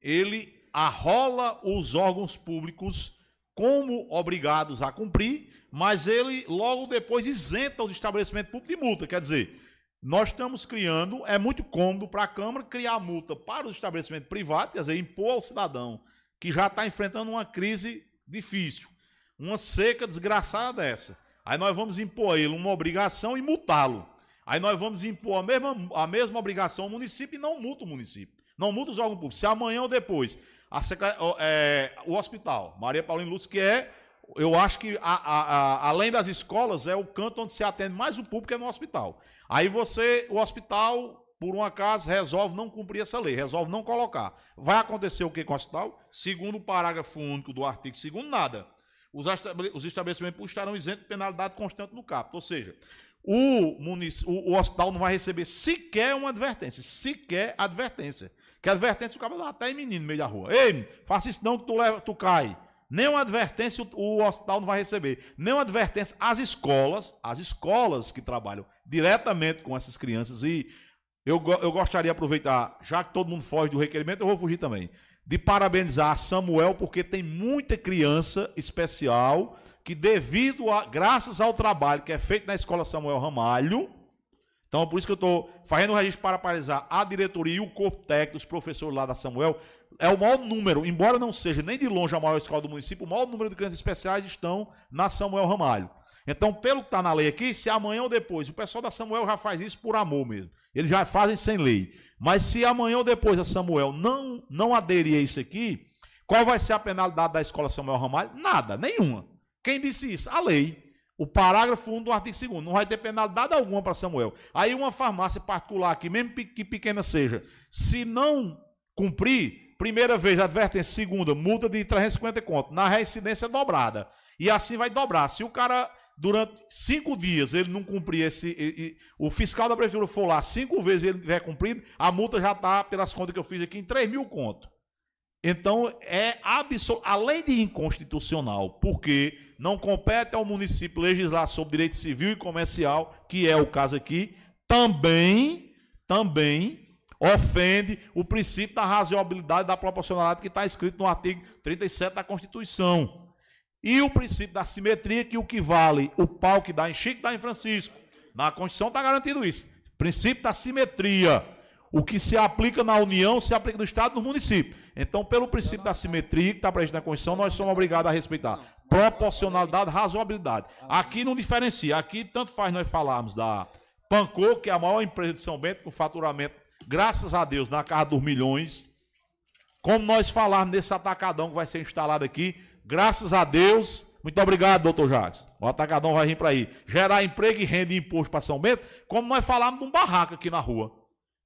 Ele arrola os órgãos públicos como obrigados a cumprir, mas ele logo depois isenta os estabelecimentos públicos de multa. Quer dizer, nós estamos criando, é muito cômodo para a Câmara criar multa para o estabelecimento privado, quer dizer, impor ao cidadão que já está enfrentando uma crise difícil, uma seca desgraçada dessa. Aí nós vamos impor a ele uma obrigação e multá-lo. Aí nós vamos impor a mesma, a mesma obrigação ao município e não multa o município. Não multa os órgãos públicos. Se amanhã ou depois, a é, o hospital, Maria Paulina Lúcia, que é, eu acho que a- a- além das escolas, é o canto onde se atende mais o público é no hospital. Aí você, o hospital, por um acaso, resolve não cumprir essa lei, resolve não colocar. Vai acontecer o que com o hospital? Segundo o parágrafo único do artigo 2 nada. Os, estabele- os estabelecimentos estarão isentos de penalidade constante no capto. Ou seja, o, munici- o, hospital não vai receber sequer uma advertência. Sequer advertência. Que advertência o cara dá até em menino no meio da rua. Ei, faça isso não que tu, leva, tu cai. Nenhuma advertência o, hospital não vai receber. Nenhuma advertência. As escolas, as escolas que trabalham diretamente com essas crianças e eu, eu gostaria de aproveitar, já que todo mundo foge do requerimento, eu vou fugir também, de parabenizar a Samuel, porque tem muita criança especial que, devido a, graças ao trabalho que é feito na escola Samuel Ramalho, então por isso que eu estou fazendo o registro para parabenizar a diretoria e o corpo técnico, os professores lá da Samuel, é o maior número, embora não seja nem de longe a maior escola do município, o maior número de crianças especiais estão na Samuel Ramalho. Então, pelo que está na lei aqui, se amanhã ou depois, o pessoal da Samuel já faz isso por amor mesmo. Eles já fazem sem lei. Mas se amanhã ou depois a Samuel não, não aderir a isso aqui, qual vai ser a penalidade da escola Samuel Ramalho? Nada, nenhuma. Quem disse isso? A lei. O parágrafo 1 do artigo 2 Não vai ter penalidade alguma para Samuel. Aí uma farmácia particular aqui, mesmo que pequena seja, se não cumprir, primeira vez advertência, segunda, multa de 350 conto. Na reincidência dobrada. E assim vai dobrar. Se o cara, durante cinco dias, ele não cumprir esse. e- e- o fiscal da prefeitura for lá cinco vezes e ele tiver cumprido, a multa já está, pelas contas que eu fiz aqui, em 3 mil conto. Então, é absol... além de inconstitucional, porque não compete ao município legislar sobre direito civil e comercial, que é o caso aqui, também, também ofende o princípio da razoabilidade da proporcionalidade que está escrito no artigo 37 da Constituição. E o princípio da simetria, que o que vale o pau que dá em Chico dá em Francisco. Na Constituição está garantido isso. Princípio da simetria. O que se aplica na União se aplica no Estado e no município. Então, pelo princípio da simetria que está previsto na Constituição, nós somos obrigados a respeitar proporcionalidade, razoabilidade. Aqui não diferencia. Aqui, tanto faz nós falarmos da Pancô, que é a maior empresa de São Bento, com faturamento, graças a Deus, na casa dos milhões. Como nós falarmos nesse atacadão que vai ser instalado aqui, graças a Deus. Muito obrigado, doutor Jacques. O atacadão vai vir para aí. Gerar emprego e renda e imposto para São Bento, como nós falamos de um barraco aqui na rua.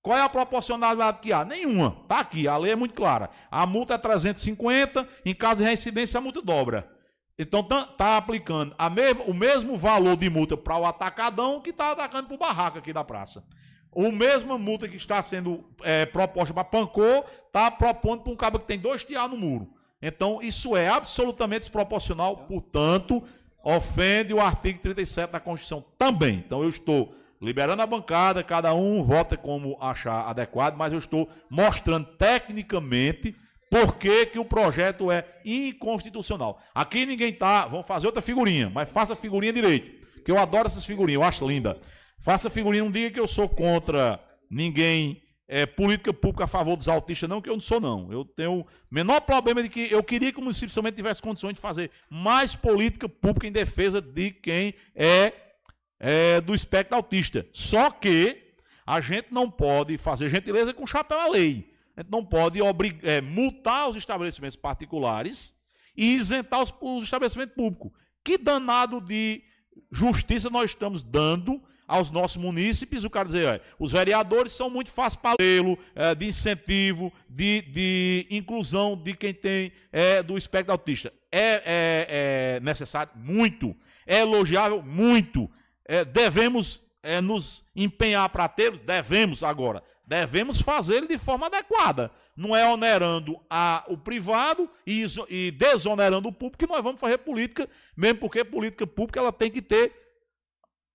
Qual é a proporcionalidade que há? Nenhuma. Está aqui, a lei é muito clara. A multa é 350, em caso de reincidência, a multa dobra. Então está aplicando a mesma- o mesmo valor de multa para o atacadão que está atacando para o barraco aqui da praça. O mesma multa que está sendo é, proposta para Pancô, está propondo para um cabo que tem dois tiar no muro. Então, isso é absolutamente desproporcional, portanto, ofende o artigo 37 da Constituição também. Então, eu estou liberando a bancada, cada um vota como achar adequado, mas eu estou mostrando tecnicamente por que, que o projeto é inconstitucional. Aqui ninguém tá, vamos fazer outra figurinha, mas faça a figurinha direito. Que eu adoro essas figurinhas, eu acho linda. Faça figurinha, não diga que eu sou contra ninguém, é, política pública a favor dos autistas, não, que eu não sou, não. Eu tenho o menor problema de que eu queria que o município somente tivesse condições de fazer mais política pública em defesa de quem é, é do espectro autista. Só que a gente não pode fazer gentileza com chapéu à lei. A gente não pode é, multar os estabelecimentos particulares e isentar os, os estabelecimentos públicos. Que danado de justiça nós estamos dando aos nossos munícipes, o cara dizer, os vereadores são muito fáceis para é, de incentivo, de, de inclusão de quem tem é, do espectro autista. É, é, é necessário? Muito. É elogiável? Muito. É, devemos é, nos empenhar para tê-los? Devemos agora. Devemos fazê-lo de forma adequada. Não é onerando a, o privado e, e desonerando o público que nós vamos fazer política, mesmo porque política pública ela tem que ter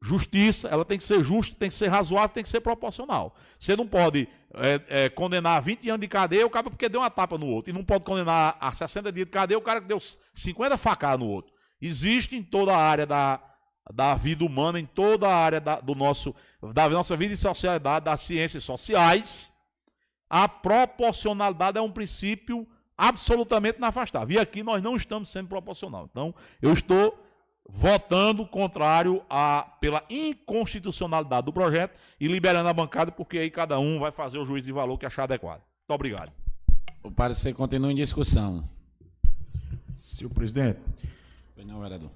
justiça, ela tem que ser justa, tem que ser razoável, tem que ser proporcional. Você não pode é, é, condenar a 20 anos de cadeia o cara porque deu uma tapa no outro. E não pode condenar a 60 dias de cadeia o cara que deu 50 facadas no outro. Existe em toda a área da, da vida humana, em toda a área da, do nosso, da nossa vida e socialidade, das ciências sociais, a proporcionalidade é um princípio absolutamente inafastável. E aqui nós não estamos sendo proporcional. Então, eu estou votando contrário a, pela inconstitucionalidade do projeto e liberando a bancada, porque aí cada um vai fazer o juízo de valor que achar adequado. Muito obrigado. O parecer continua em discussão. Senhor presidente. Não, vereador.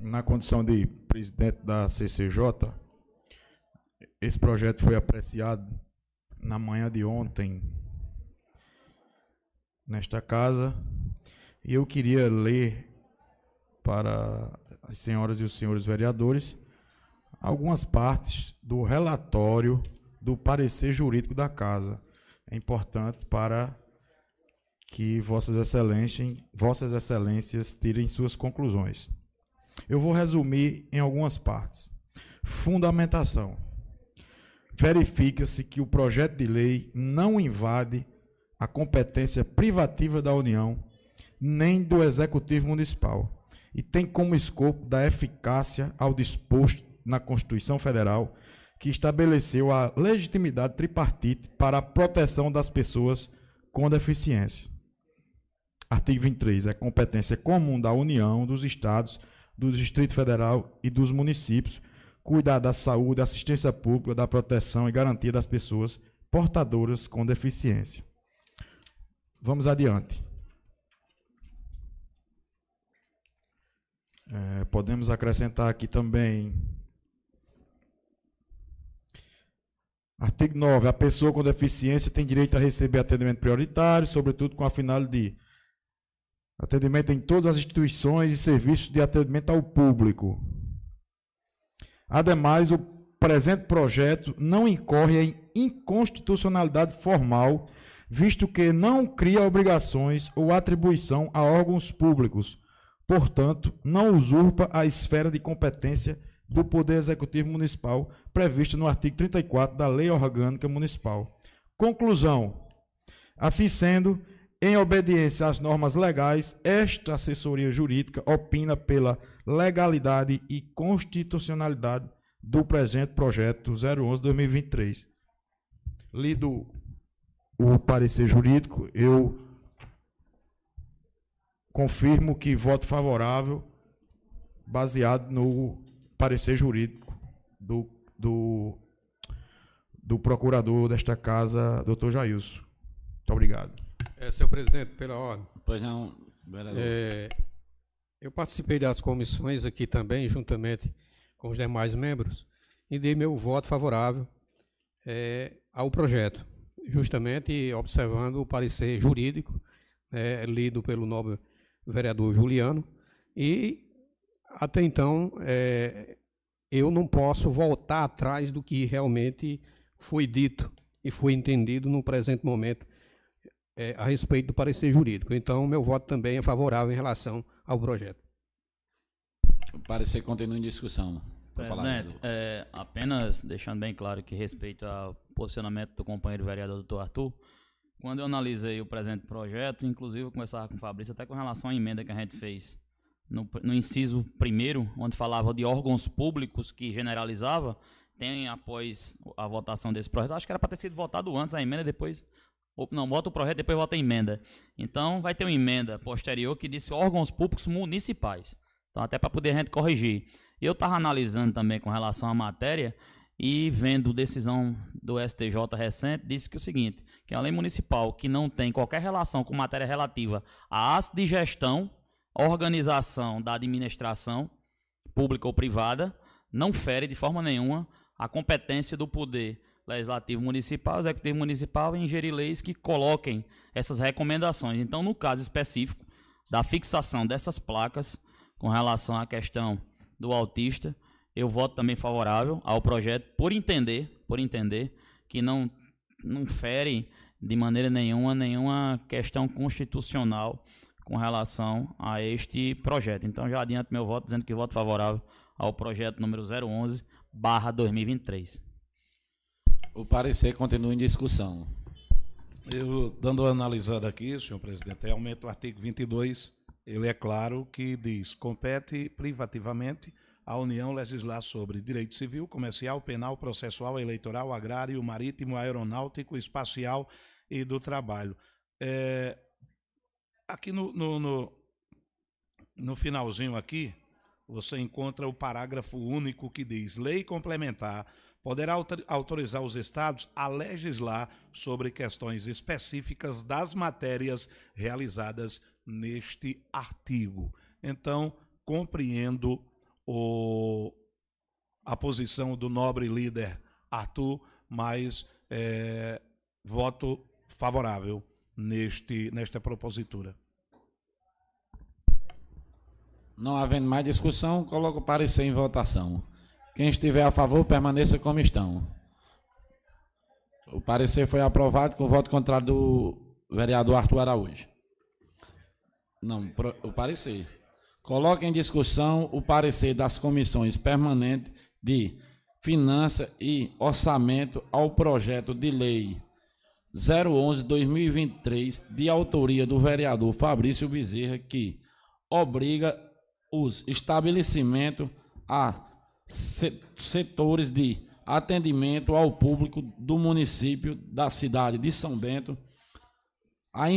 Na condição de presidente da CCJ, esse projeto foi apreciado na manhã de ontem nesta casa e eu queria ler para as senhoras e os senhores vereadores algumas partes do relatório do parecer jurídico da casa. É importante para que vossas excelências, vossas excelências tirem suas conclusões. Eu vou resumir em algumas partes. Fundamentação. Verifica-se que o projeto de lei não invade a competência privativa da União nem do Executivo Municipal e tem como escopo da eficácia ao disposto na Constituição Federal que estabeleceu a legitimidade tripartite para a proteção das pessoas com deficiência. Artigo 23. É competência comum da União, dos Estados, do Distrito Federal e dos municípios cuidar da saúde, assistência pública, da proteção e garantia das pessoas portadoras com deficiência. Vamos adiante. É, podemos acrescentar aqui também. Artigo 9. A pessoa com deficiência tem direito a receber atendimento prioritário, sobretudo com a finalidade de atendimento em todas as instituições e serviços de atendimento ao público. Ademais, o presente projeto não incorre em inconstitucionalidade formal, visto que não cria obrigações ou atribuição a órgãos públicos portanto, não usurpa a esfera de competência do Poder Executivo Municipal prevista no artigo 34 da Lei Orgânica Municipal. Conclusão: assim sendo, em obediência às normas legais, esta assessoria jurídica opina pela legalidade e constitucionalidade do presente projeto 011-2023. Lido o parecer jurídico, eu confirmo que voto favorável baseado no parecer jurídico do, do, do procurador desta casa, doutor Jailson. Muito obrigado. É, senhor presidente, pela ordem. Pois não, vereador. É, eu participei das comissões aqui também, juntamente com os demais membros, e dei meu voto favorável é, ao projeto, justamente observando o parecer jurídico é, lido pelo nobre vereador Juliano, e até então é, eu não posso voltar atrás do que realmente foi dito e foi entendido no presente momento é, a respeito do parecer jurídico. Então, meu voto também é favorável em relação ao projeto. O parecer continua em discussão. Presidente, é, apenas deixando bem claro que respeito ao posicionamento do companheiro vereador doutor Arthur, quando eu analisei o presente projeto, inclusive eu conversava com o Fabrício até com relação à emenda que a gente fez no, no inciso primeiro, onde falava de órgãos públicos que generalizava, tem após a votação desse projeto, acho que era para ter sido votado antes a emenda, depois não, vota o projeto, depois vota a emenda. Então, vai ter uma emenda posterior que disse órgãos públicos municipais. Então, até para poder a gente corrigir. Eu estava analisando também com relação à matéria e vendo decisão do STJ recente, disse que o seguinte, que a lei municipal que não tem qualquer relação com matéria relativa a ato de gestão, organização da administração, pública ou privada, não fere de forma nenhuma a competência do poder legislativo municipal, executivo municipal em ingerir leis que coloquem essas recomendações. Então, no caso específico da fixação dessas placas com relação à questão do autista, eu voto também favorável ao projeto por entender, por entender que não não fere de maneira nenhuma nenhuma questão constitucional com relação a este projeto. Então já adianto meu voto dizendo que voto favorável ao projeto número 011 barra 2023. O parecer continua em discussão. Eu, dando uma analisada aqui, senhor presidente, realmente o artigo 22, ele é claro que diz, compete privativamente à União legislar sobre direito civil, comercial, penal, processual, eleitoral, agrário, marítimo, aeronáutico, espacial e do trabalho. É, aqui no, no, no, no finalzinho aqui, você encontra o parágrafo único que diz, lei complementar poderá autorizar os estados a legislar sobre questões específicas das matérias realizadas neste artigo. Então, compreendo o, a posição do nobre líder Arthur, mas é, voto favorável neste, nesta propositura. Não havendo mais discussão, coloco o parecer em votação. Quem estiver a favor, permaneça como estão. O parecer foi aprovado com o voto contrário do vereador Arthur Araújo. Não, o parecer. Coloque em discussão o parecer das comissões permanentes de Finança e Orçamento ao projeto de lei 011-2023, de autoria do vereador Fabrício Bezerra, que obriga os estabelecimentos a setores de atendimento ao público do município da cidade de São Bento a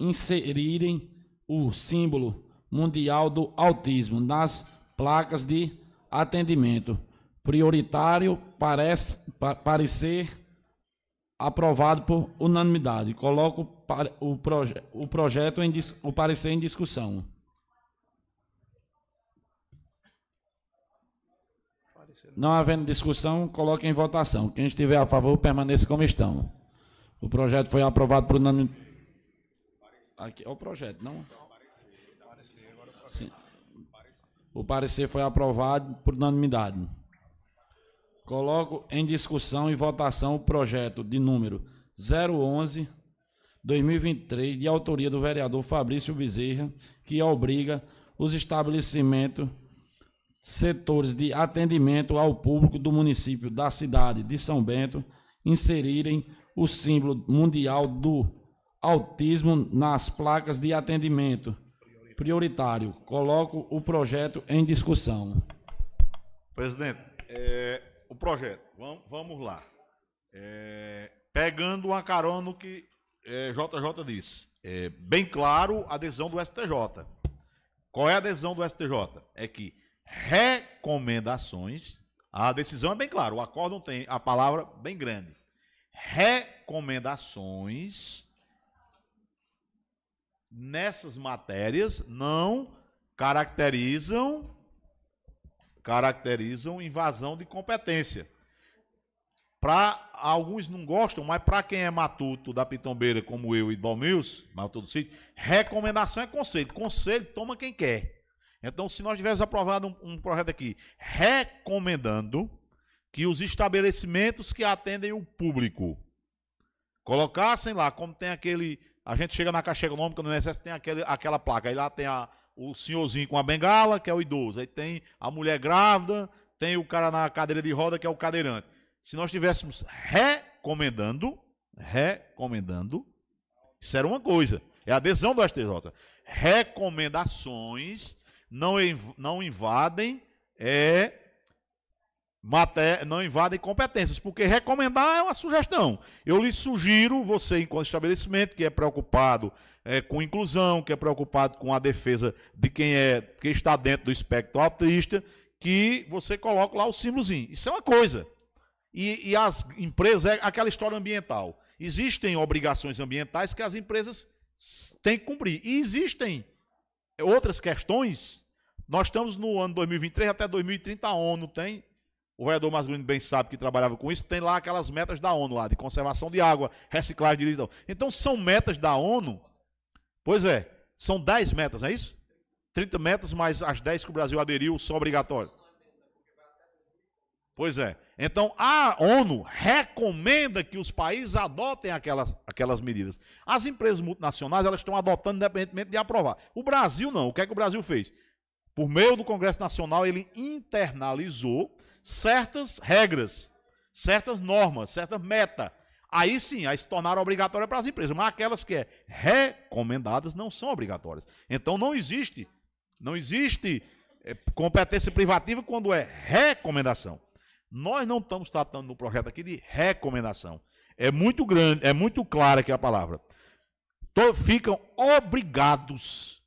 inserirem o símbolo mundial do autismo nas placas de atendimento. Prioritário parece parecer aprovado por unanimidade. Coloco o, proje o projeto em o parecer em discussão. Não havendo discussão, coloque em votação. Quem estiver a favor, permaneça como estão. O projeto foi aprovado por unanimidade. Aqui é o projeto, não? Sim. O parecer foi aprovado por unanimidade. Coloco em discussão e votação o projeto de número 011 2023, de autoria do vereador Fabrício Bezerra, que obriga os estabelecimentos setores de atendimento ao público do município da cidade de São Bento inserirem o símbolo mundial do autismo nas placas de atendimento prioritário. Coloco o projeto em discussão. Presidente, é, o projeto, vamos, vamos lá. É, pegando uma carona no que é, JJ disse, é, bem claro a adesão do STJ. Qual é a adesão do STJ? É que recomendações. A decisão é bem clara, o acórdão tem a palavra bem grande. Recomendações nessas matérias não caracterizam caracterizam invasão de competência. Para alguns não gostam, mas para quem é matuto da Pitombeira, como eu e Domils, matuto do sítio, recomendação é conselho. Conselho toma quem quer. Então, se nós tivéssemos aprovado um, um projeto aqui recomendando que os estabelecimentos que atendem o público colocassem lá, como tem aquele. A gente chega na caixa econômica no INSS, tem aquele, aquela placa. Aí lá tem a, o senhorzinho com a bengala, que é o idoso. Aí tem a mulher grávida, tem o cara na cadeira de roda, que é o cadeirante. Se nós tivéssemos recomendando, recomendando, isso era uma coisa. É a adesão do STJ. Recomendações não, não invadem é, maté- não invadem competências, porque recomendar é uma sugestão. Eu lhe sugiro, você, enquanto estabelecimento que é preocupado é, com inclusão, que é preocupado com a defesa de quem é quem está dentro do espectro autista, que você coloque lá o símbolozinho. Isso é uma coisa. E, e as empresas, é aquela história ambiental. Existem obrigações ambientais que as empresas têm que cumprir. E existem outras questões. Nós estamos no ano 2023 até 2030, a ONU tem. O vereador Masculino bem sabe que trabalhava com isso, tem lá aquelas metas da ONU lá, de conservação de água, reciclagem de lixo. Então são metas da ONU. Pois é, são 10 metas, não é isso? 30 metas, mais as 10 que o Brasil aderiu são obrigatórias. Pois é. Então a ONU recomenda que os países adotem aquelas, aquelas medidas. As empresas multinacionais elas estão adotando independentemente de aprovar. O Brasil não. O que é que o Brasil fez? Por meio do Congresso Nacional, ele internalizou certas regras, certas normas, certas metas. Aí sim, aí se tornaram obrigatórias para as empresas, mas aquelas que é recomendadas não são obrigatórias. Então não existe, não existe eh, competência privativa quando é recomendação. Nós não estamos tratando no projeto aqui de recomendação. É muito grande, é muito clara aqui a palavra. To- ficam obrigados,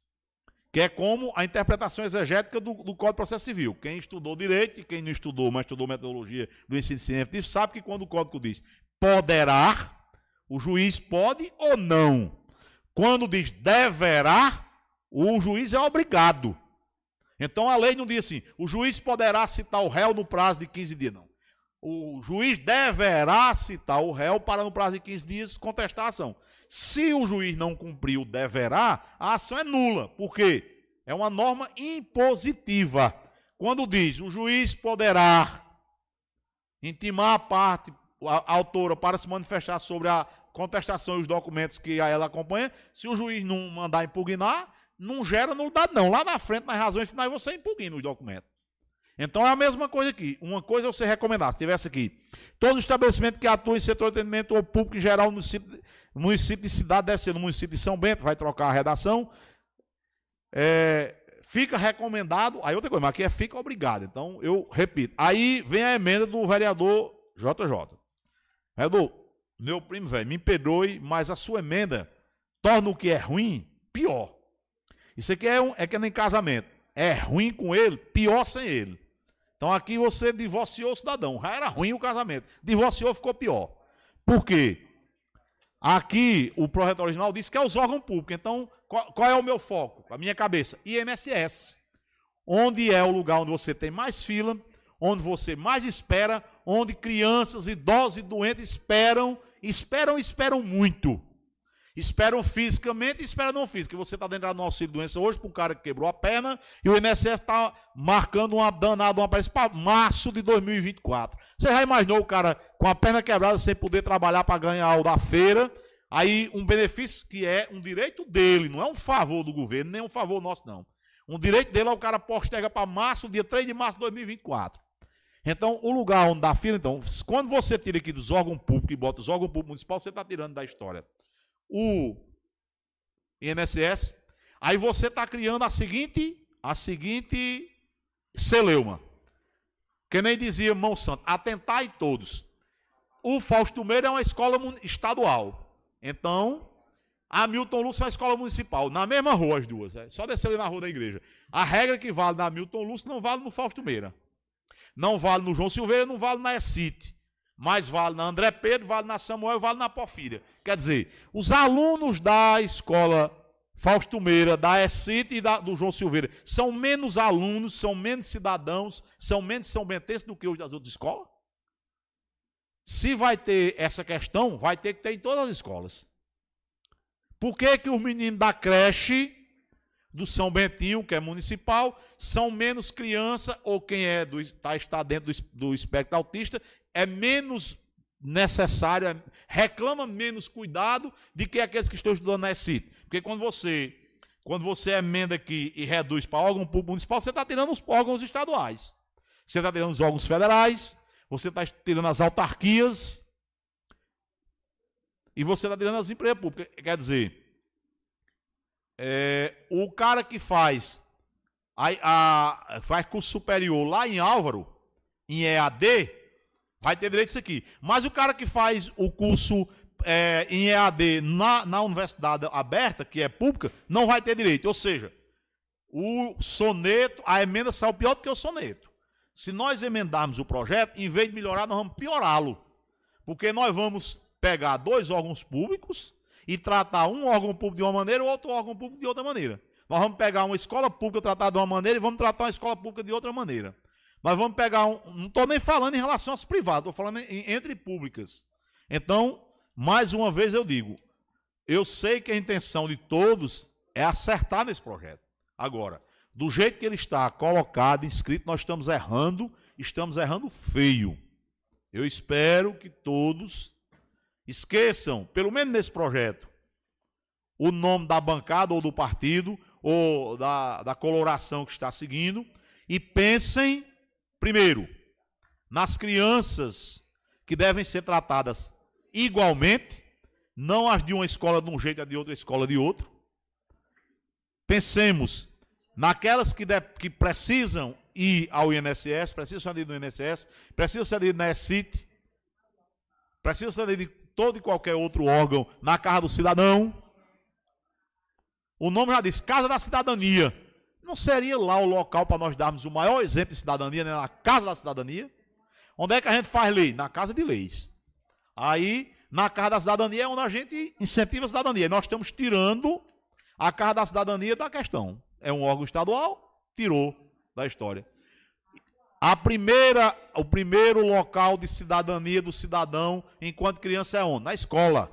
que é como a interpretação exegética do, do Código de Processo Civil. Quem estudou direito e quem não estudou, mas estudou metodologia do ensino científico, sabe que quando o Código diz poderá, o juiz pode ou não. Quando diz deverá, o juiz é obrigado. Então a lei não diz assim: o juiz poderá citar o réu no prazo de 15 dias, não. O juiz deverá citar o réu para, no prazo de 15 dias, contestar a ação. Se o juiz não cumprir o deverá, a ação é nula. Por quê? É uma norma impositiva. Quando diz o juiz poderá intimar a parte a autora para se manifestar sobre a contestação e os documentos que a ela acompanha, se o juiz não mandar impugnar, não gera nulidade, não. Lá na frente, nas razões finais, você impugna os documentos. Então é a mesma coisa aqui. Uma coisa é você recomendar, se tivesse aqui, todo estabelecimento que atua em setor de atendimento ou público em geral no município, município de cidade, deve ser no município de São Bento, vai trocar a redação. É, fica recomendado, aí outra coisa, mas aqui é fica obrigado. Então, eu repito. Aí vem a emenda do vereador JJ. Vereador, meu primo, velho, me perdoe, mas a sua emenda torna o que é ruim pior. Isso aqui é, um, é que nem casamento. É ruim com ele, pior sem ele. Então aqui você divorciou o cidadão. Já era ruim o casamento. Divorciou, ficou pior. Por quê? Aqui o projeto original diz que é os órgãos públicos. Então, qual, é o meu foco? A minha cabeça? INSS. Onde é o lugar onde você tem mais fila, onde você mais espera, onde crianças, idosos e doentes esperam, esperam, esperam muito. Esperam fisicamente e esperam não física. Você está dentro do auxílio doença hoje para um cara que quebrou a perna e o INSS está marcando uma danada, uma para março de 2024. Você já imaginou o cara com a perna quebrada sem poder trabalhar para ganhar o da feira? Aí um benefício que é um direito dele, não é um favor do governo, nem um favor nosso, não. Um direito dele é o cara postega para março, dia 3 de março de 2024. Então, o lugar onde dá fila, então, quando você tira aqui dos órgãos públicos e bota os órgãos públicos municipais, você está tirando da história o INSS, aí você está criando a seguinte, a seguinte celeuma. Que nem dizia Mão Santo, atentai todos. O Fausto Meira é uma escola estadual. Então, a Milton Lúcio é uma escola municipal. Na mesma rua, as duas. É só descer ali na rua da igreja. A regra que vale na Milton Lúcio não vale no Fausto Meira. Não vale no João Silveira, não vale na Essite. Mas vale na André Pedro, vale na Samuel, vale na Porfíria. Quer dizer, os alunos da escola Fausto Meira, da Essite e da, do João Silveira são menos alunos, são menos cidadãos, são menos são bentenses do que os das outras escolas? Se vai ter essa questão, vai ter que ter em todas as escolas. Por que, que os meninos da creche do São Bentinho, que é municipal, são menos criança, ou quem é do, tá, está dentro do, do espectro autista, é menos necessário, é- reclama menos cuidado de que aqueles que estão estudando na ESIT. Porque quando você, quando você emenda aqui e reduz para órgão público municipal, você está tirando os órgãos estaduais. Você está tirando os órgãos federais, você está tirando as autarquias, e você está tirando as empresas públicas. Quer dizer, é, o cara que faz a, a, faz curso superior lá em Álvaro, em EAD, vai ter direito isso aqui. Mas o cara que faz o curso é, em EAD na, na universidade aberta, que é pública, não vai ter direito. Ou seja, o soneto, a emenda saiu pior do que o soneto. Se nós emendarmos o projeto, em vez de melhorar, nós vamos piorá-lo. Porque nós vamos pegar dois órgãos públicos e tratar um órgão público de uma maneira e outro órgão público de outra maneira. Nós vamos pegar uma escola pública tratada de uma maneira e vamos tratar uma escola pública de outra maneira. Nós vamos pegar um. Não estou nem falando em relação às privadas, estou falando em, entre públicas. Então, mais uma vez eu digo, eu sei que a intenção de todos é acertar nesse projeto. Agora, do jeito que ele está colocado, inscrito, nós estamos errando, estamos errando feio. Eu espero que todos esqueçam, pelo menos nesse projeto, o nome da bancada ou do partido ou da, da coloração que está seguindo e pensem, primeiro, nas crianças que devem ser tratadas igualmente, não as de uma escola de um jeito as de outra escola de outro. Pensemos naquelas que, de, que precisam ir ao INSS, precisam ser atendidas no INSS, precisam ser atendidas na ESCIT, precisam ser atendidas de todo e qualquer outro órgão na casa do cidadão. O nome já diz Casa da Cidadania. Não seria lá o local para nós darmos o maior exemplo de cidadania, né? na Casa da Cidadania? Onde é que a gente faz lei? Na Casa de Leis. Aí, na Casa da Cidadania é onde a gente incentiva a cidadania. Nós estamos tirando a Casa da Cidadania da questão. É um órgão estadual, tirou da história. A primeira, o primeiro local de cidadania do cidadão enquanto criança é onde? Na escola.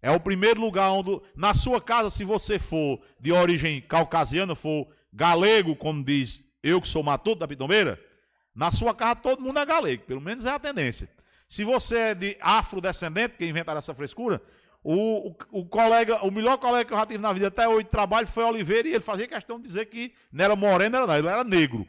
É o primeiro lugar onde, na sua casa, se você for de origem caucasiana, for galego, como diz eu que sou matuto da Pitombeira, na sua casa todo mundo é galego, pelo menos é a tendência. Se você é de afrodescendente, que inventaram essa frescura, o, o, o, colega, o melhor colega que eu já tive na vida até hoje de trabalho foi Oliveira e ele fazia questão de dizer que não era moreno, era não, ele era negro.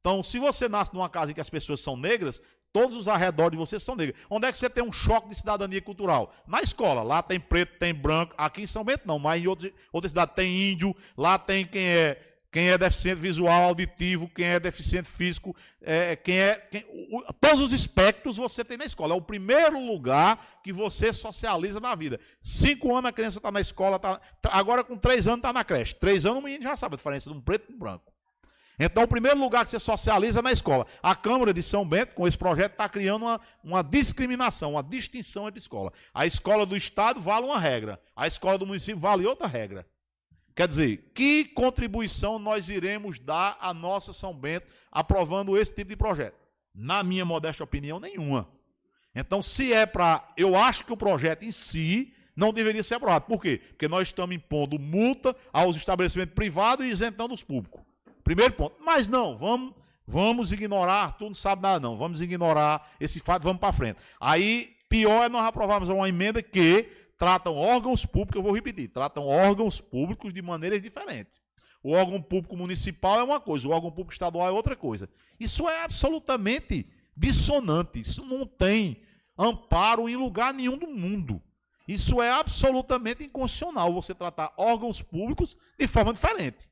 Então, se você nasce numa casa em que as pessoas são negras, todos os arredores de você são negros. Onde é que você tem um choque de cidadania cultural? Na escola. Lá tem preto, tem branco. Aqui em São Bento não, mas em outras, outras cidades tem índio. Lá tem quem é quem é deficiente visual, auditivo, quem é deficiente físico, é, quem é. Quem, o, todos os espectros você tem na escola. É o primeiro lugar que você socializa na vida. Cinco anos a criança está na escola, tá, agora com três anos está na creche. Três anos o menino já sabe a diferença de um preto e um branco. Então, o primeiro lugar que você socializa é na escola. A Câmara de São Bento, com esse projeto, está criando uma, uma discriminação, uma distinção entre escola. A escola do Estado vale uma regra, a escola do município vale outra regra. Quer dizer, que contribuição nós iremos dar à nossa São Bento aprovando esse tipo de projeto? Na minha modesta opinião, nenhuma. Então, se é para. Eu acho que o projeto em si não deveria ser aprovado. Por quê? Porque nós estamos impondo multa aos estabelecimentos privados e isentando os públicos. Primeiro ponto. Mas não, vamos, vamos ignorar, tu não sabe nada não, vamos ignorar esse fato, vamos para frente. Aí, pior é nós aprovarmos uma emenda que tratam órgãos públicos, eu vou repetir, tratam órgãos públicos de maneiras diferentes. O órgão público municipal é uma coisa, o órgão público estadual é outra coisa. Isso é absolutamente dissonante, isso não tem amparo em lugar nenhum do mundo. Isso é absolutamente inconstitucional você tratar órgãos públicos de forma diferente.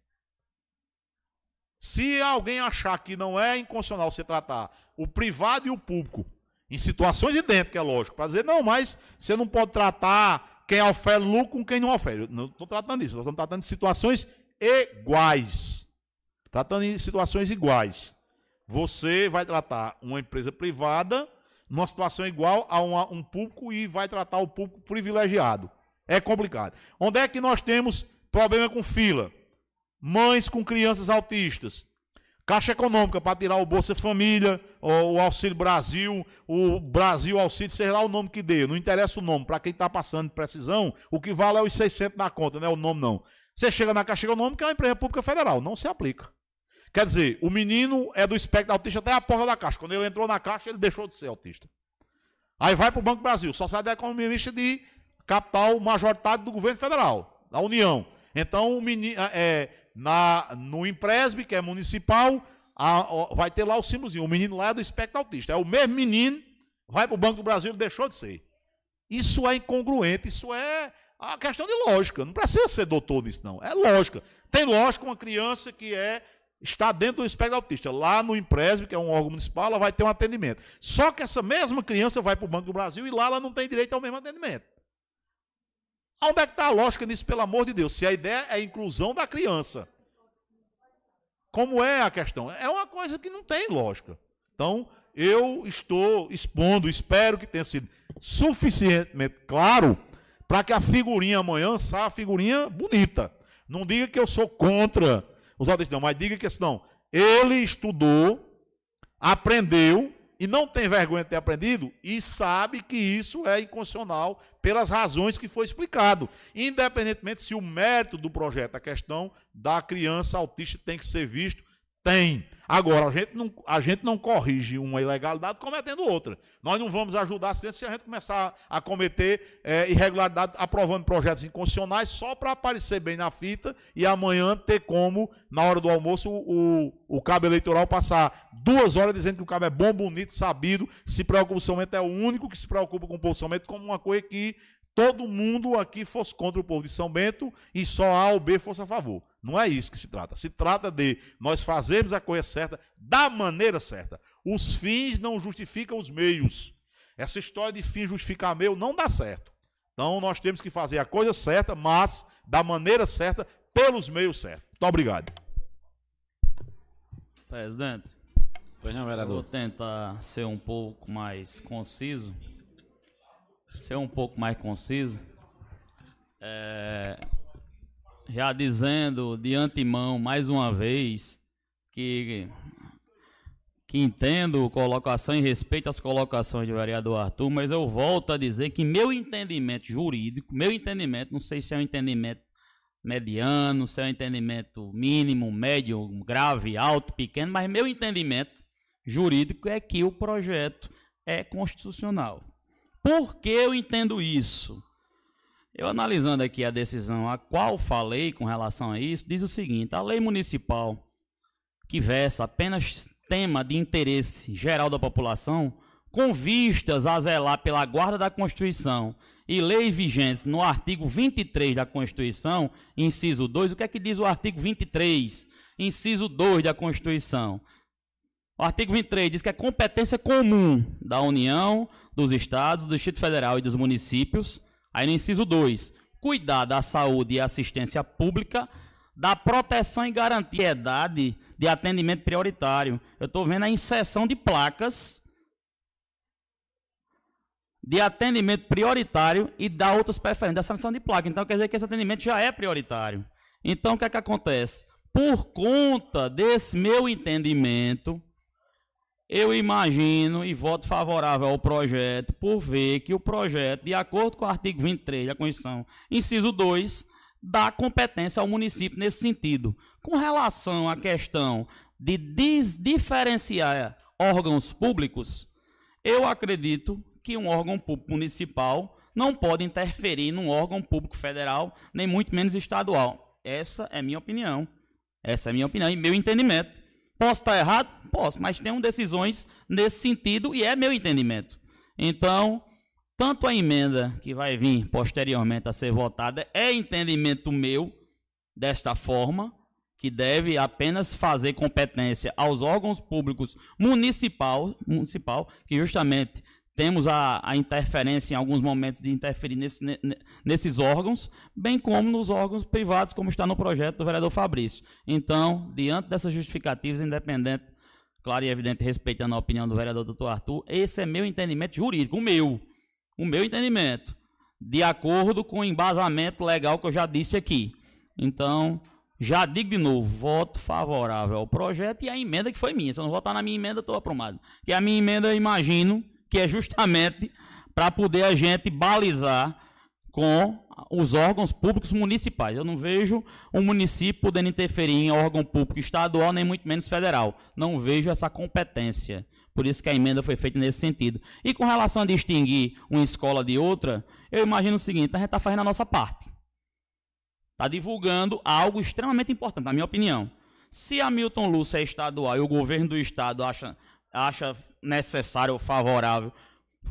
Se alguém achar que não é inconstitucional você tratar o privado e o público em situações idênticas, é lógico, para dizer, não, mas você não pode tratar quem oferece lucro com quem não oferece. Não estou tratando disso, nós estamos tratando de situações iguais. Tratando de situações iguais. Você vai tratar uma empresa privada numa situação igual a uma, um público e vai tratar o público privilegiado. É complicado. Onde é que nós temos problema com fila? mães com crianças autistas. Caixa Econômica para tirar o Bolsa Família, o Auxílio Brasil, o Brasil Auxílio, seja lá o nome que dê. Não interessa o nome. Para quem está passando de precisão, o que vale é os 600 na conta, não é o nome não. Você chega na Caixa Econômica, é uma empresa pública federal. Não se aplica. Quer dizer, o menino é do espectro autista até a porta da Caixa. Quando ele entrou na Caixa, ele deixou de ser autista. Aí vai para o Banco Brasil, Sociedade Economia Mista de capital majoritário do governo federal, da União. Então, o menino, é, na, no Empresb, que é municipal, a, a, vai ter lá o símbolozinho. O menino lá é do espectro autista. É o mesmo menino, vai para o Banco do Brasil e deixou de ser. Isso é incongruente, isso é a questão de lógica. Não precisa ser doutor nisso, não. É lógica. Tem lógica uma criança que é está dentro do espectro autista. Lá no Empresb, que é um órgão municipal, ela vai ter um atendimento. Só que essa mesma criança vai para o Banco do Brasil e lá ela não tem direito ao mesmo atendimento. Onde é que está a lógica nisso, pelo amor de Deus? Se a ideia é a inclusão da criança. Como é a questão? É uma coisa que não tem lógica. Então, eu estou expondo, espero que tenha sido suficientemente claro para que a figurinha amanhã saia a figurinha bonita. Não diga que eu sou contra os autistas, não, mas diga que assim, não. Ele estudou, aprendeu e não tem vergonha de ter aprendido e sabe que isso é inconstitucional pelas razões que foi explicado. Independentemente se o mérito do projeto, a questão da criança autista tem que ser visto tem. Agora, a gente, não, a gente não corrige uma ilegalidade cometendo outra. Nós não vamos ajudar as crianças se a gente começar a cometer é, irregularidade aprovando projetos inconstitucionais só para aparecer bem na fita e amanhã ter como, na hora do almoço, o, o cabo eleitoral passar duas horas dizendo que o cabo é bom, bonito, sabido, se preocupa com o São é o único que se preocupa com o povo São Bento como uma coisa que todo mundo aqui fosse contra o povo de São Bento e só A ou B fosse a favor. Não é isso que se trata. Se trata de nós fazermos a coisa certa da maneira certa. Os fins não justificam os meios. Essa história de fim justificar meio não dá certo. Então nós temos que fazer a coisa certa, mas da maneira certa, pelos meios certos. Muito obrigado. Presidente. Pois não, vereador. Vou tentar ser um pouco mais conciso. Ser um pouco mais conciso. É, já dizendo de antemão, mais uma vez, que, que entendo colocação e respeito às colocações do vereador Arthur, mas eu volto a dizer que meu entendimento jurídico, meu entendimento, não sei se é um entendimento mediano, se é um entendimento mínimo, médio, grave, alto, pequeno, mas meu entendimento jurídico é que o projeto é constitucional. Por que eu entendo isso? Eu analisando aqui a decisão a qual falei com relação a isso, diz o seguinte: a lei municipal que versa apenas tema de interesse geral da população, com vistas a zelar pela guarda da Constituição e leis vigentes no artigo 23 da Constituição, inciso 2, o que é que diz o artigo 23, inciso 2 da Constituição? O artigo 23 diz que é competência comum da União, dos Estados, do Distrito Federal e dos municípios Aí no inciso 2, cuidar da saúde e assistência pública, da proteção e garantia de atendimento prioritário. Eu estou vendo a inserção de placas de atendimento prioritário e da outras preferências, dessa inserção de placa. Então quer dizer que esse atendimento já é prioritário. Então o que é que acontece? Por conta desse meu entendimento, eu imagino e voto favorável ao projeto por ver que o projeto, de acordo com o artigo 23 da Constituição, inciso 2, dá competência ao município nesse sentido. Com relação à questão de diferenciar órgãos públicos, eu acredito que um órgão público municipal não pode interferir num órgão público federal, nem muito menos estadual. Essa é minha opinião. Essa é minha opinião e meu entendimento. Posso estar errado? Posso, mas tenho decisões nesse sentido e é meu entendimento. Então, tanto a emenda que vai vir posteriormente a ser votada é entendimento meu desta forma, que deve apenas fazer competência aos órgãos públicos municipal, municipal que justamente temos a, a, interferência em alguns momentos de interferir nesse, nesses órgãos, bem como nos órgãos privados, como está no projeto do vereador Fabrício. Então, diante dessas justificativas, independente, claro e evidente, respeitando a opinião do vereador doutor Arthur, esse é meu entendimento jurídico, o meu, o meu entendimento, de acordo com o embasamento legal que eu já disse aqui. Então, já digo de novo, voto favorável ao projeto e a emenda que foi minha. Se eu não votar na minha emenda, estou aprumado. Que a minha emenda, eu imagino, que é justamente para poder a gente balizar com os órgãos públicos municipais. Eu não vejo um município podendo interferir em órgão público estadual, nem muito menos federal. Não vejo essa competência. Por isso que a emenda foi feita nesse sentido. E com relação a distinguir uma escola de outra, eu imagino o seguinte: a gente está fazendo a nossa parte. Está divulgando algo extremamente importante, na minha opinião. Se a Milton Lúcia é estadual e o governo do estado acha acha necessário ou favorável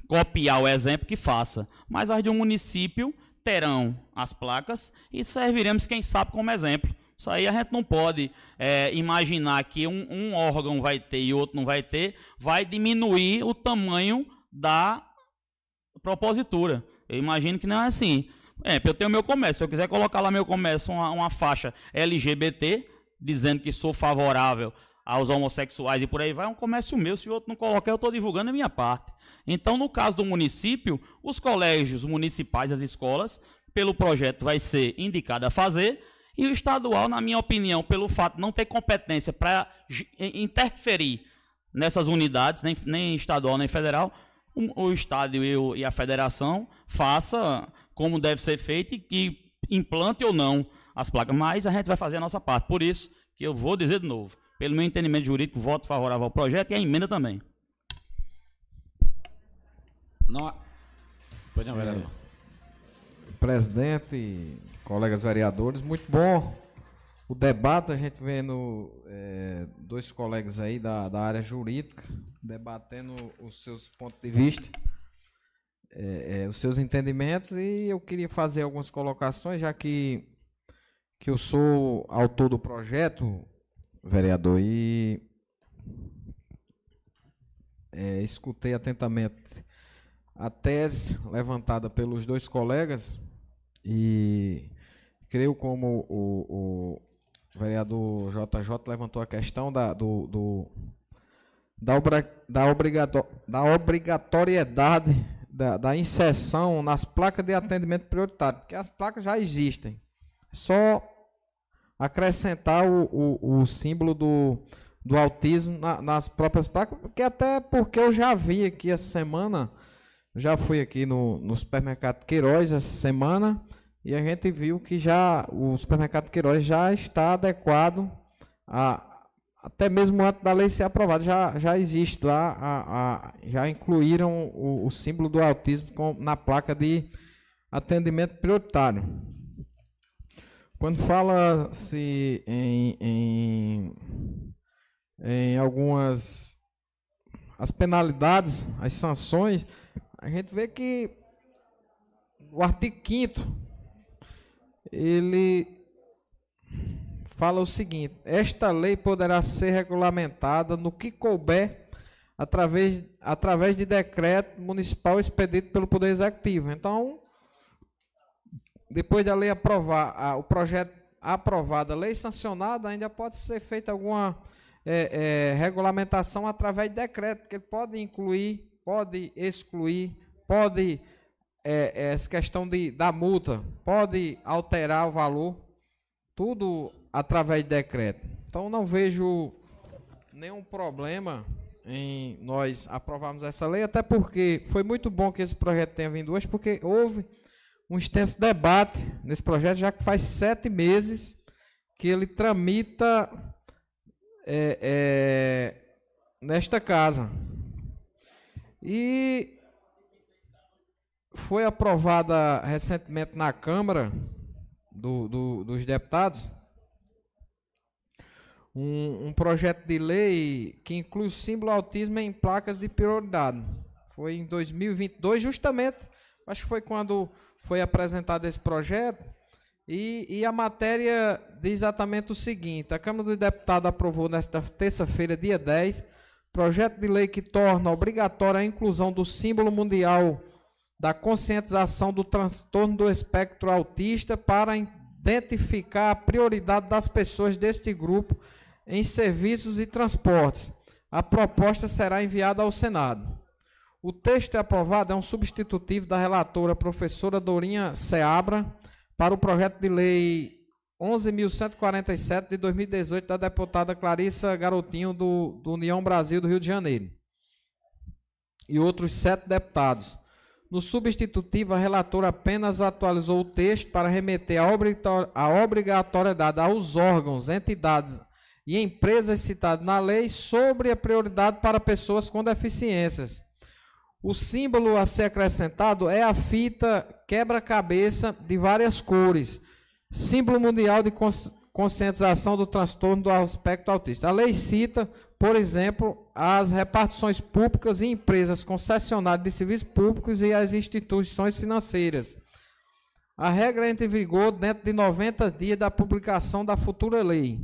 copiar o exemplo, que faça. Mas as de um município terão as placas e serviremos, quem sabe, como exemplo Isso aí a gente não pode é, imaginar que um, um, órgão vai ter e outro não vai ter, vai diminuir o tamanho da propositura. Eu imagino que não é assim. É, eu tenho meu comércio. Se eu quiser colocar lá meu comércio uma, uma faixa LGBT, dizendo que sou favorável aos homossexuais e por aí vai, é um comércio meu. Se o outro não colocar, eu estou divulgando a minha parte. Então, no caso do município, os colégios municipais, as escolas, pelo projeto vai ser indicado a fazer, e o estadual, na minha opinião, pelo fato de não ter competência para interferir nessas unidades, nem, nem estadual nem federal, o, o estádio e, e, a federação faça como deve ser feito e, e implante ou não as placas. Mas a gente vai fazer a nossa parte. Por isso que eu vou dizer de novo, pelo meu entendimento jurídico, voto favorável ao projeto e à emenda também. Não. Pois não, vereador. É, presidente, colegas vereadores, muito bom o debate. A gente vendo é, dois colegas aí da, da área jurídica debatendo os seus pontos de vista, é, é, os seus entendimentos, e eu queria fazer algumas colocações, já que, que eu sou autor do projeto, vereador, e é, escutei atentamente a tese levantada pelos dois colegas e creio como o, o vereador JJ levantou a questão da, do, do da, da, obrigato, da obrigatoriedade da, da inserção nas placas de atendimento prioritário, porque as placas já existem. Só acrescentar o, o, o símbolo do, do autismo na, nas próprias placas, que até porque eu já vi aqui essa semana já fui aqui no, no supermercado Queiroz essa semana e a gente viu que já o supermercado Queiroz já está adequado a até mesmo antes da lei ser aprovada já, já existe lá a, a já incluíram o, o, símbolo do autismo com, na placa de atendimento prioritário. Quando fala-se em, em, em algumas as penalidades, as sanções, a gente vê que o artigo 5 ele fala o seguinte: esta lei poderá ser regulamentada no que couber através, através de decreto municipal expedido pelo Poder Executivo. Então, depois da lei aprovar, o projeto aprovado, a lei sancionada, ainda pode ser feita alguma é, é, regulamentação através de decreto, que pode incluir pode excluir, pode é, é, essa questão de, da multa, pode alterar o valor, tudo através de decreto. Então não vejo nenhum problema em nós aprovarmos essa lei, até porque foi muito bom que esse projeto tenha vindo hoje, porque houve um extenso debate nesse projeto, já que faz sete meses que ele tramita é, é, nesta casa. E foi aprovada recentemente na Câmara do, do, dos Deputados um, um, projeto de lei que inclui o símbolo autismo em placas de prioridade. Foi em 2022, justamente, acho que foi quando foi apresentado esse projeto. E, e a matéria diz exatamente o seguinte: a Câmara dos Deputados aprovou nesta terça-feira, dia 10, Projeto de lei que torna obrigatória a inclusão do símbolo mundial da conscientização do transtorno do espectro autista para identificar a prioridade das pessoas deste grupo em serviços e transportes. A proposta será enviada ao Senado. O texto é aprovado é um substitutivo da relatora professora Dourinha Seabra para o projeto de lei 11.147 de 2018 da deputada Clarissa Garotinho do, do União Brasil do Rio de Janeiro. E outros sete deputados. No substitutivo, a relatora apenas atualizou o texto para remeter a obrigatoriedade aos órgãos, entidades e empresas citadas na lei sobre a prioridade para pessoas com deficiências. O símbolo a ser acrescentado é a fita quebra-cabeça de várias cores símbolo mundial de conscientização do transtorno do aspecto autista. A lei cita, por exemplo, as repartições públicas e empresas concessionárias de serviços públicos e as instituições financeiras. A regra entra em vigor dentro de 90 dias da publicação da futura lei.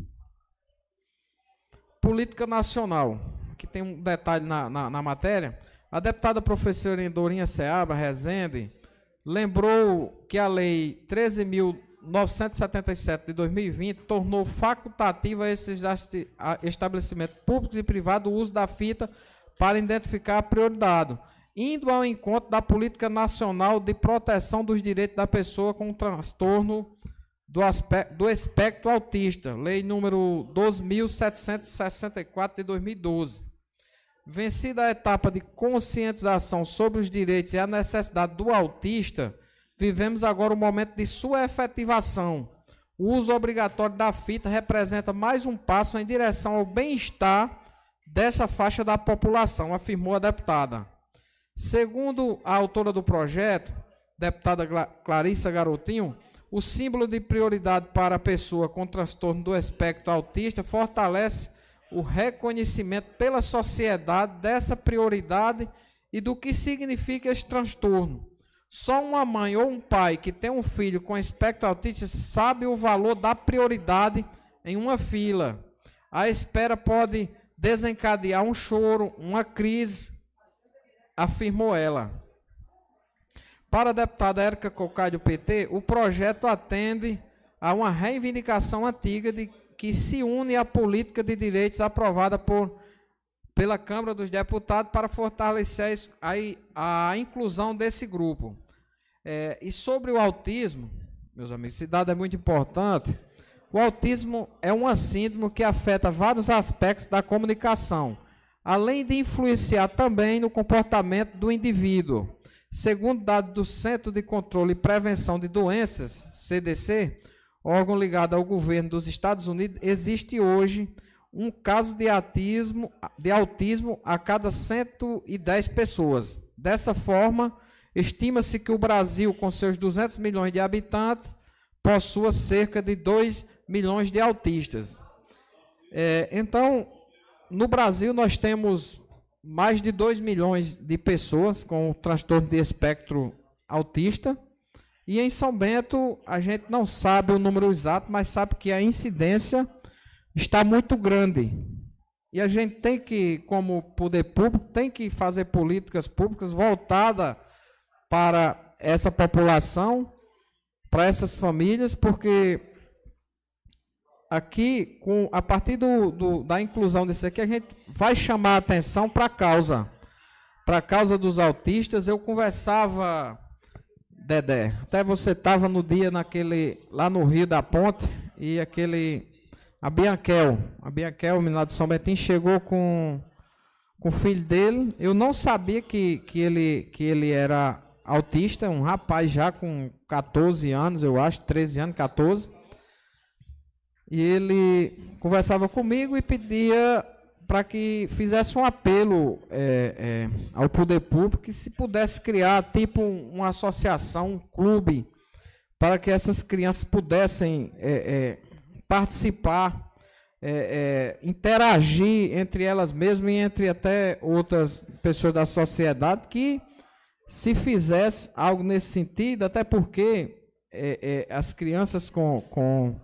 Política Nacional. Aqui tem um detalhe na, na, na matéria. A deputada professora Dorinha Seabra Rezende lembrou que a Lei 13.977 de 2020 tornou facultativa esses a- estabelecimentos públicos e privados o uso da fita para identificar a prioridade, indo ao encontro da política nacional de proteção dos direitos da pessoa com transtorno do, aspe- do espectro autista, lei número 12.764 de 2012. Vencida a etapa de conscientização sobre os direitos e a necessidade do autista, vivemos agora o momento de sua efetivação. O uso obrigatório da fita representa mais um passo em direção ao bem-estar dessa faixa da população, afirmou a deputada. Segundo a autora do projeto, deputada Clarissa Garotinho, o símbolo de prioridade para a pessoa com transtorno do espectro autista fortalece o reconhecimento pela sociedade dessa prioridade e do que significa esse transtorno. Só uma mãe ou um pai que tem um filho com espectro autista sabe o valor da prioridade em uma fila. A espera pode desencadear um choro, uma crise, afirmou ela. Para a deputada Érica Cocai do PT, o projeto atende a uma reivindicação antiga de que se une à política de direitos aprovada por, pela Câmara dos Deputados para fortalecer a, a inclusão desse grupo. É, e sobre o autismo, meus amigos, esse dado é muito importante. O autismo é uma síndrome que afeta vários aspectos da comunicação, além de influenciar também no comportamento do indivíduo. Segundo dados do Centro de Controle e Prevenção de Doenças, CDC, órgão ligado ao governo dos Estados Unidos, existe hoje um caso de autismo, de autismo a cada 110 pessoas. Dessa forma, estima-se que o Brasil, com seus 200 milhões de habitantes, possua cerca de 2 milhões de autistas. É, então, no Brasil, nós temos mais de 2 milhões de pessoas com transtorno de espectro autista. E em São Bento, a gente não sabe o número exato, mas sabe que a incidência está muito grande. E a gente tem que, como poder público, tem que fazer políticas públicas voltadas para essa população, para essas famílias, porque aqui, com, a partir do, do- da inclusão desse aqui, a gente vai chamar a atenção para a causa. Para a causa dos autistas, eu conversava, Dedé, até você estava no dia naquele, lá no Rio da Ponte, e aquele, a Bianquel, a Bianquel, menina de São Bentinho, chegou com, com o filho dele, eu não sabia que, que, ele, que ele era autista, um rapaz já com 14 anos, eu acho, 13 anos, 14, e ele conversava comigo e pedia para que fizesse um apelo é, é, ao poder público que se pudesse criar tipo um- uma associação, um clube, para que essas crianças pudessem é, é, participar, é, é, interagir entre elas mesmas e entre até outras pessoas da sociedade que se fizesse algo nesse sentido, até porque as crianças com, com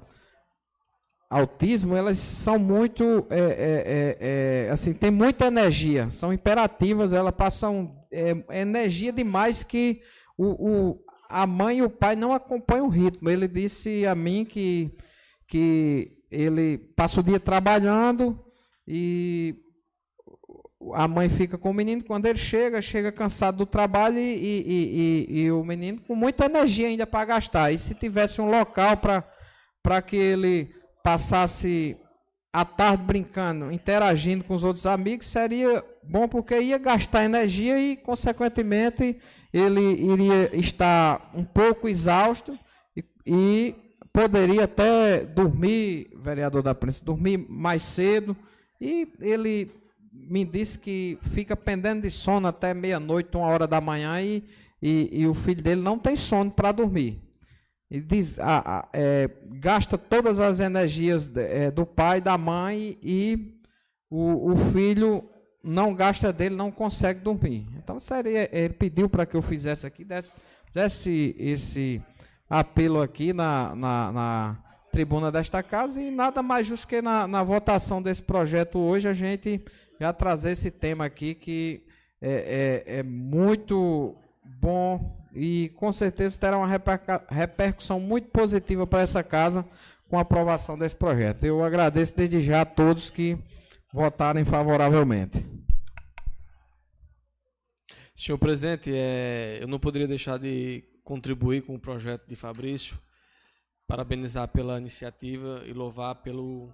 autismo, elas são muito, é, é, é, é, assim, tem muita energia, são imperativas, elas passam é, energia demais que o, o- a mãe e o pai não acompanham o ritmo. Ele disse a mim que, que ele passa o dia trabalhando e a mãe fica com o menino, quando ele chega, chega cansado do trabalho e, e- e- e- o menino com muita energia ainda para gastar. E se tivesse um local para que ele passasse a tarde brincando, interagindo com os outros amigos, seria bom porque ia gastar energia e, consequentemente, ele iria estar um pouco exausto e, e poderia até dormir, vereador da Prensa, dormir mais cedo. E ele me disse que fica pendendo de sono até meia-noite, uma hora da manhã, e, e, e o filho dele não tem sono para dormir. Diz, é, gasta todas as energias é, do pai, da mãe, e o, o filho não gasta dele, não consegue dormir. Então, seria, ele pediu para que eu fizesse aqui, desse, desse esse apelo aqui na, na, na tribuna desta casa e nada mais justo que na, na votação desse projeto hoje a gente já trazer esse tema aqui que é, é, é muito bom e com certeza terá uma repercussão muito positiva para essa casa com a aprovação desse projeto. Eu agradeço desde já a todos que votarem favoravelmente. Senhor presidente, é, eu não poderia deixar de contribuir com o projeto de Fabrício, parabenizar pela iniciativa e louvar pelo,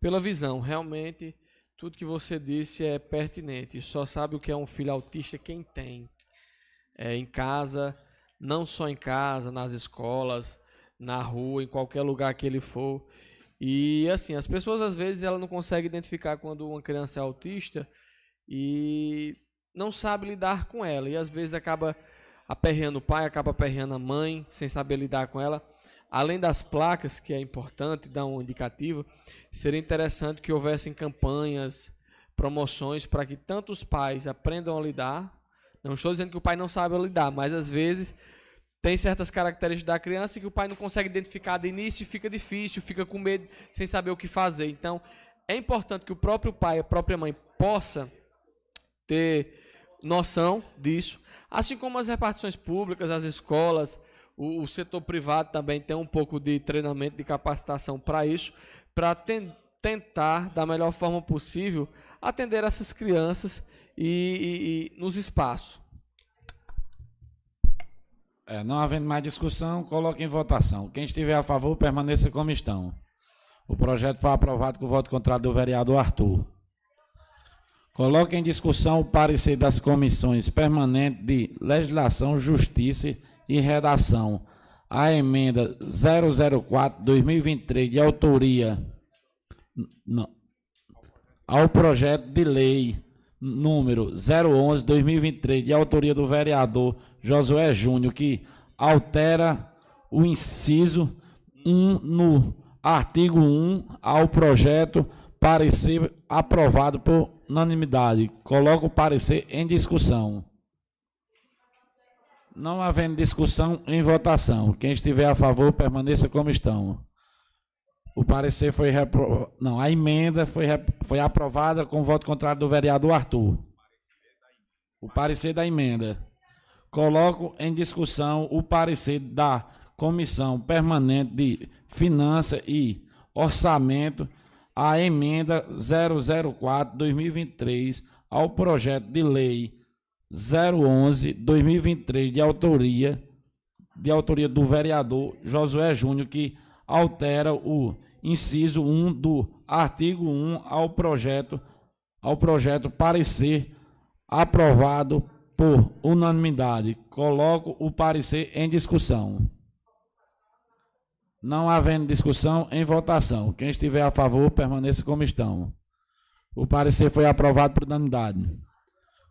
pela visão. Realmente, tudo que você disse é pertinente. Só sabe o que é um filho autista quem tem. É, em casa, não só em casa, nas escolas, na rua, em qualquer lugar que ele for. E assim, as pessoas às vezes ela não consegue identificar quando uma criança é autista e não sabe lidar com ela e às vezes acaba aperreando o pai, acaba aperreando a mãe, sem saber lidar com ela. Além das placas, que é importante dar um indicativo, seria interessante que houvessem campanhas, promoções para que tanto os pais aprendam a lidar. Não estou dizendo que o pai não sabe lidar, mas às vezes tem certas características da criança que o pai não consegue identificar de início e fica difícil, fica com medo, sem saber o que fazer. Então, é importante que o próprio pai, a própria mãe possa ter noção disso, assim como as repartições públicas, as escolas, o, o setor privado também tem um pouco de treinamento, de capacitação para isso, para ten, tentar, da melhor forma possível, atender essas crianças e, e- e nos espaços. É, não havendo mais discussão, coloque em votação. Quem estiver a favor, permaneça como estão. O projeto foi aprovado com o voto contrário do vereador Arthur. Coloque em discussão o parecer das comissões permanentes de Legislação, Justiça e Redação. A emenda 004-2023, de autoria. Não, ao projeto de lei número 011-2023, de autoria do vereador Josué Júnior, que altera o inciso 1 no artigo 1 ao projeto parecer aprovado por unanimidade. Coloco o parecer em discussão. Não havendo discussão, em votação. Quem estiver a favor, permaneça como estão. O parecer foi repro... não, a emenda foi, rep- foi aprovada com voto contrário do vereador Arthur. O parecer da emenda. Coloco em discussão o parecer da Comissão Permanente de Finanças e Orçamento a emenda 004/2023 ao projeto de lei 011/2023 de autoria de autoria do vereador Josué Júnior que altera o inciso 1 do artigo 1 ao projeto ao projeto parecer aprovado por unanimidade. Coloco o parecer em discussão. Não havendo discussão, em votação. Quem estiver a favor, permaneça como estão. O parecer foi aprovado por unanimidade.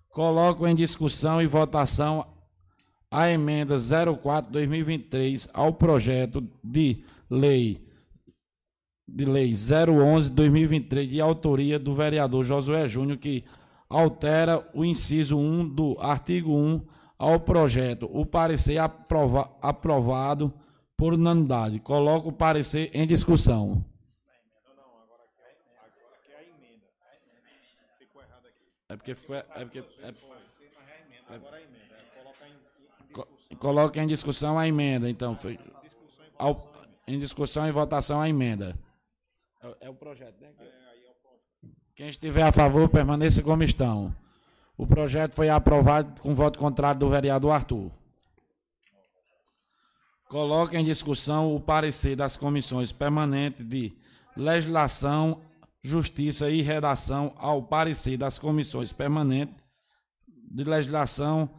Coloco em discussão e votação a emenda 04/2023 ao projeto de lei de lei 011/2023 de autoria do vereador Josué Júnior que altera o inciso 1 do artigo 1 ao projeto. O parecer aprova- aprovado por unanimidade. Coloco o parecer em discussão. É porque ficou. É porque, é, Co- Coloque em discussão a emenda, então. Ao- em discussão e votação a emenda. É, é o projeto, né? Quem estiver a favor, permaneça como estão. O projeto foi aprovado com voto contrário do vereador Arthur. Coloque em discussão o parecer das comissões permanentes de legislação, justiça e redação ao parecer das comissões permanentes de legislação,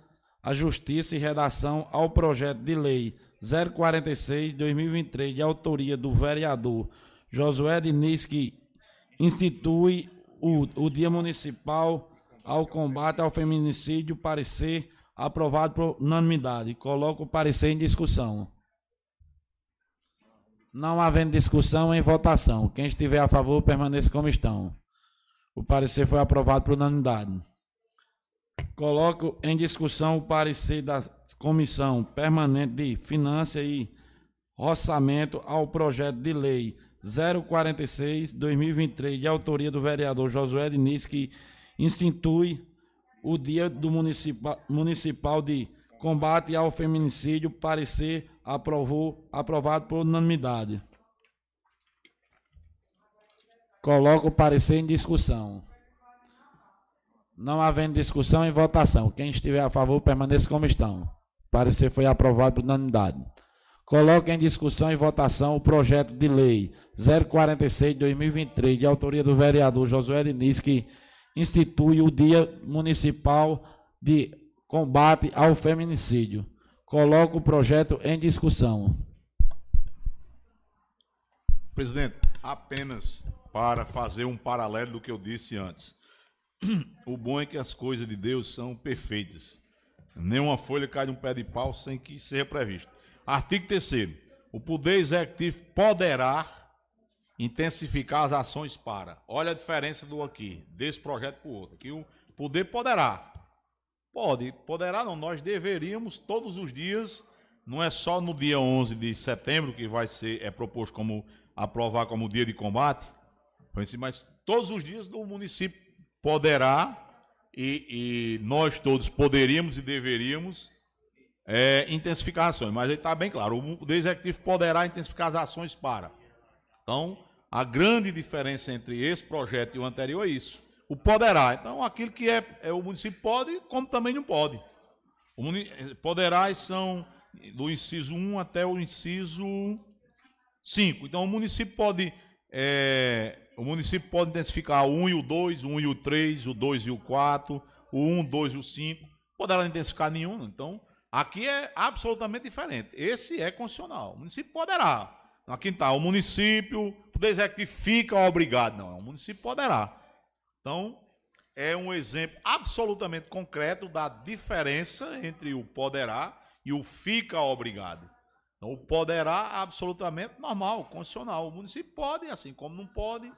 a justiça e redação ao projeto de lei 046/2023 de autoria do vereador Josué Diniz que institui o, o Dia Municipal ao combate ao feminicídio, parecer aprovado por unanimidade. Coloco o parecer em discussão. Não havendo discussão, em votação. Quem estiver a favor, permaneça como estão. O parecer foi aprovado por unanimidade. Coloco em discussão o parecer da Comissão Permanente de Finanças e Orçamento ao projeto de lei 046-2023, de autoria do vereador Josué Diniz, que institui o Dia do Municipa- Municipal de Combate ao Feminicídio, parecer aprovou, aprovado por unanimidade. Coloco o parecer em discussão. Não havendo discussão em votação. Quem estiver a favor, permaneça como estão. O parecer foi aprovado por unanimidade. Coloco em discussão e votação o projeto de lei 046-2023, de autoria do vereador Josué Diniz, que institui o Dia Municipal de Combate ao Feminicídio. Coloco o projeto em discussão. Presidente, apenas para fazer um paralelo do que eu disse antes. O bom é que as coisas de Deus são perfeitas. Nenhuma folha cai de um pé de pau sem que seja previsto. Artigo 3 O Poder Executivo poderá intensificar as ações para. Olha a diferença do aqui, desse projeto para o outro. Aqui o poder poderá. Pode, poderá não. Nós deveríamos todos os dias, não é só no dia 11 de setembro que vai ser é proposto como aprovar como dia de combate, mas todos os dias o município poderá e, e nós todos poderíamos e deveríamos é, intensificar ações. Mas aí está bem claro, o Poder Executivo poderá intensificar as ações para. Então, a grande diferença entre esse projeto e o anterior é isso. O poderá. Então, aquilo que é, é o município pode, como também não pode. O poderás são do inciso 1 até o inciso 5. Então, o município pode. é, o município pode intensificar o 1 e o 2, o 1 e o 3, o 2 e o 4, o 1, o 2 e o 5. Poderá intensificar nenhum. Então, aqui é absolutamente diferente. Esse é constitucional. O município poderá. Aqui está, o município, o Poder Executivo fica obrigado. Não, o município poderá. Então, é um exemplo absolutamente concreto da diferença entre o poderá e o fica obrigado. Então, o poderá absolutamente normal, constitucional. O município pode, assim como não pode.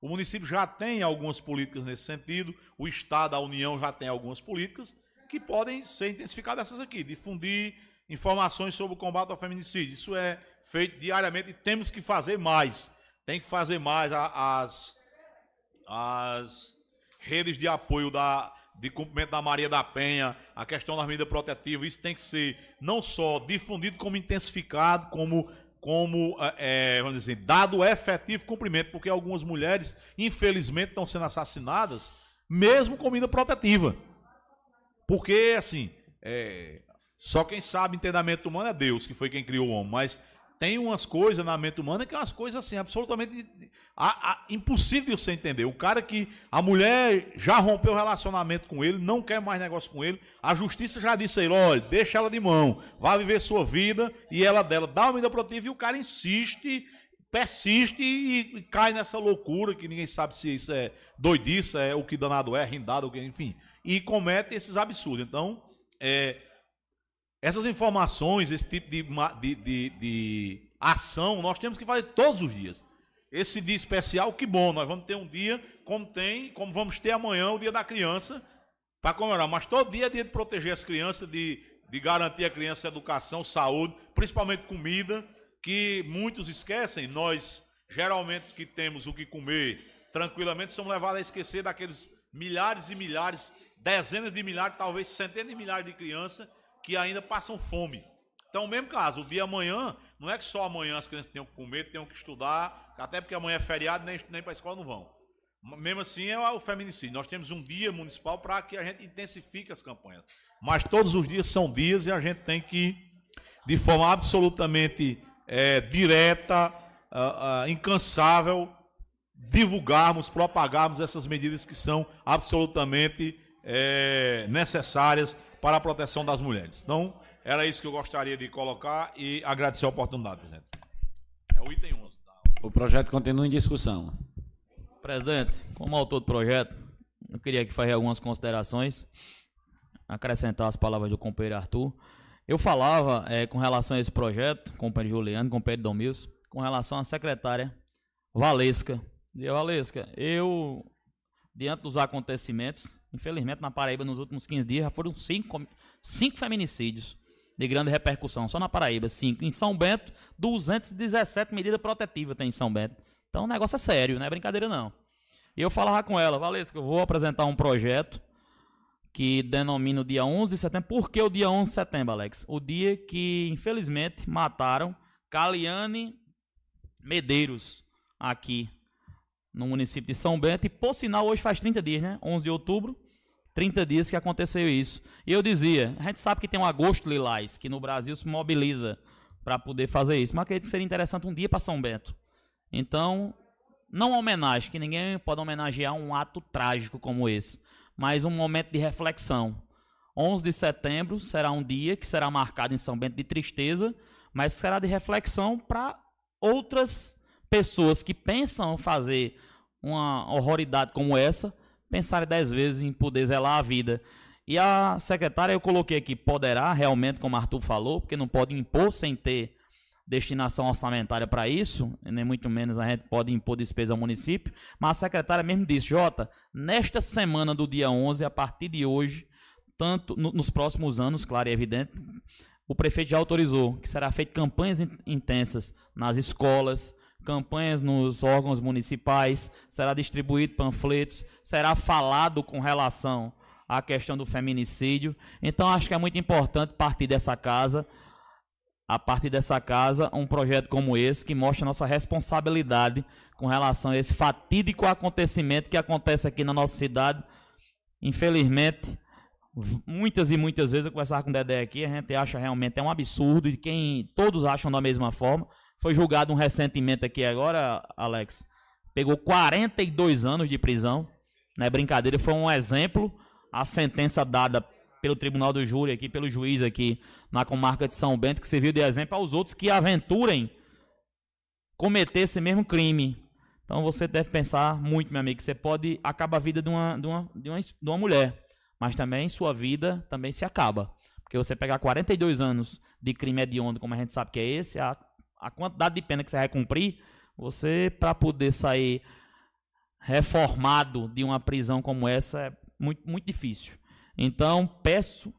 O município já tem algumas políticas nesse sentido, o Estado, a União já tem algumas políticas que podem ser intensificadas essas aqui, difundir informações sobre o combate ao feminicídio. Isso é feito diariamente e temos que fazer mais. Tem que fazer mais as, as redes de apoio da, de cumprimento da Maria da Penha, a questão das medidas protetivas, isso tem que ser não só difundido, como intensificado, como, como é, vamos dizer, dado efetivo cumprimento, porque algumas mulheres, infelizmente, estão sendo assassinadas, mesmo com medida protetiva. Porque, assim, é, só quem sabe entendimento humano é Deus, que foi quem criou o homem, mas tem umas coisas na mente humana que é umas coisas assim, absolutamente a, a, impossível de você entender. O cara que a mulher já rompeu o relacionamento com ele, não quer mais negócio com ele, a justiça já disse a ele: olha, deixa ela de mão, vá viver sua vida e ela dela, dá uma vida protetiva e o cara insiste, persiste e, cai nessa loucura que ninguém sabe se isso é doidice, é o que danado é, rindado, enfim, e comete esses absurdos. Então, é, essas informações, esse tipo de, de, de, de ação, nós temos que fazer todos os dias. Esse dia especial, que bom, nós vamos ter um dia como tem, como vamos ter amanhã, o dia da criança, para comemorar. Mas todo dia é dia de proteger as crianças, de, de garantir a criança educação, saúde, principalmente comida, que muitos esquecem. Nós, geralmente, que temos o que comer tranquilamente, somos levados a esquecer daqueles milhares e milhares, dezenas de milhares, talvez centenas de milhares de crianças que ainda passam fome. Então, mesmo caso, o dia amanhã, não é que só amanhã as crianças tenham que comer, tenham que estudar, até porque amanhã é feriado, nem, nem para a escola não vão. Mesmo assim, é o feminicídio. Nós temos um dia municipal para que a gente intensifique as campanhas. Mas todos os dias são dias e a gente tem que, de forma absolutamente é, direta, ah, ah, incansável, divulgarmos, propagarmos essas medidas que são absolutamente é, necessárias para a proteção das mulheres. Então, era isso que eu gostaria de colocar e agradecer a oportunidade, presidente. É o item 11. O projeto continua em discussão. Presidente, como autor do projeto, eu queria aqui fazer algumas considerações, acrescentar as palavras do companheiro Arthur. Eu falava eh, com relação a esse projeto, companheiro Juliano, companheiro Domilson, com relação à secretária Valesca. Dizia, Valesca, eu, diante dos acontecimentos, Infelizmente, na Paraíba, nos últimos 15 dias, já foram cinco, cinco feminicídios de grande repercussão. Só na Paraíba, cinco. Em São Bento, 217 medidas protetivas tem em São Bento. Então o negócio é sério, não é brincadeira não. E eu falava com ela, Valesca, eu vou apresentar um projeto que denomina o dia 11 de setembro. Por que o dia 11 de setembro, Alex? O dia que, infelizmente, mataram Caliane Medeiros aqui no município de São Bento. E, por sinal, hoje faz 30 dias, né? 11 de outubro. 30 dias que aconteceu isso. E eu dizia, a gente sabe que tem um agosto lilás, que no Brasil se mobiliza para poder fazer isso. Mas acredito que seria interessante um dia para São Bento. Então, não uma homenagem, que ninguém pode homenagear um ato trágico como esse, mas um momento de reflexão. 11 de setembro será um dia que será marcado em São Bento de tristeza, mas será de reflexão para outras pessoas que pensam fazer uma horroridade como essa, pensarem dez vezes em poder zelar a vida. E a secretária eu coloquei aqui, poderá realmente, como Arthur falou, porque não pode impor sem ter destinação orçamentária para isso, nem muito menos a gente pode impor despesa ao município, mas a secretária mesmo disse, Jota, nesta semana do dia 11, a partir de hoje, tanto no, nos próximos anos, claro e evidente, o prefeito já autorizou que será feito campanhas intensas nas escolas, campanhas nos órgãos municipais, será distribuído panfletos, será falado com relação à questão do feminicídio. Então acho que é muito importante partir dessa casa a partir dessa casa, um projeto como esse que mostra nossa responsabilidade com relação a esse fatídico acontecimento que acontece aqui na nossa cidade. Infelizmente, muitas e muitas vezes eu conversava com o Dedé aqui, a gente acha realmente é um absurdo e quem todos acham da mesma forma. Foi julgado um recentemente aqui agora, Alex. Pegou 42 anos de prisão. Não é brincadeira, foi um exemplo a sentença dada pelo Tribunal do Júri aqui, pelo juiz aqui na comarca de São Bento, que serviu de exemplo aos outros que aventurem cometer esse mesmo crime. Então você deve pensar muito, meu amigo, que você pode acabar a vida de uma, de uma, de uma, de uma mulher, mas também sua vida também se acaba. Porque você pegar 42 anos de crime hediondo, como a gente sabe que é esse, a, a quantidade de pena que você vai cumprir, você, para poder sair reformado de uma prisão como essa, é muito, muito difícil. Então, peço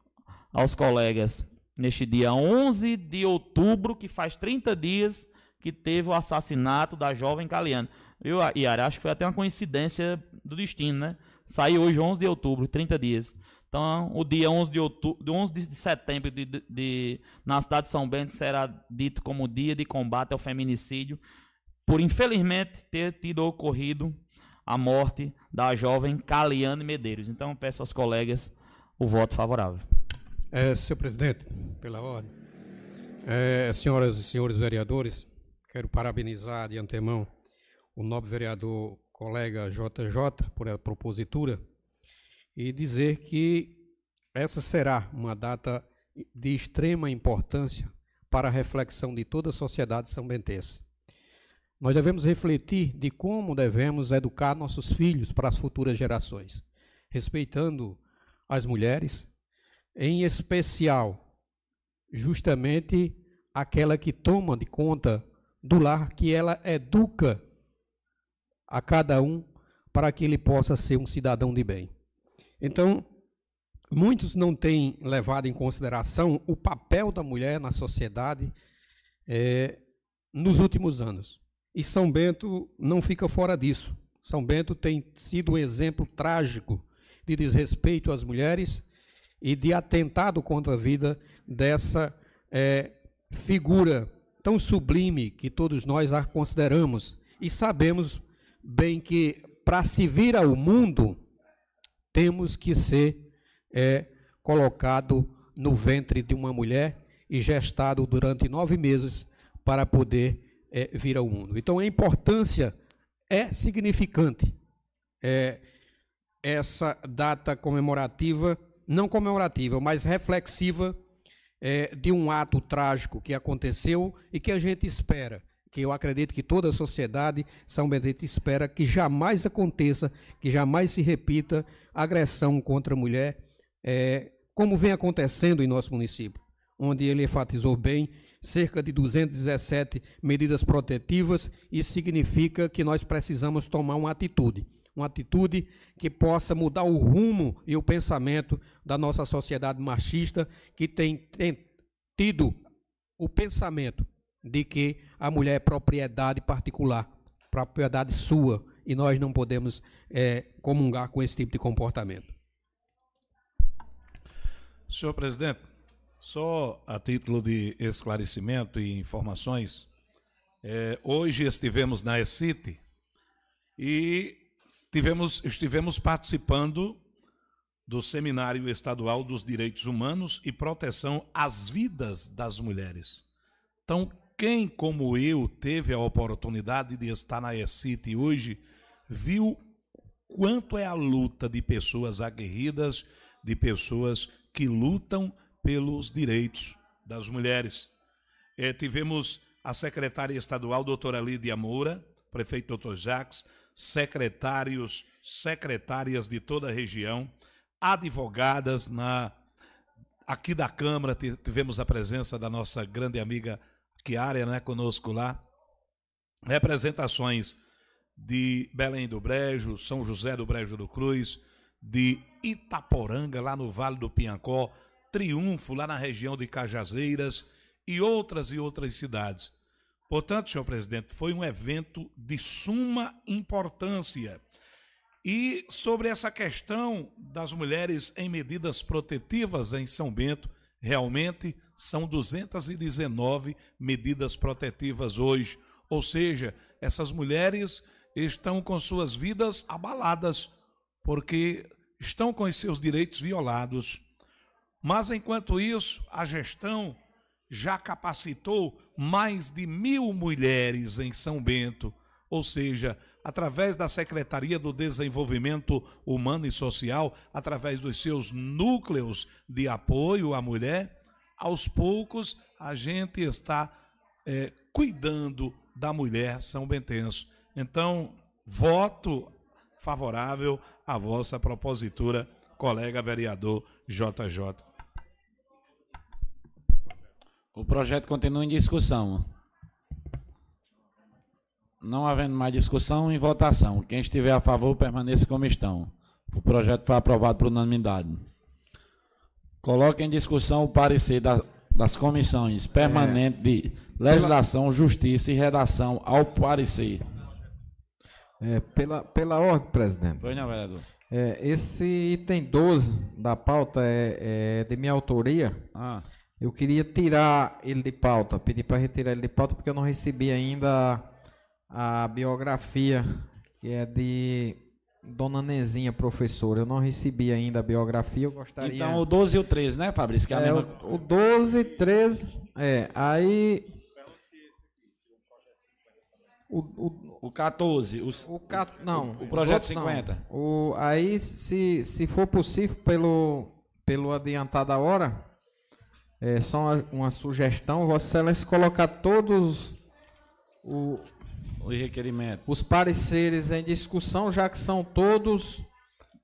aos colegas, neste dia 11 de outubro, que faz 30 dias que teve o assassinato da jovem Caliane. Viu, Yara? Acho que foi até uma coincidência do destino, né? Saiu hoje 11 de outubro, 30 dias. Então, o dia 11 de, outubro, 11 de setembro de, de, de, na cidade de São Bento será dito como dia de combate ao feminicídio, por infelizmente ter tido ocorrido a morte da jovem Caliane Medeiros. Então, peço aos colegas o voto favorável. É, senhor presidente, pela ordem. É, senhoras e senhores vereadores, quero parabenizar de antemão o nobre vereador colega JJ por a propositura e dizer que essa será uma data de extrema importância para a reflexão de toda a sociedade são-bentense. Nós devemos refletir de como devemos educar nossos filhos para as futuras gerações, respeitando as mulheres, em especial, justamente aquela que toma de conta do lar, que ela educa a cada um para que ele possa ser um cidadão de bem. Então, muitos não têm levado em consideração o papel da mulher na sociedade é, nos últimos anos. E São Bento não fica fora disso. São Bento tem sido um exemplo trágico de desrespeito às mulheres e de atentado contra a vida dessa é, figura tão sublime que todos nós a consideramos e sabemos bem que para se vir ao mundo temos que ser é, colocado no ventre de uma mulher e gestado durante nove meses para poder é, vir ao mundo. Então a importância é significante. É, essa data comemorativa, não comemorativa, mas reflexiva é, de um ato trágico que aconteceu e que a gente espera, que eu acredito que toda a sociedade São Benedito espera que jamais aconteça, que jamais se repita agressão contra a mulher, é, como vem acontecendo em nosso município, onde ele enfatizou bem, cerca de 217 medidas protetivas. Isso significa que nós precisamos tomar uma atitude, uma atitude que possa mudar o rumo e o pensamento da nossa sociedade machista, que tem, tem tido o pensamento de que a mulher é propriedade particular, propriedade sua, e nós não podemos é, comungar com esse tipo de comportamento. Senhor presidente, só a título de esclarecimento e informações, é, hoje estivemos na ECIT e tivemos, estivemos participando do Seminário Estadual dos Direitos Humanos e Proteção às Vidas das Mulheres. Então, quem, como eu, teve a oportunidade de estar na ECIT hoje, viu quanto é a luta de pessoas aguerridas, de pessoas que lutam pelos direitos das mulheres. É, tivemos a secretária estadual, doutora Lídia Moura, prefeito doutor Jacques, secretários, secretárias de toda a região, advogadas na aqui da Câmara, tivemos a presença da nossa grande amiga Kiara, né, conosco lá, representações de Belém do Brejo, São José do Brejo do Cruz, de Itaporanga, lá no Vale do Pinhacó, Triunfo, lá na região de Cajazeiras e outras e outras cidades. Portanto, senhor presidente, foi um evento de suma importância. E sobre essa questão das mulheres em medidas protetivas em São Bento, realmente são 219 medidas protetivas hoje. Ou seja, essas mulheres estão com suas vidas abaladas, porque estão com os seus direitos violados. Mas, enquanto isso, a gestão já capacitou mais de mil mulheres em São Bento, ou seja, através da Secretaria do Desenvolvimento Humano e Social, através dos seus núcleos de apoio à mulher, aos poucos a gente está é, cuidando da mulher são bentenso. Então, voto favorável à vossa propositura, colega vereador JJ. O projeto continua em discussão. Não havendo mais discussão, em votação. Quem estiver a favor, permaneça como estão. O projeto foi aprovado por unanimidade. Coloque em discussão o parecer da, das comissões permanentes é. de legislação, justiça e redação ao parecer. É, pela, pela ordem, presidente. Pois não, vereador. É, esse item 12 da pauta é, é de minha autoria. Ah. Eu queria tirar ele de pauta, pedir para retirar ele de pauta, porque eu não recebi ainda a biografia, que é de Dona Nezinha, professora. Eu não recebi ainda a biografia, eu gostaria. Então o 12 e o 13, né, Fabrício? Que é, é mesma... o, o 12, 13. É, aí. O, o, o 14. Os, o, cat, não, o, o projeto 50. Não. O, aí, se, se for possível, pelo, pelo adiantar da hora, é só uma, uma sugestão, Vossa Excelência colocar todos o, requerimento. os pareceres em discussão, já que são todos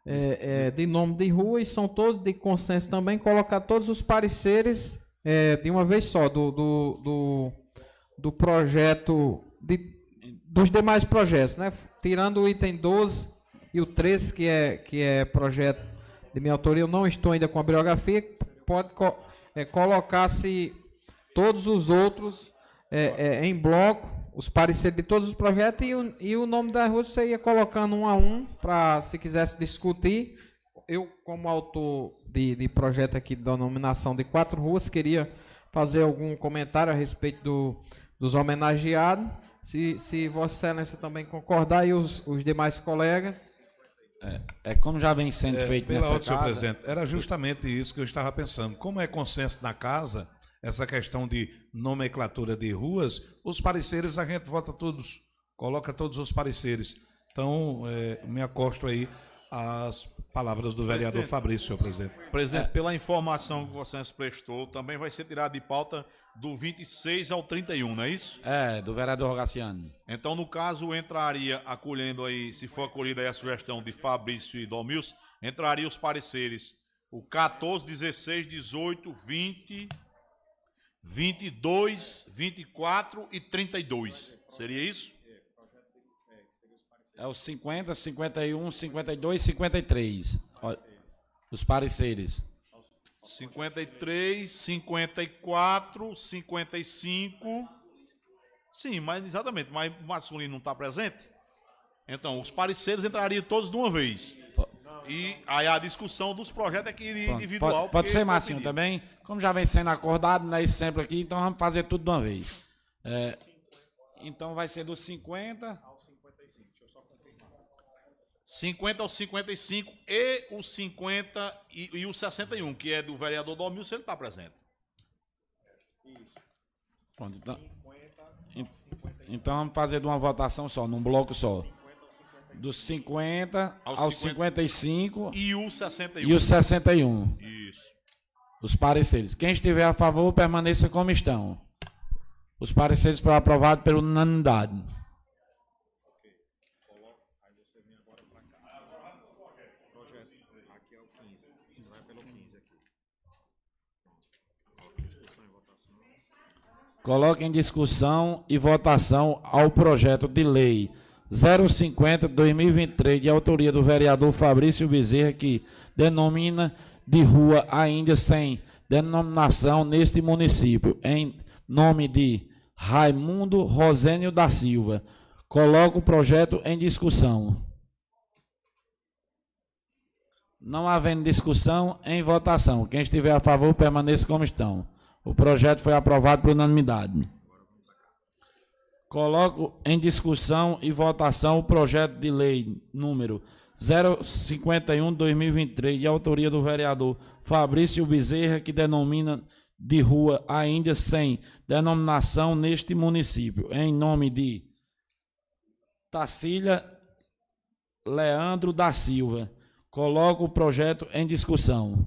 é, é, de nome de rua e são todos de consenso também, colocar todos os pareceres é, de uma vez só, do, do, do, do projeto, de, dos demais projetos, né? Tirando o item 12 e o 13, que é, que é projeto de minha autoria, eu não estou ainda com a biografia, pode co é, colocar-se todos os outros é, é, em bloco, os pareceres de todos os projetos e o, e o nome da rua você ia colocando um a um para se quisesse discutir. Eu, como autor de, de projeto aqui da nominação de quatro ruas, queria fazer algum comentário a respeito do, dos homenageados. Se, se Vossa Excelência também concordar e os, os demais colegas. É, é, como já vem sendo é, feito nessa casa. Senhor presidente, era justamente isso que eu estava pensando. Como é consenso na casa, essa questão de nomenclatura de ruas, os pareceres a gente vota todos, coloca todos os pareceres. Então, é, me acosto aí às palavras do vereador presidente, Fabrício, senhor presidente. Presidente, é. pela informação que você nos prestou, também vai ser tirado de pauta do 26 ao 31, não é isso? É, do vereador Rogaciano. Então, no caso, entraria, acolhendo aí, se for acolhida aí a sugestão de Fabrício e Domils, entraria os pareceres o 14, 16, 18, 20 22, 24 e 32. Seria isso? É os 50, 51, 52, 53. Ó, Os pareceres. 53, 54, 55. Sim, mas exatamente, mas o masculino não está presente? Então, os pareceres entrariam todos de uma vez. E aí a discussão dos projetos é que iria Pronto, individual. Pode, pode ser foi Marcinho pedido. também. Como já vem sendo acordado, né, esse sempre aqui, então vamos fazer tudo de uma vez. É, então vai ser dos 50 50 ao 55 e o 50 e, e o 61, que é do vereador Domil, se ele está presente. Pronto, então, en- então vamos fazer de uma votação só, num bloco só. Dos 50 Aos aos 50 55 E o 61. e o 61. Isso. Os pareceres. Quem estiver a favor, permaneça como estão. Os pareceres foram aprovados por unanimidade. Coloque em discussão e votação ao projeto de lei 050-2023, de autoria do vereador Fabrício Bezerra, que denomina de rua ainda sem denominação neste município, em nome de Raimundo Rosênio da Silva. Coloco o projeto em discussão. Não havendo discussão, em votação. Quem estiver a favor, permaneça como estão. O projeto foi aprovado por unanimidade. Coloco em discussão e votação o projeto de lei número 051-2023, de autoria do vereador Fabrício Bezerra, que denomina de rua ainda sem denominação neste município, em nome de Tacília Leandro da Silva. Coloco o projeto em discussão.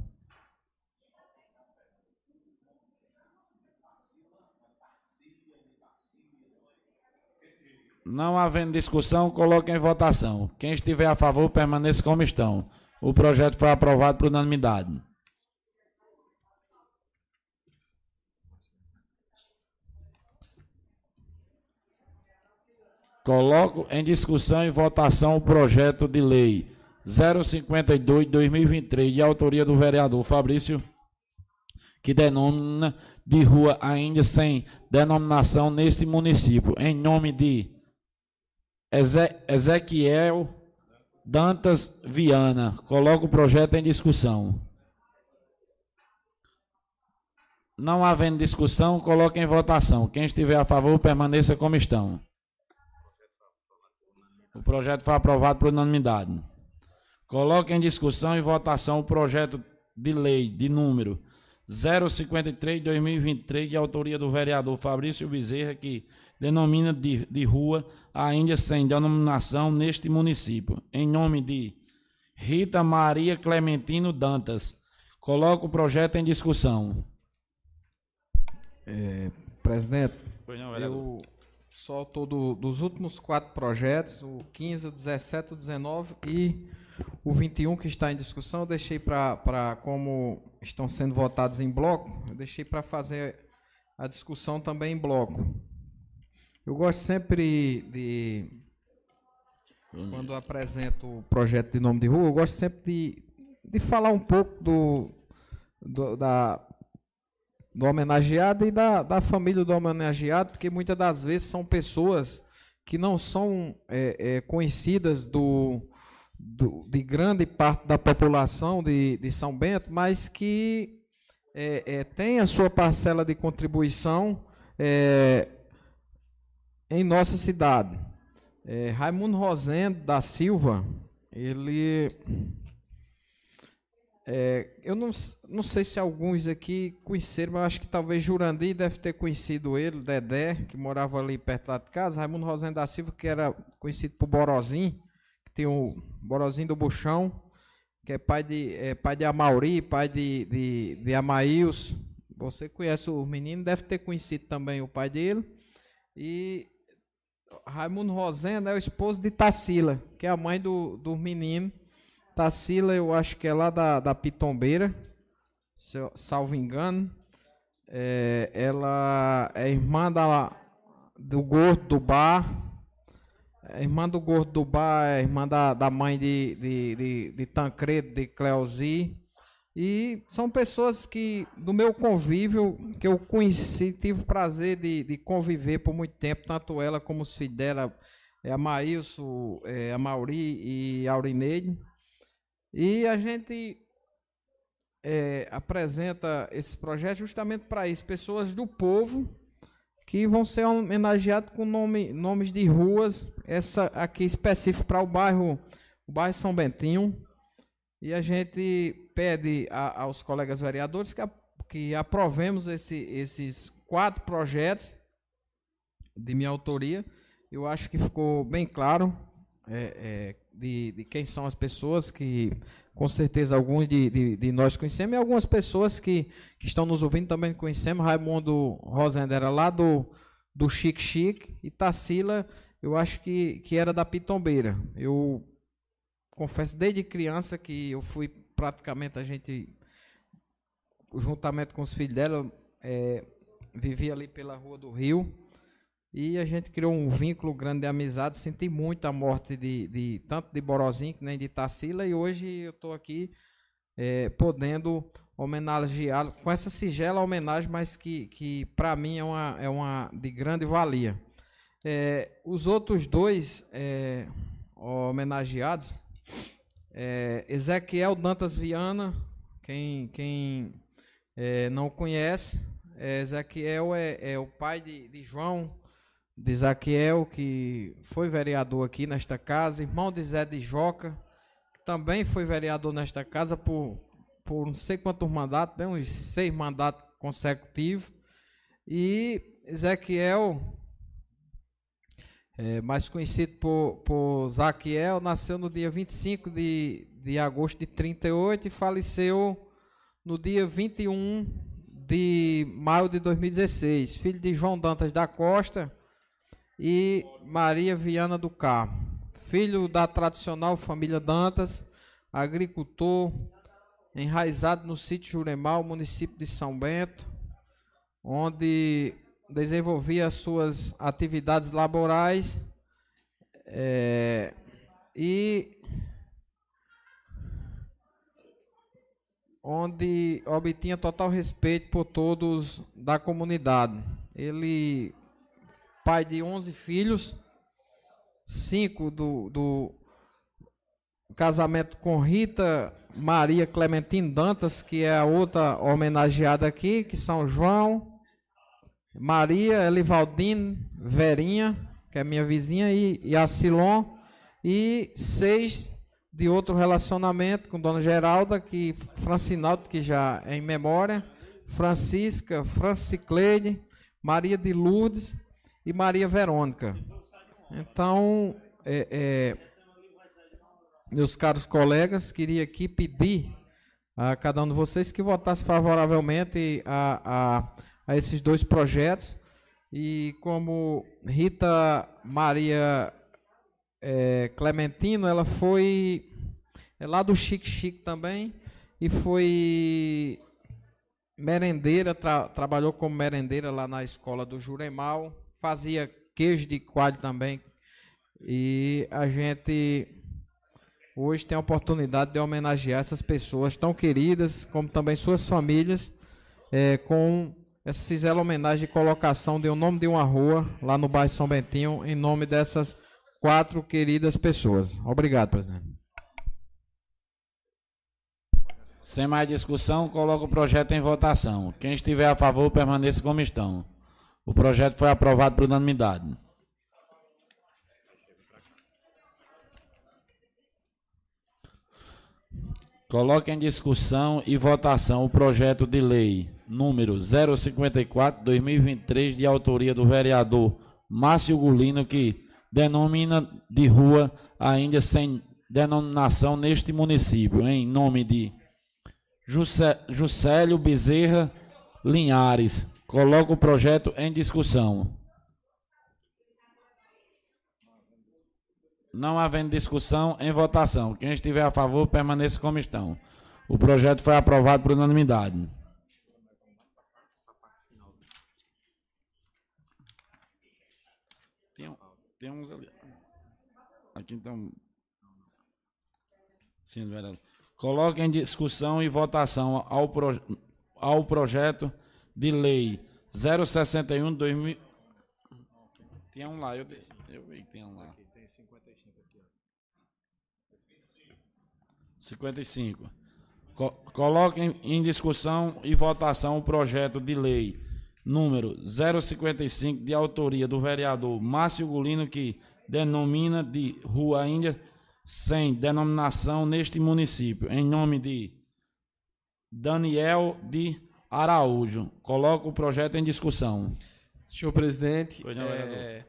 Não havendo discussão, coloque em votação. Quem estiver a favor, permaneça como estão. O projeto foi aprovado por unanimidade. Coloco em discussão e votação o projeto de lei 052-2023, de autoria do vereador Fabrício, que denomina de rua ainda sem denominação neste município, em nome de Ezequiel Dantas Viana. Coloco o projeto em discussão. Não havendo discussão, coloque em votação. Quem estiver a favor, permaneça como estão. O projeto foi aprovado por unanimidade. Coloque em discussão e votação o projeto de lei de número 053-2023, de autoria do vereador Fabrício Bezerra, que denomina de, de rua ainda sem denominação neste município, em nome de Rita Maria Clementino Dantas. Coloco o projeto em discussão. É, presidente, não, eu sou autor do- dos últimos quatro projetos, o 15, o 17, o 19 e o 21 que está em discussão, eu deixei para, como estão sendo votados em bloco, eu deixei para fazer a discussão também em bloco. Eu gosto sempre de, quando apresento o projeto de nome de rua, eu gosto sempre de, de falar um pouco do, do- da, do homenageado e da, da família do homenageado, porque muitas das vezes são pessoas que não são é, é, conhecidas do, do- de grande parte da população de, de São Bento, mas que é, é, tem a sua parcela de contribuição é, em nossa cidade. É, Raimundo Rosendo da Silva, ele é, eu não, não sei se alguns aqui conheceram, mas acho que talvez Jurandir deve ter conhecido ele, Dedé, que morava ali perto lá de casa. Raimundo Rosendo da Silva, que era conhecido por Borozinho, que tem o Borozinho do Buchão, que é pai de, é pai de Amauri, pai de, de, de. Você conhece o menino, deve ter conhecido também o pai dele. E Raimundo Rosendo é o esposo de Tarsila, que é a mãe do, do menino. Tarsila, eu acho que é lá da, da Pitombeira, se eu- salvo engano. É, ela é irmã da, do gordo do bar. É irmã do gordo do bar, é irmã da, da mãe de, de, de, de Tancredo, de Cleozi. E são pessoas que, do meu convívio, que eu conheci, tive o prazer de, de conviver por muito tempo, tanto ela como os filhos dela, é a Maílson, é a Mauri e a Aurineide. E a gente é, apresenta esse projeto justamente para isso, pessoas do povo que vão ser homenageadas com nome, nomes de ruas, essa aqui específico para o bairro, o bairro São Bentinho. E a gente pede a, aos colegas vereadores que, a, que aprovemos esse, esses quatro projetos de minha autoria. Eu acho que ficou bem claro é, é, de, de, quem são as pessoas que, com certeza, alguns de, de, de, nós conhecemos e algumas pessoas que, que estão nos ouvindo também conhecemos. Raimundo Rosenda era lá do, do Chique Chique e Tarsila, eu acho que, que era da Pitombeira. Eu confesso desde criança que eu fui praticamente a gente, juntamente com os filhos dela, é, vivia ali pela Rua do Rio. E a gente criou um vínculo grande de amizade. Senti muito a morte de, de tanto de Borozinho nem de Tarsila. E hoje eu estou aqui é, podendo homenageá-lo com essa sigela homenagem, mas que, que para mim é uma, é uma de grande valia. É, os outros dois é, homenageados, é, Ezequiel Dantas Viana, quem, quem é, não conhece, é, Ezequiel é, é, o pai de, de João, de Ezequiel, que foi vereador aqui nesta casa, irmão de Zé de Joca, que também foi vereador nesta casa por, por não sei quantos mandatos, bem uns seis mandatos consecutivos. E Ezequiel é, mais conhecido por, por Zaquiel, nasceu no dia 25 de, de agosto de 38 e faleceu no dia 21 de maio de 2016. Filho de João Dantas da Costa e Maria Viana do Carmo. Filho da tradicional família Dantas, agricultor, enraizado no sítio Juremal, município de São Bento, onde desenvolvia as suas atividades laborais é, e onde obtinha total respeito por todos da comunidade. Ele, pai de 11 filhos, cinco do, do casamento com Rita Maria Clementine Dantas, que é a outra homenageada aqui, que São João, Maria Elivaldine Verinha, que é minha vizinha, e, e a Silon, e seis de outro relacionamento com Dona Geralda, que Francinaldo, que já é em memória, Francisca, Francicleide, Maria de Lourdes e Maria Verônica. Então, é, é, meus caros colegas, queria aqui pedir a cada um de vocês que votasse favoravelmente a, a a esses dois projetos. E como Rita Maria é, Clementino, ela foi é lá do Chique Chique também e foi merendeira, tra, trabalhou como merendeira lá na escola do Juremal, fazia queijo de coalho também. E a gente hoje tem a oportunidade de homenagear essas pessoas tão queridas, como também suas famílias, é, com essa singela homenagem de colocação de um nome de uma rua lá no bairro São Bentinho, em nome dessas quatro queridas pessoas. Obrigado, presidente. Sem mais discussão, coloco o projeto em votação. Quem estiver a favor, permaneça como estão. O projeto foi aprovado por unanimidade. Coloque em discussão e votação o projeto de lei número 054-2023, de autoria do vereador Márcio Gulino, que denomina de rua ainda sem denominação neste município, em nome de Juscelio Bezerra Linhares. Coloco o projeto em discussão. Não havendo discussão, em votação. Quem estiver a favor, permaneça como estão. O projeto foi aprovado por unanimidade. Tem uns ali. Aqui então. Sim, vereador. Coloque em discussão e votação ao, proje ao projeto de lei 061 2000. Tinha um lá, eu, eu vi que tinha um lá. Tem 55 aqui, ó. 55. Co coloque em, em discussão e votação o projeto de lei número 055, de autoria do vereador Márcio Gulino, que denomina de Rua Índia sem denominação neste município, em nome de Daniel de Araújo. Coloco o projeto em discussão. Senhor presidente, não, é,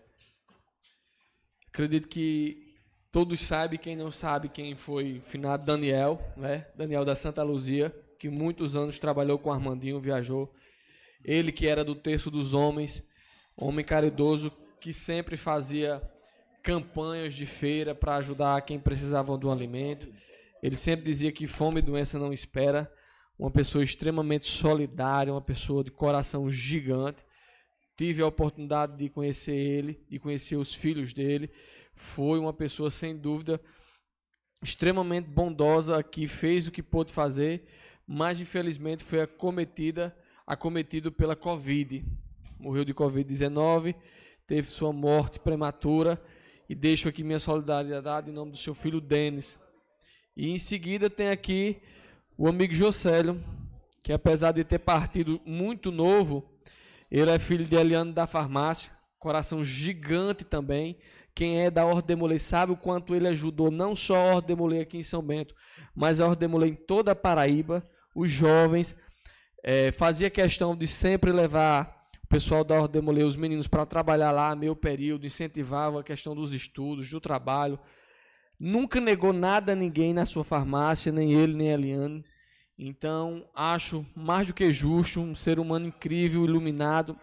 acredito que todos sabem, quem não sabe quem foi finado Daniel, né? Daniel da Santa Luzia, que muitos anos trabalhou com Armandinho, viajou. Ele que era do terço dos homens, homem caridoso, que sempre fazia campanhas de feira para ajudar quem precisava um alimento. Ele sempre dizia que fome e doença não espera. Uma pessoa extremamente solidária, uma pessoa de coração gigante. Tive a oportunidade de conhecer ele, de conhecer os filhos dele. Foi uma pessoa, sem dúvida, extremamente bondosa, que fez o que pôde fazer, mas infelizmente foi acometida, acometido pela Covid. Morreu de Covid-19, teve sua morte prematura e deixo aqui minha solidariedade em nome do seu filho Denis. E em seguida tem aqui o amigo Jocélio, que apesar de ter partido muito novo, ele é filho de Eliane da farmácia, coração gigante também. Quem é da Ordem Demolei sabe o quanto ele ajudou não só a Ordem Demolei aqui em São Bento, mas a Ordem Demolei em toda a Paraíba, os jovens. Eh, fazia questão de sempre levar o pessoal da Ordem Demolei, os meninos, para trabalhar lá meio período, incentivava a questão dos estudos, do trabalho. Nunca negou nada a ninguém na sua farmácia, nem ele, nem a Eliane. Então, acho mais do que justo, um ser humano incrível, iluminado.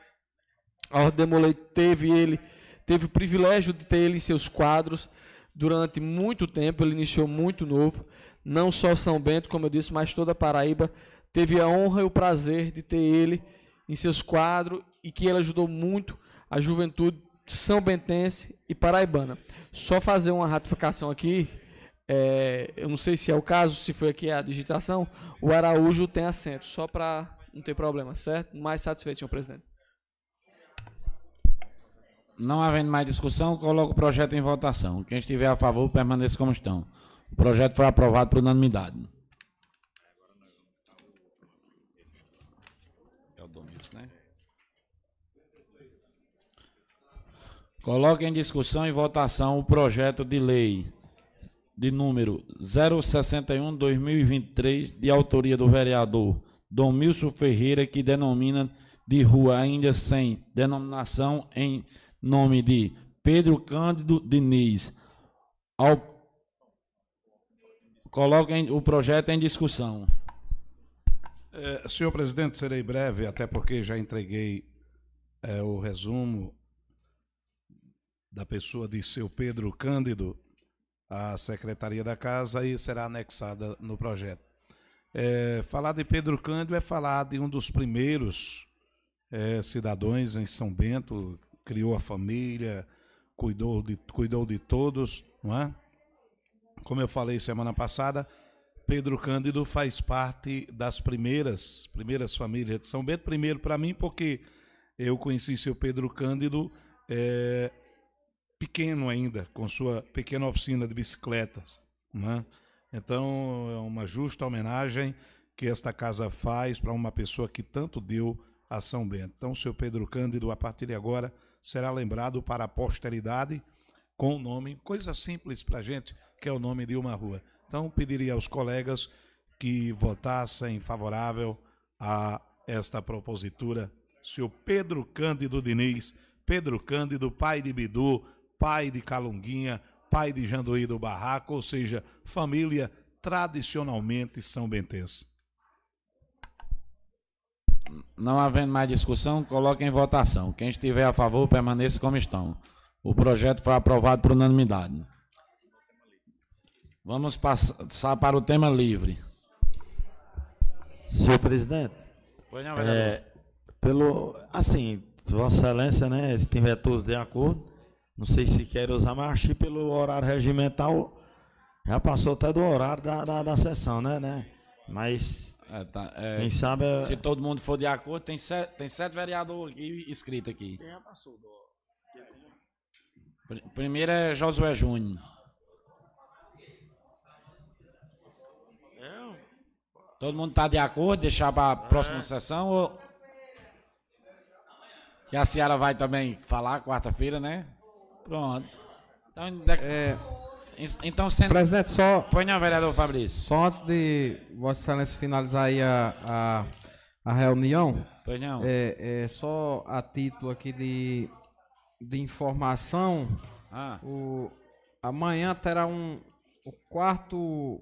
A Ordem teve ele, teve o privilégio de ter ele em seus quadros durante muito tempo. Ele iniciou muito novo, não só São Bento, como eu disse, mas toda a Paraíba teve a honra e o prazer de ter ele em seus quadros e que ele ajudou muito a juventude são bentense e paraibana. Só fazer uma ratificação aqui, é, eu não sei se é o caso, se foi aqui a digitação, o Araújo tem assento, só para não ter problema, certo? Mais satisfeito, senhor presidente. Não havendo mais discussão, coloco o projeto em votação. Quem estiver a favor, permaneça como estão. O projeto foi aprovado por unanimidade. É o Domingos, né? Coloque em discussão e votação o projeto de lei de número 061-2023, de autoria do vereador Domilson Ferreira, que denomina de rua ainda sem denominação em nome de Pedro Cândido Diniz. Ao... O projeto em discussão. É, senhor presidente, serei breve, até porque já entreguei é, o resumo da pessoa de seu Pedro Cândido à Secretaria da Casa e será anexada no projeto. É, falar de Pedro Cândido é falar de um dos primeiros é, cidadãos em São Bento, criou a família, cuidou de, cuidou de todos, não é? Como eu falei semana passada, Pedro Cândido faz parte das primeiras, primeiras famílias de São Bento. Primeiro para mim, porque eu conheci seu Pedro Cândido é, pequeno ainda, com sua pequena oficina de bicicletas. Né? Então, é uma justa homenagem que esta casa faz para uma pessoa que tanto deu a São Bento. Então, seu Pedro Cândido, a partir de agora, será lembrado para a posteridade com o nome, coisa simples para a gente, que é o nome de uma rua. Então, pediria aos colegas que votassem favorável a esta propositura. Senhor Pedro Cândido Diniz, Pedro Cândido, pai de Bidu, pai de Calunguinha, pai de Janduí do Barraco, ou seja, família tradicionalmente são bentense. Não havendo mais discussão, coloque em votação. Quem estiver a favor, permaneça como estão. O projeto foi aprovado por unanimidade. Vamos passar para o tema livre. Senhor presidente. Pois não, é, pelo, assim, Vossa Excelência, né, se tiver todos de acordo, Não sei se quer usar, mas acho que pelo horário regimental já passou até do horário da, da, da sessão, né? né? Mas É, tá, é, quem sabe. é- Se todo mundo for de acordo, tem sete, tem sete vereadores aqui inscritos aqui. Quem já passou do. Pr- Primeiro é Josué Júnior. Todo mundo tá de acordo? Deixar para a próxima sessão? Ou... Que a senhora vai também falar quarta-feira, né? Pronto. Então, de- então sendo... Presidente, só. Põe não, vereador Fabrício. Só antes de Vossa Excelência finalizar aí a, a, a reunião. Pois não. É, é só a título aqui de, de informação. Ah. O, amanhã terá um o quarto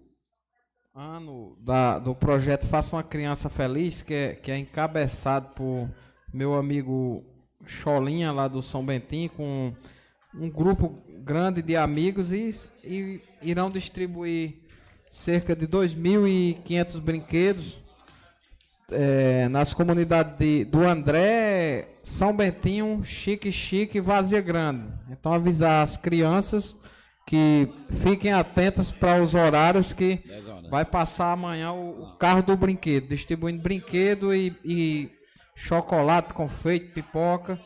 ano da, do projeto Faça uma Criança Feliz, que é, que é encabeçado por meu amigo Cholinha, lá do São Bentinho, com um grupo grande de amigos e, e irão distribuir cerca de 2.500 brinquedos é, nas comunidades de, do André, São Bentinho, Chique Chique e Vazia Grande. Então avisar as crianças que fiquem atentas para os horários que 10 horas. vai passar amanhã o, o carro do brinquedo, distribuindo brinquedo e, e chocolate, confeito, pipoca,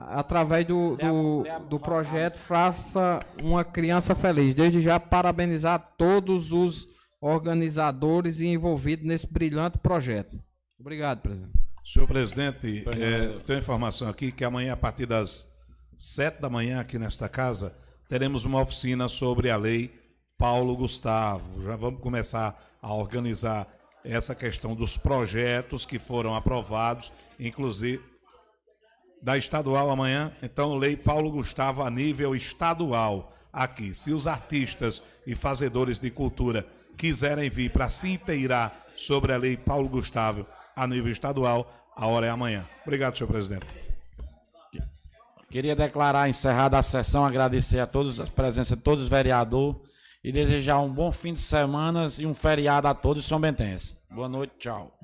através do, do, do projeto Faça uma Criança Feliz. Desde já parabenizar todos os organizadores e envolvidos nesse brilhante projeto. Obrigado, presidente. Senhor presidente, é, tenho informação aqui que amanhã, a partir das sete da manhã, aqui nesta casa, teremos uma oficina sobre a lei Paulo Gustavo. Já vamos começar a organizar essa questão dos projetos que foram aprovados, inclusive da estadual amanhã. Então, lei Paulo Gustavo a nível estadual aqui. Se os artistas e fazedores de cultura quiserem vir para se inteirar sobre a lei Paulo Gustavo a nível estadual, a hora é amanhã. Obrigado, senhor presidente. Queria declarar encerrada a sessão, agradecer a todos a presença de todos os vereadores e desejar um bom fim de semana e um feriado a todos são bentenses. Boa noite, tchau.